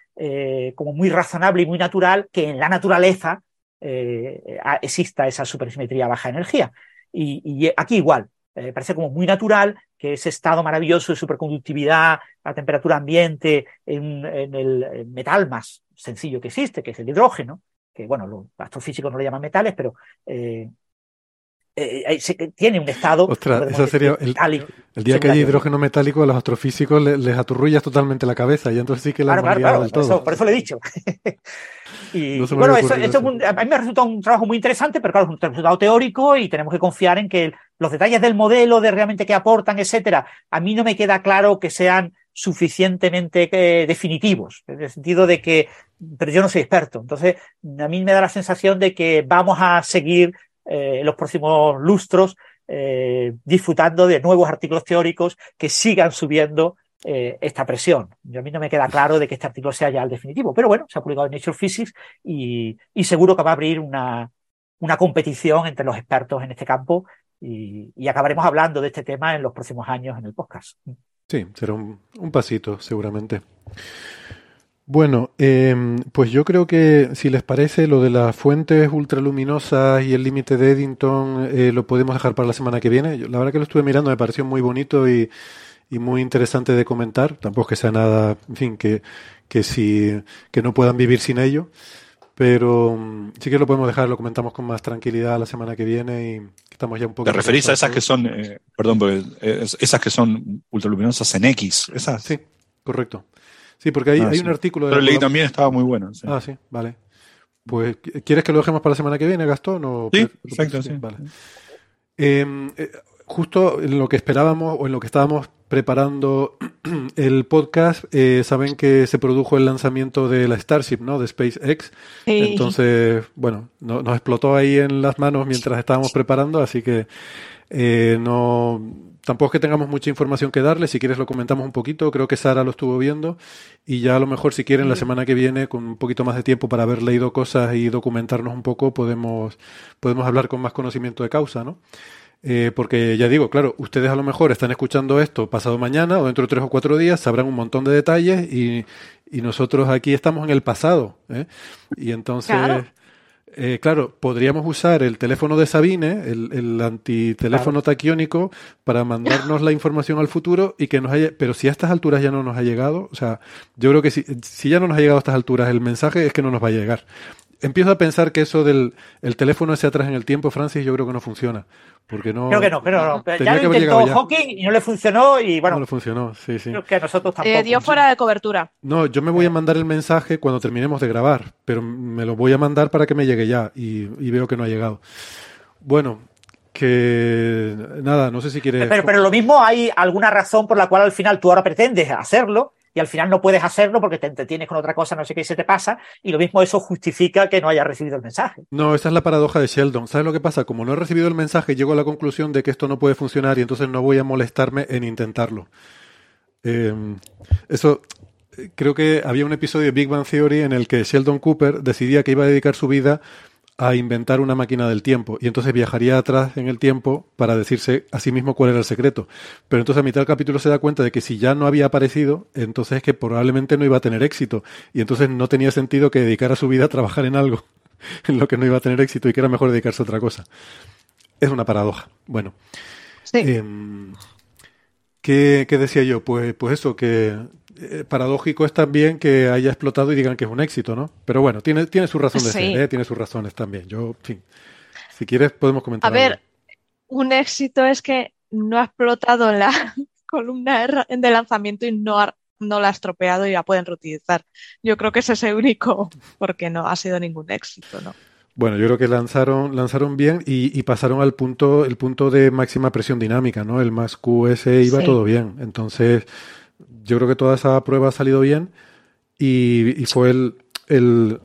como muy razonable y muy natural que en la naturaleza exista esa supersimetría baja energía. Y, y aquí igual, parece como muy natural que ese estado maravilloso de superconductividad a temperatura ambiente en, en el metal más sencillo que existe, que es el hidrógeno, que bueno, los astrofísicos no lo llaman metales, pero eh, eh, tiene un estado. Ostras, eso sería el, día que hay hidrógeno metálico a los astrofísicos les, aturrullas totalmente la cabeza y entonces sí que la claro, claro, del todo. por eso lo he dicho. y, bueno, eso, a mí me ha resultado un trabajo muy interesante, pero claro, es un resultado teórico y tenemos que confiar en que los detalles del modelo, de realmente qué aportan, etcétera, a mí no me queda claro que sean suficientemente eh, definitivos, en el sentido de que, pero yo no soy experto, entonces a mí me da la sensación de que vamos a seguir eh, los próximos lustros eh, disfrutando de nuevos artículos teóricos que sigan subiendo esta presión. Yo a mí no me queda claro de que este artículo sea ya el definitivo, pero bueno, se ha publicado en Nature Physics y, y seguro que va a abrir una, una competición entre los expertos en este campo y, y, acabaremos hablando de este tema en los próximos años en el podcast. Sí, será un, un pasito seguramente. Bueno, eh, pues yo creo que si les parece lo de las fuentes ultraluminosas y el límite de Eddington eh, lo podemos dejar para la semana que viene. La verdad que lo estuve mirando, me pareció muy bonito y, muy interesante de comentar. Tampoco que sea nada, en fin, que, que, si, que no puedan vivir sin ello. Pero um, sí que lo podemos dejar, lo comentamos con más tranquilidad la semana que viene y estamos ya un poco... ¿Te referís a esas que son, eh, perdón, eh, esas que son ultraluminosas en X? ¿Esas? Sí, correcto. Sí, porque hay, Ah, hay sí. un artículo de... Pero leí también, estaba muy bueno. sí. Ah, sí, vale. Pues, ¿quieres que lo dejemos para la semana que viene, Gastón? O Sí, perfecto, sí. Vale. Eh, eh, justo en lo que esperábamos o en lo que estábamos preparando el podcast, eh, saben que se produjo el lanzamiento de la Starship, ¿no? De SpaceX. Sí. Entonces, bueno, no- nos explotó ahí en las manos mientras estábamos preparando, así que eh, no tampoco es que tengamos mucha información que darle. Si quieres lo comentamos un poquito. Creo que Sara lo estuvo viendo y ya a lo mejor si quieren la semana que viene con un poquito más de tiempo para haber leído cosas y documentarnos un poco podemos podemos hablar con más conocimiento de causa, ¿no? Eh, porque ya digo, claro, ustedes a lo mejor están escuchando esto pasado mañana o dentro de tres o cuatro días, sabrán un montón de detalles y, y nosotros aquí estamos en el pasado. ¿eh? Y entonces, Claro. eh, claro, podríamos usar el teléfono de Sabine, el, el antiteléfono taquiónico, para mandarnos la información al futuro y que nos haya. Pero si a estas alturas ya no nos ha llegado, o sea, yo creo que si, si ya no nos ha llegado a estas alturas el mensaje es que no nos va a llegar. Empiezo a pensar que eso del el teléfono hacia atrás en el tiempo, Francis, yo creo que no funciona. Porque no. Creo que no, pero no. Tenía ya que lo haber intentó llegado ya. Hawking y no le funcionó y bueno, No le funcionó, sí, sí. creo que a nosotros tampoco. Eh, dio fuera de cobertura. No, yo me voy a mandar el mensaje cuando terminemos de grabar, pero me lo voy a mandar para que me llegue ya y, y veo que no ha llegado. Bueno, que nada, no sé si quieres. Pero, pero lo mismo hay alguna razón por la cual al final tú ahora pretendes hacerlo y al final no puedes hacerlo porque te entretienes con otra cosa, no sé qué se te pasa, y lo mismo eso justifica que no hayas recibido el mensaje. No, esa es la paradoja de Sheldon. ¿Sabes lo que pasa? Como no he recibido el mensaje, llego a la conclusión de que esto no puede funcionar y entonces no voy a molestarme en intentarlo. Eh, eso, creo que había un episodio de Big Bang Theory en el que Sheldon Cooper decidía que iba a dedicar su vida a inventar una máquina del tiempo y entonces viajaría atrás en el tiempo para decirse a sí mismo cuál era el secreto. Pero entonces a mitad del capítulo se da cuenta de que si ya no había aparecido, entonces es que probablemente no iba a tener éxito y entonces no tenía sentido que dedicara su vida a trabajar en algo en lo que no iba a tener éxito y que era mejor dedicarse a otra cosa. Es una paradoja. Bueno, Sí. Em, ¿qué, qué decía yo? Pues, pues eso, que eh, paradójico es también que haya explotado y digan que es un éxito, ¿no? Pero bueno, tiene, tiene su razón de Sí. ser, ¿eh? tiene sus razones también. Yo, en fin, si quieres podemos comentar. A ver, algo. un éxito es que no ha explotado la columna de lanzamiento y no, ha- no la ha estropeado y la pueden reutilizar. Yo creo que ese es el único, porque no ha sido ningún éxito, ¿no? Bueno, yo creo que lanzaron, lanzaron bien y, y pasaron al punto, el punto de máxima presión dinámica, ¿no? El más QS iba Sí. todo bien. Entonces, yo creo que toda esa prueba ha salido bien y, y fue el, el,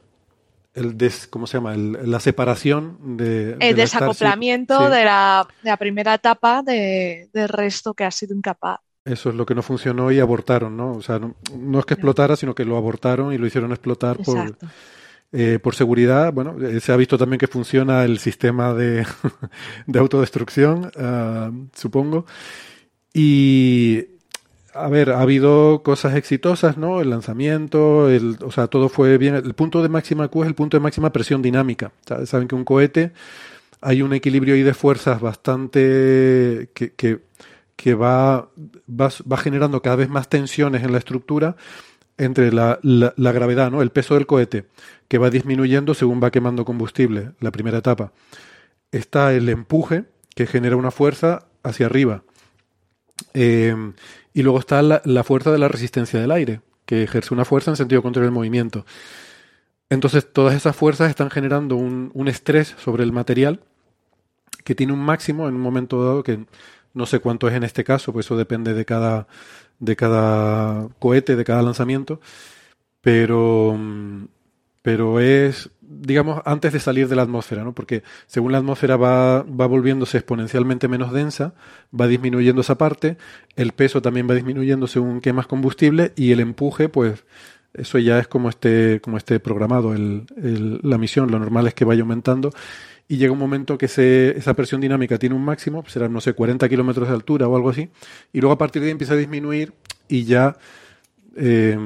el des- ¿cómo se llama? El- la separación de, El la desacoplamiento. Sí, de, la, de la primera etapa de, del resto que ha sido incapaz. Eso es lo que no funcionó y abortaron, ¿no? O sea, no, no es que explotara, sino que lo abortaron y lo hicieron explotar por. Eh, por seguridad, bueno, eh, se ha visto también que funciona el sistema de, de autodestrucción, ah, supongo. Y, a ver, ha habido cosas exitosas, ¿no? El lanzamiento, el, o sea, todo fue bien. El punto de máxima Q es el punto de máxima presión dinámica. Sa- Saben que un cohete hay un equilibrio ahí de fuerzas bastante que, que, va, va, va generando cada vez más tensiones en la estructura entre la, la, la gravedad, ¿no? El peso del cohete, que va disminuyendo según va quemando combustible, la primera etapa. Está el empuje, que genera una fuerza hacia arriba. Eh, y luego está la, fuerza de la resistencia del aire, que ejerce una fuerza en sentido contrario del movimiento. Entonces, todas esas fuerzas están generando un, un estrés sobre el material que tiene un máximo en un momento dado que no sé cuánto es en este caso, pues eso depende de cada, de cada cohete, de cada lanzamiento, pero, mm, pero es, digamos, antes de salir de la atmósfera, ¿no? Porque según la atmósfera va, va volviéndose exponencialmente menos densa, va disminuyendo esa parte, el peso también va disminuyendo según quemas combustible y el empuje, pues, Eso ya es como esté, como esté programado el, el, la misión. Lo normal es que vaya aumentando y llega un momento que se, esa presión dinámica tiene un máximo, será, no sé, 40 kilómetros de altura o algo así, y luego a partir de ahí empieza a disminuir y ya eh,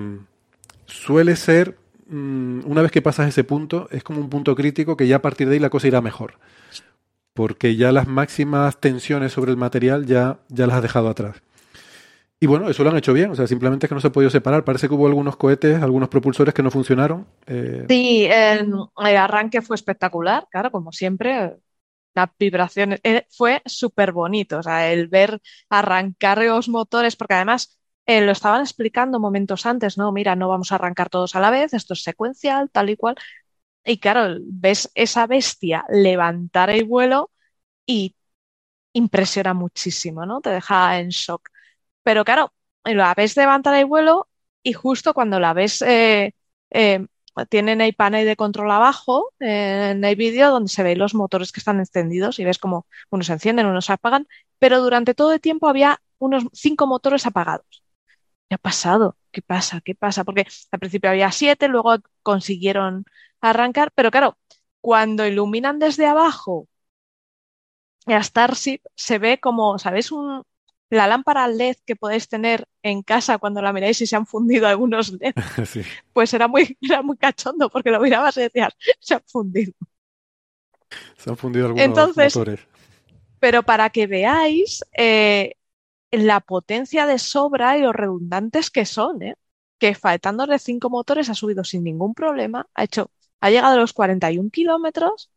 suele ser, mm, una vez que pasas ese punto, es como un punto crítico que ya a partir de ahí la cosa irá mejor, porque ya las máximas tensiones sobre el material ya, ya las has dejado atrás. Y bueno, eso lo han hecho bien, o sea, simplemente es que no se ha podido separar. Parece que hubo algunos cohetes, algunos propulsores que no funcionaron. Eh... Sí, el, arranque fue espectacular, claro, como siempre. Las vibraciones eh, fue súper bonito, o sea, el ver arrancar los motores, porque además eh, lo estaban explicando momentos antes, ¿no? Mira, no vamos a arrancar todos a la vez, esto es secuencial, tal y cual. Y claro, ves esa bestia levantar el vuelo y impresiona muchísimo, ¿no? Te deja en shock. Pero claro, la ves levantar el vuelo y justo cuando la ves, eh, eh, tienen el panel de control abajo eh, en el vídeo donde se ven los motores que están encendidos y ves como unos se encienden, unos se apagan, pero durante todo el tiempo había unos cinco motores apagados. ¿Qué ha pasado? ¿Qué pasa? ¿Qué pasa? Porque al principio había siete, luego consiguieron arrancar, pero claro, cuando iluminan desde abajo a Starship se ve como, ¿sabéis? Un, la lámpara LED que podéis tener en casa cuando la miráis y se han fundido algunos LED, sí. pues era muy, era muy cachondo porque lo mirabas y decías, se han fundido. Se han fundido algunos Entonces, motores. Pero para que veáis eh, la potencia de sobra y los redundantes que son, ¿eh? que faltándole cinco motores ha subido sin ningún problema, ha hecho, ha llegado a los 41 kilómetros,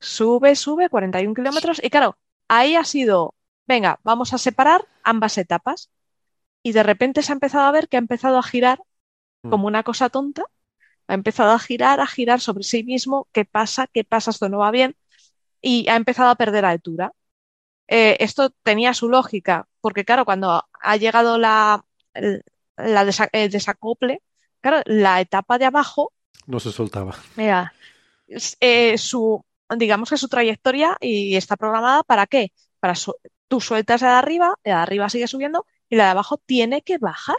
sube, sube, 41 kilómetros, y claro, ahí ha sido venga, vamos a separar ambas etapas. Y de repente se ha empezado a ver que ha empezado a girar como una cosa tonta, ha empezado a girar, a girar sobre sí mismo, ¿qué pasa? ¿Qué pasa? Esto no va bien. Y ha empezado a perder altura. Eh, esto tenía su lógica, porque claro, cuando ha llegado la, la desa el desacople, claro, la etapa de abajo... No se soltaba. Mira, eh, su, digamos que su trayectoria y está programada para qué? Para su, tú sueltas la de arriba, la de arriba sigue subiendo y la de abajo tiene que bajar,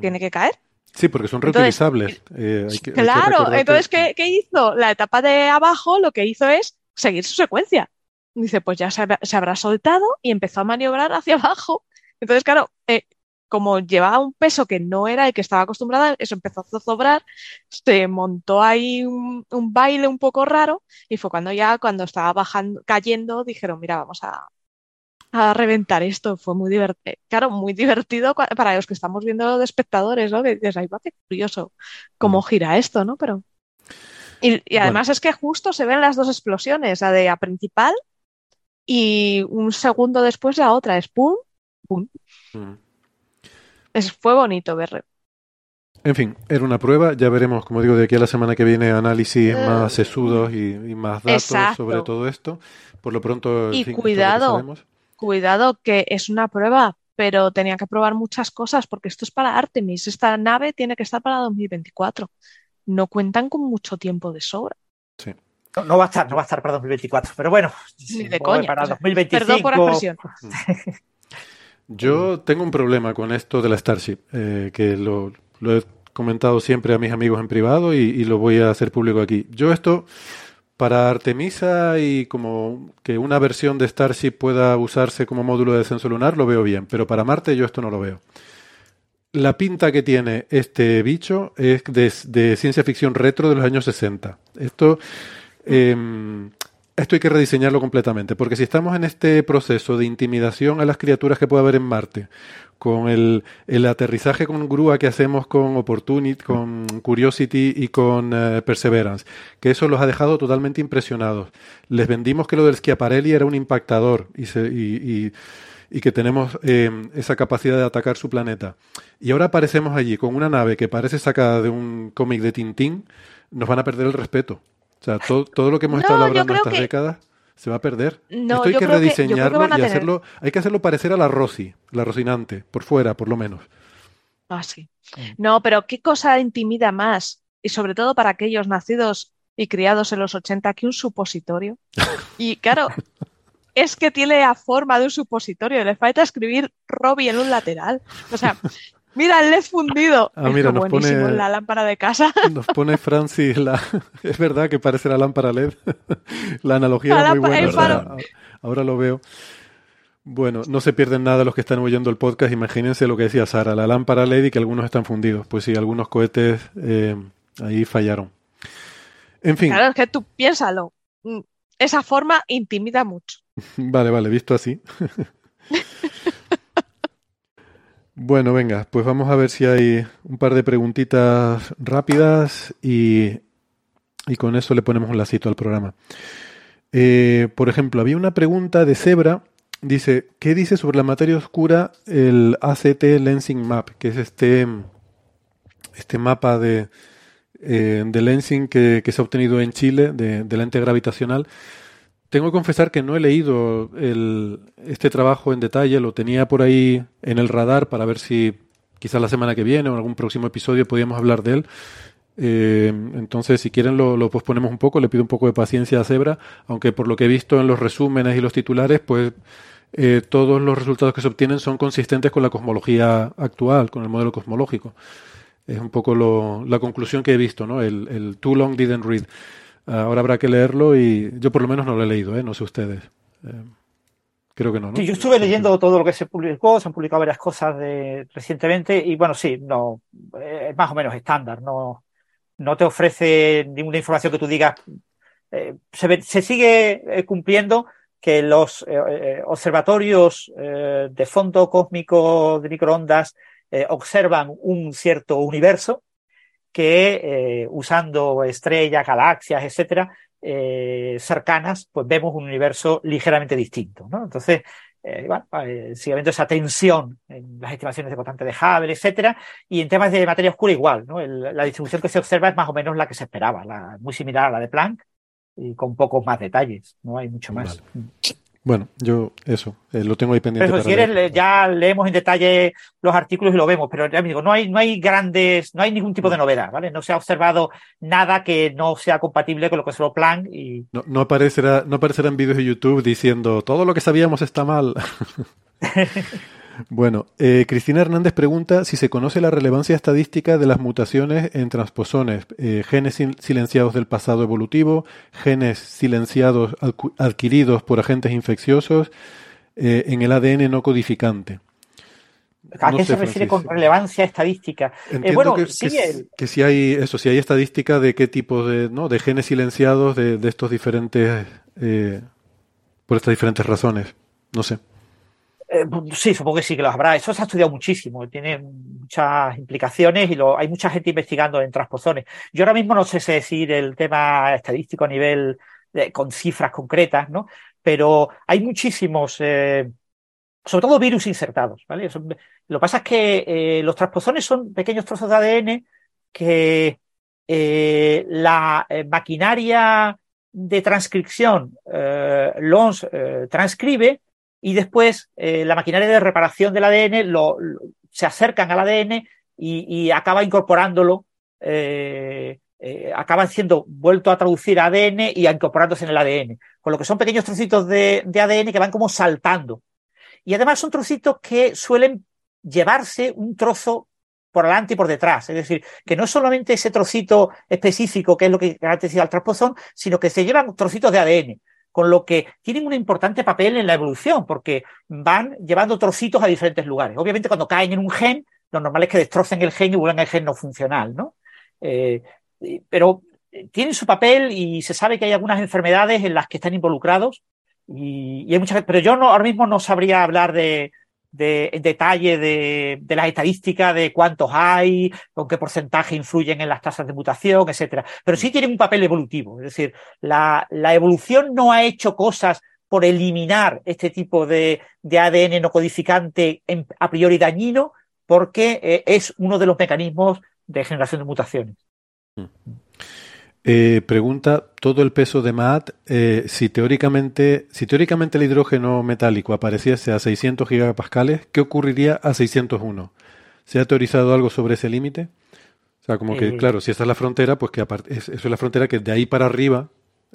tiene que caer. Sí, porque son reutilizables. Entonces, eh, hay que, claro, hay que entonces, ¿qué, ¿qué, hizo? La etapa de abajo lo que hizo es seguir su secuencia. Dice, pues ya se, se habrá soltado y empezó a maniobrar hacia abajo. Entonces, claro, eh, como llevaba un peso que no era el que estaba acostumbrada, eso empezó a zozobrar, se montó ahí un, un, baile un poco raro y fue cuando ya, cuando estaba bajando, cayendo, dijeron, mira, vamos a, a reventar esto. Fue muy divertido, claro, muy divertido para los que estamos viendo de espectadores, ¿no? Que dices, ahí va curioso cómo gira esto, ¿no? Pero. Y, y además bueno. es que justo se ven las dos explosiones, la de la principal y un segundo después la otra, es pum, pum. Mm. Es, fue bonito ver. En fin, era una prueba. Ya veremos, como digo, de aquí a la semana que viene análisis uh, más sesudos y, y, más datos exacto. sobre todo esto. Por lo pronto. Y fin, cuidado, cuidado que es una prueba, pero tenía que probar muchas cosas porque esto es para Artemis. Esta nave tiene que estar para 2024. No cuentan con mucho tiempo de sobra. Sí. No, no va a estar, no va a estar para 2024, pero bueno, Ni de coña, para o sea, 2025. Perdón por la expresión. Yo tengo un problema con esto de la Starship, eh, que lo, lo, he comentado siempre a mis amigos en privado y, y, lo voy a hacer público aquí. Yo esto, para Artemisa y como que una versión de Starship pueda usarse como módulo de descenso lunar, lo veo bien, pero para Marte yo esto no lo veo. La pinta que tiene este bicho es de, de ciencia ficción retro de los años 60. Esto... Eh, esto hay que rediseñarlo completamente, porque si estamos en este proceso de intimidación a las criaturas que puede haber en Marte, con el, el aterrizaje con grúa que hacemos con Opportunity, con Curiosity y con uh, Perseverance, que eso los ha dejado totalmente impresionados. Les vendimos que lo del Schiaparelli era un impactador y, y, que tenemos eh, esa capacidad de atacar su planeta. Y ahora aparecemos allí con una nave que parece sacada de un cómic de Tintín, nos van a perder el respeto. O sea, todo, todo lo que hemos no, estado hablando estas que... décadas se va a perder. No, Esto hay que rediseñarlo que, que y hacerlo. Hay que hacerlo parecer a la Rosy, la Rocinante, por fuera, por lo menos. Ah, sí. No, pero ¿qué cosa intimida más? Y sobre todo para aquellos nacidos y criados en los 80 que un supositorio. Y claro, es que tiene la forma de un supositorio. Le falta escribir Robbie en un lateral. O sea, Mira, el LED fundido. Ah, mira, nos buenísimo pone- la lámpara de casa. Nos pone Francis la... Es verdad que parece la lámpara LED. La analogía La era muy buena. Sara. Ahora lo veo. Bueno, no se pierden nada los que están oyendo el podcast. Imagínense lo que decía Sara, la lámpara LED y que algunos están fundidos. Pues sí, algunos cohetes eh, ahí fallaron. En fin, Claro, es que tú piénsalo. Mm, Esa forma intimida mucho. vale, vale, visto así. Bueno, venga, pues vamos a ver si hay un par de preguntitas rápidas y, y con eso le ponemos un lacito al programa. Eh, por ejemplo, había una pregunta de Zebra. Dice, ¿qué dice sobre la materia oscura el ACT Lensing Map? Que es este, este mapa de, eh, de lensing que, que se ha obtenido en Chile, de, de lente gravitacional. Tengo que confesar que no he leído el- este trabajo en detalle, lo tenía por ahí en el radar para ver si quizás la semana que viene o en algún próximo episodio podíamos hablar de él. Eh, entonces, si quieren, lo, posponemos un poco, le pido un poco de paciencia a Zebra, aunque por lo que he visto en los resúmenes y los titulares, pues eh, todos los resultados que se obtienen son consistentes con la cosmología actual, con el modelo cosmológico. Es un poco lo- la conclusión que he visto, ¿no? El too long didn't read. Ahora habrá que leerlo y yo por lo menos no lo he leído, ¿eh? No sé ustedes. Eh, creo que no, ¿no? Sí, yo estuve leyendo todo lo que se publicó, se han publicado varias cosas de, recientemente y bueno, sí, no, eh, es más o menos estándar, no, no te ofrece ninguna información que tú digas. eh, se, ve- se sigue cumpliendo que los observatorios de fondo cósmico de microondas observan un cierto universo que eh, usando estrellas, galaxias, etcétera, eh, cercanas, pues vemos un universo ligeramente distinto, ¿no? Entonces, eh, bueno, eh, sigue habiendo esa tensión en las estimaciones de constante de Hubble, etcétera, y en temas de materia oscura igual, ¿no? El- la distribución que se observa es más o menos la que se esperaba, la- muy similar a la de Planck y con pocos más detalles, no hay mucho más. Bueno, yo eso, eh, lo tengo ahí pendiente Pero para si quieres, leer. le- ya leemos en detalle los artículos y lo vemos, pero ya me digo, no hay, no hay grandes, no hay ningún tipo de novedad, ¿vale? No se ha observado nada que no sea compatible con lo que observó Planck y No, no aparecerá, no aparecerán vídeos de YouTube diciendo todo lo que sabíamos está mal. bueno, eh, Cristina Hernández pregunta si se conoce la relevancia estadística de las mutaciones en transposones, eh, genes sil- silenciados del pasado evolutivo, genes silenciados adquiridos por agentes infecciosos eh, en el ADN no codificante. ¿A No qué sé, se refiere con relevancia estadística? Eh, Entiendo bueno, que, sí, que, el- que si hay eso, si hay estadística de qué tipo de, ¿no? de genes silenciados de, de estos diferentes, eh, por estas diferentes razones. No sé. Eh, sí, supongo que sí que los habrá. Eso se ha estudiado muchísimo, tiene muchas implicaciones y lo, hay mucha gente investigando en transposones. Yo ahora mismo no sé si decir el tema estadístico a nivel de- con cifras concretas, ¿no? Pero hay muchísimos, eh, sobre todo virus insertados, ¿vale? Lo que pasa es que eh, los transposones son pequeños trozos de ADN que eh, la eh, maquinaria de transcripción eh, eh, transcribe y después eh, la maquinaria de reparación del ADN se acercan al ADN y, acaba incorporándolo, eh, eh, acaban siendo vuelto a traducir ADN y incorporándose en el ADN. Con lo que son pequeños trocitos de, de ADN que van como saltando. Y además son trocitos que suelen llevarse un trozo por delante y por detrás. Es decir, que no es solamente ese trocito específico que es lo que caracteriza al transposón, sino que se llevan trocitos de ADN con lo que tienen un importante papel en la evolución, porque van llevando trocitos a diferentes lugares. Obviamente, cuando caen en un gen, lo normal es que destrocen el gen y vuelvan al gen no funcional, ¿no? Eh, pero eh, tienen su papel y se sabe que hay algunas enfermedades en las que están involucrados y, y hay muchas, pero yo no, ahora mismo no sabría hablar de, de en detalle de, de las estadísticas de cuántos hay, con qué porcentaje influyen en las tasas de mutación, etcétera. Pero sí tienen un papel evolutivo. Es decir, la, la evolución no ha hecho cosas por eliminar este tipo de, de ADN no codificante en- a priori dañino, porque eh, es uno de los mecanismos de generación de mutaciones. Eh, pregunta todo el peso de MAT eh, si teóricamente si teóricamente el hidrógeno metálico apareciese a 600 gigapascales, ¿qué ocurriría a 601? ¿Se ha teorizado algo sobre ese límite? O sea, como que, Eh, claro, si esa es la frontera, pues que apart- es- eso es la frontera que de ahí para arriba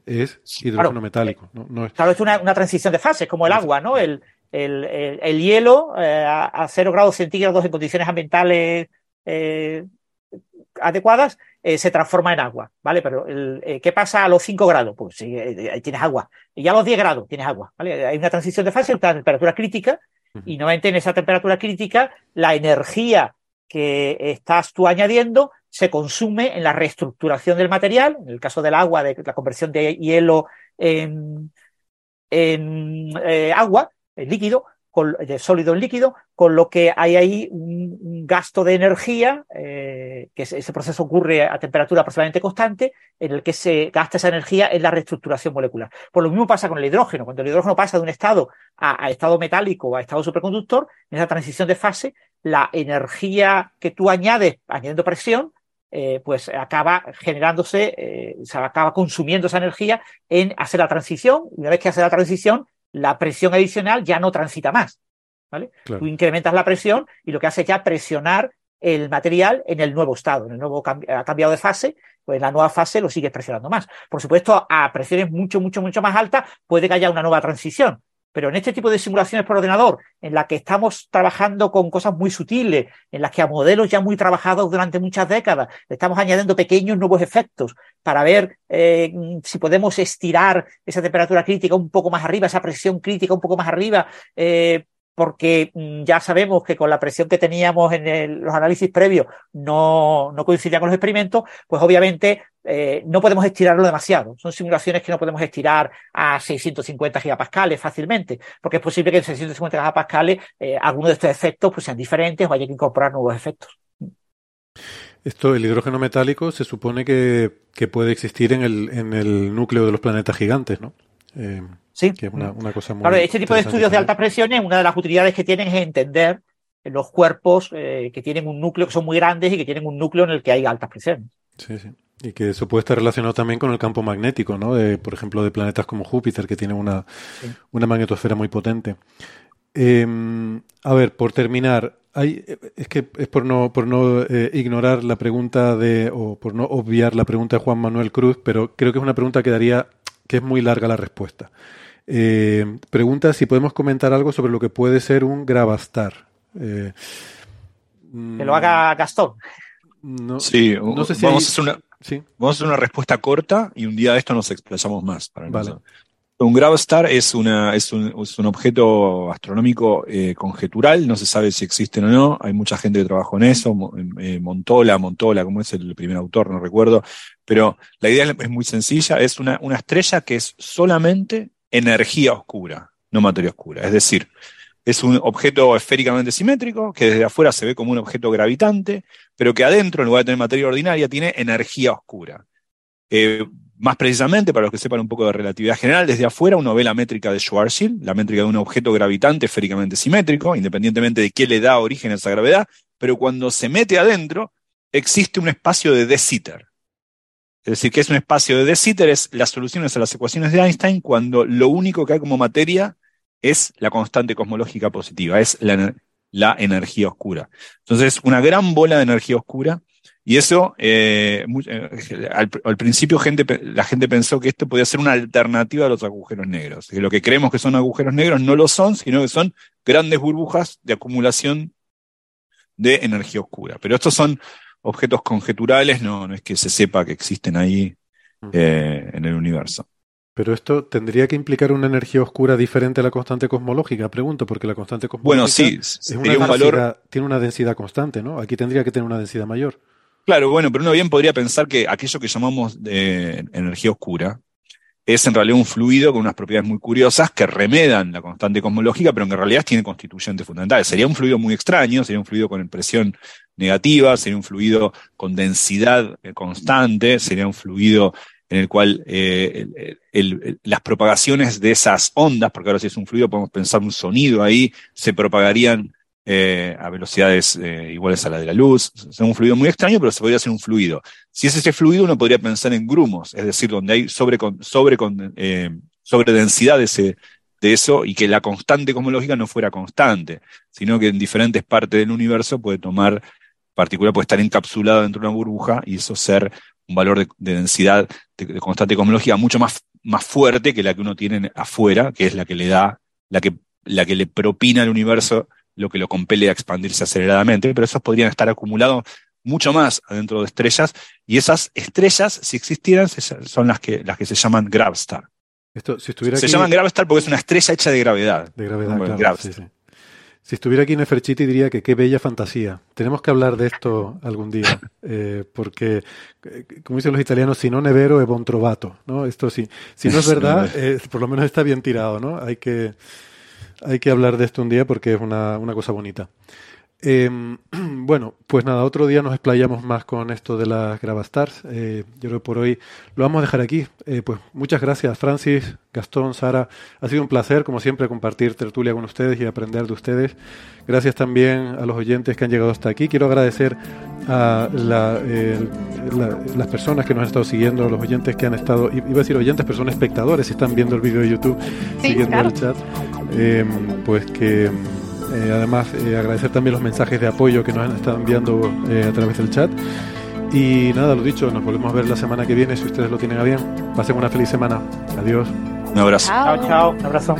es hidrógeno Claro. metálico. ¿no? No es- Claro, es una, una transición de fases, como el agua, ¿no? El, el, el, hielo eh, a, 0 grados centígrados en condiciones ambientales eh, adecuadas eh, se transforma en agua, ¿vale? Pero ¿qué pasa a los 5 grados? Pues sí, ahí tienes agua. Y ya a los 10 grados tienes agua, ¿vale? Hay una transición de fase, una temperatura crítica, y nuevamente en esa temperatura crítica la energía que estás tú añadiendo se consume en la reestructuración del material, en el caso del agua, de la conversión de hielo en, en agua, líquido, de sólido en líquido, con lo que hay ahí un, gasto de energía, eh, que ese proceso ocurre a temperatura aproximadamente constante, en el que se gasta esa energía en la reestructuración molecular. Pues lo mismo pasa con el hidrógeno. Cuando el hidrógeno pasa de un estado a, estado metálico o a estado superconductor, en esa transición de fase, la energía que tú añades, añadiendo presión, eh, pues acaba generándose, eh, se acaba consumiendo esa energía en hacer la transición. Una vez que hace la transición, la presión adicional ya no transita más. ¿vale? Tú incrementas la presión y lo que hace es ya presionar el material en el nuevo estado, en el nuevo ha cambiado de fase, pues en la nueva fase lo sigues presionando más. Por supuesto, a presiones mucho, mucho, mucho más altas puede que haya una nueva transición, pero en este tipo de simulaciones por ordenador, en la que estamos trabajando con cosas muy sutiles, en las que a modelos ya muy trabajados durante muchas décadas, estamos añadiendo pequeños nuevos efectos para ver eh, si podemos estirar esa temperatura crítica un poco más arriba, esa presión crítica un poco más arriba, eh, porque mm, ya sabemos que con la presión que teníamos en los análisis previos no, no, coincidía con los experimentos, pues obviamente eh, no podemos estirarlo demasiado. Son simulaciones que no podemos estirar a 650 gigapascales fácilmente, porque es posible que en 650 gigapascales eh, algunos de estos efectos pues, sean diferentes o haya que incorporar nuevos efectos. Esto, el hidrógeno metálico, se supone que, puede existir en el, en el núcleo de los planetas gigantes, ¿no? Eh, Sí. una, cosa muy claro, este tipo de estudios de alta presión, una de las utilidades que tienen es entender los cuerpos eh, que tienen un núcleo, que son muy grandes y que tienen un núcleo en el que hay altas presiones. Sí, sí. Y que eso puede estar relacionado también con el campo magnético, ¿no? De, por ejemplo, de planetas como Júpiter, que tiene una, una magnetosfera muy potente. Em, a ver, por terminar, hay, es que es por no, por no eh, ignorar la pregunta de, o por no obviar la pregunta de Juan Manuel Cruz, pero creo que es una pregunta que daría, que es muy larga la respuesta. Eh, pregunta si podemos comentar algo sobre lo que puede ser un Gravastar. Eh, que lo haga Gastón. sí, vamos, a hacer una, vamos a hacer una respuesta corta y un día de esto nos explayamos más. Para Un Gravastar es, una, es, un, es un objeto astronómico eh, conjetural, no se sabe si existen o no, hay mucha gente que trabajó en eso, eh, Montola, Montola, como es el primer autor, no recuerdo, pero la idea es muy sencilla, es una, una estrella que es solamente energía oscura, no materia oscura. Es decir, es un objeto esféricamente simétrico que desde afuera se ve como un objeto gravitante, pero que adentro, en lugar de tener materia ordinaria, tiene energía oscura. Eh, más precisamente, para los que sepan un poco de relatividad general, desde afuera uno ve la métrica de Schwarzschild, la métrica de un objeto gravitante esféricamente simétrico, independientemente de qué le da origen a esa gravedad, pero cuando se mete adentro, existe un espacio de De Sitter. Es decir, que es un espacio de De Sitter, es las soluciones a las ecuaciones de Einstein cuando lo único que hay como materia es la constante cosmológica positiva, es la, energía oscura. Entonces, una gran bola de energía oscura. Y eso, eh, eh, al, principio gente, la gente pensó que esto podía ser una alternativa a los agujeros negros. Lo que creemos que son agujeros negros no lo son, sino que son grandes burbujas de acumulación de energía oscura. Pero estos son objetos conjeturales, no, no es que se sepa que existen ahí eh, en el universo. Pero esto tendría que implicar una energía oscura diferente a la constante cosmológica, pregunto, porque la constante cosmológica bueno, sí, es un valor... tiene una densidad constante, ¿no? Aquí tendría que tener una densidad mayor. Claro, bueno, pero uno bien podría pensar que aquello que llamamos de energía oscura, es en realidad un fluido con unas propiedades muy curiosas que remedan la constante cosmológica, pero que en realidad tiene constituyentes fundamentales. Sería un fluido muy extraño, sería un fluido con presión negativa, sería un fluido con densidad eh, constante, sería un fluido en el cual eh, las propagaciones de esas ondas, porque ahora si es un fluido podemos pensar un sonido ahí, se propagarían eh, a velocidades eh, iguales a la de la luz. Es un fluido muy extraño, pero se podría hacer un fluido. Si es ese fluido, uno podría pensar en grumos, es decir, donde hay sobre, sobre, eh, sobre de, de eso y que la constante cosmológica no fuera constante, sino que en diferentes partes del universo puede tomar, particular puede estar encapsulado dentro de una burbuja y eso ser un valor de, densidad de, constante cosmológica mucho más, más fuerte que la que uno tiene afuera, que es la que le da, la que la que le propina al universo lo que lo compele a expandirse aceleradamente, pero esos podrían estar acumulados mucho más adentro de estrellas, y esas estrellas, si existieran, son las que, las que se llaman Gravstar. Esto, si estuviera se aquí- llaman Gravstar porque es una estrella hecha de gravedad. De gravedad, claro, Gravstar. sí, sí. Si estuviera aquí Neferchiti diría que qué bella fantasía. Tenemos que hablar de esto algún día, eh, porque, eh, como dicen los italianos, si no nevero è buon trovato, ¿no? Esto sí, si no es verdad, eh, por lo menos está bien tirado, ¿no? Hay que, hay que hablar de esto un día porque es una, una cosa bonita. Eh, bueno, pues nada, otro día nos explayamos más con esto de las Gravastars. Eh, yo creo que por hoy lo vamos a dejar aquí. Eh, pues muchas gracias, Francis, Gastón, Sara. Ha sido un placer, como siempre, compartir tertulia con ustedes y aprender de ustedes. Gracias también a los oyentes que han llegado hasta aquí. Quiero agradecer a la, la- las personas que nos han estado siguiendo, los oyentes que han estado, iba a decir oyentes, pero son espectadores, si están viendo el vídeo de YouTube, Sí, siguiendo claro. el chat. Eh, pues que eh, además eh, agradecer también los mensajes de apoyo que nos han estado enviando eh, a través del chat. Y nada, lo dicho, nos volvemos a ver la semana que viene si ustedes lo tienen a bien. Pasen una feliz semana. Adiós. Un abrazo. Chao, chao. Un abrazo.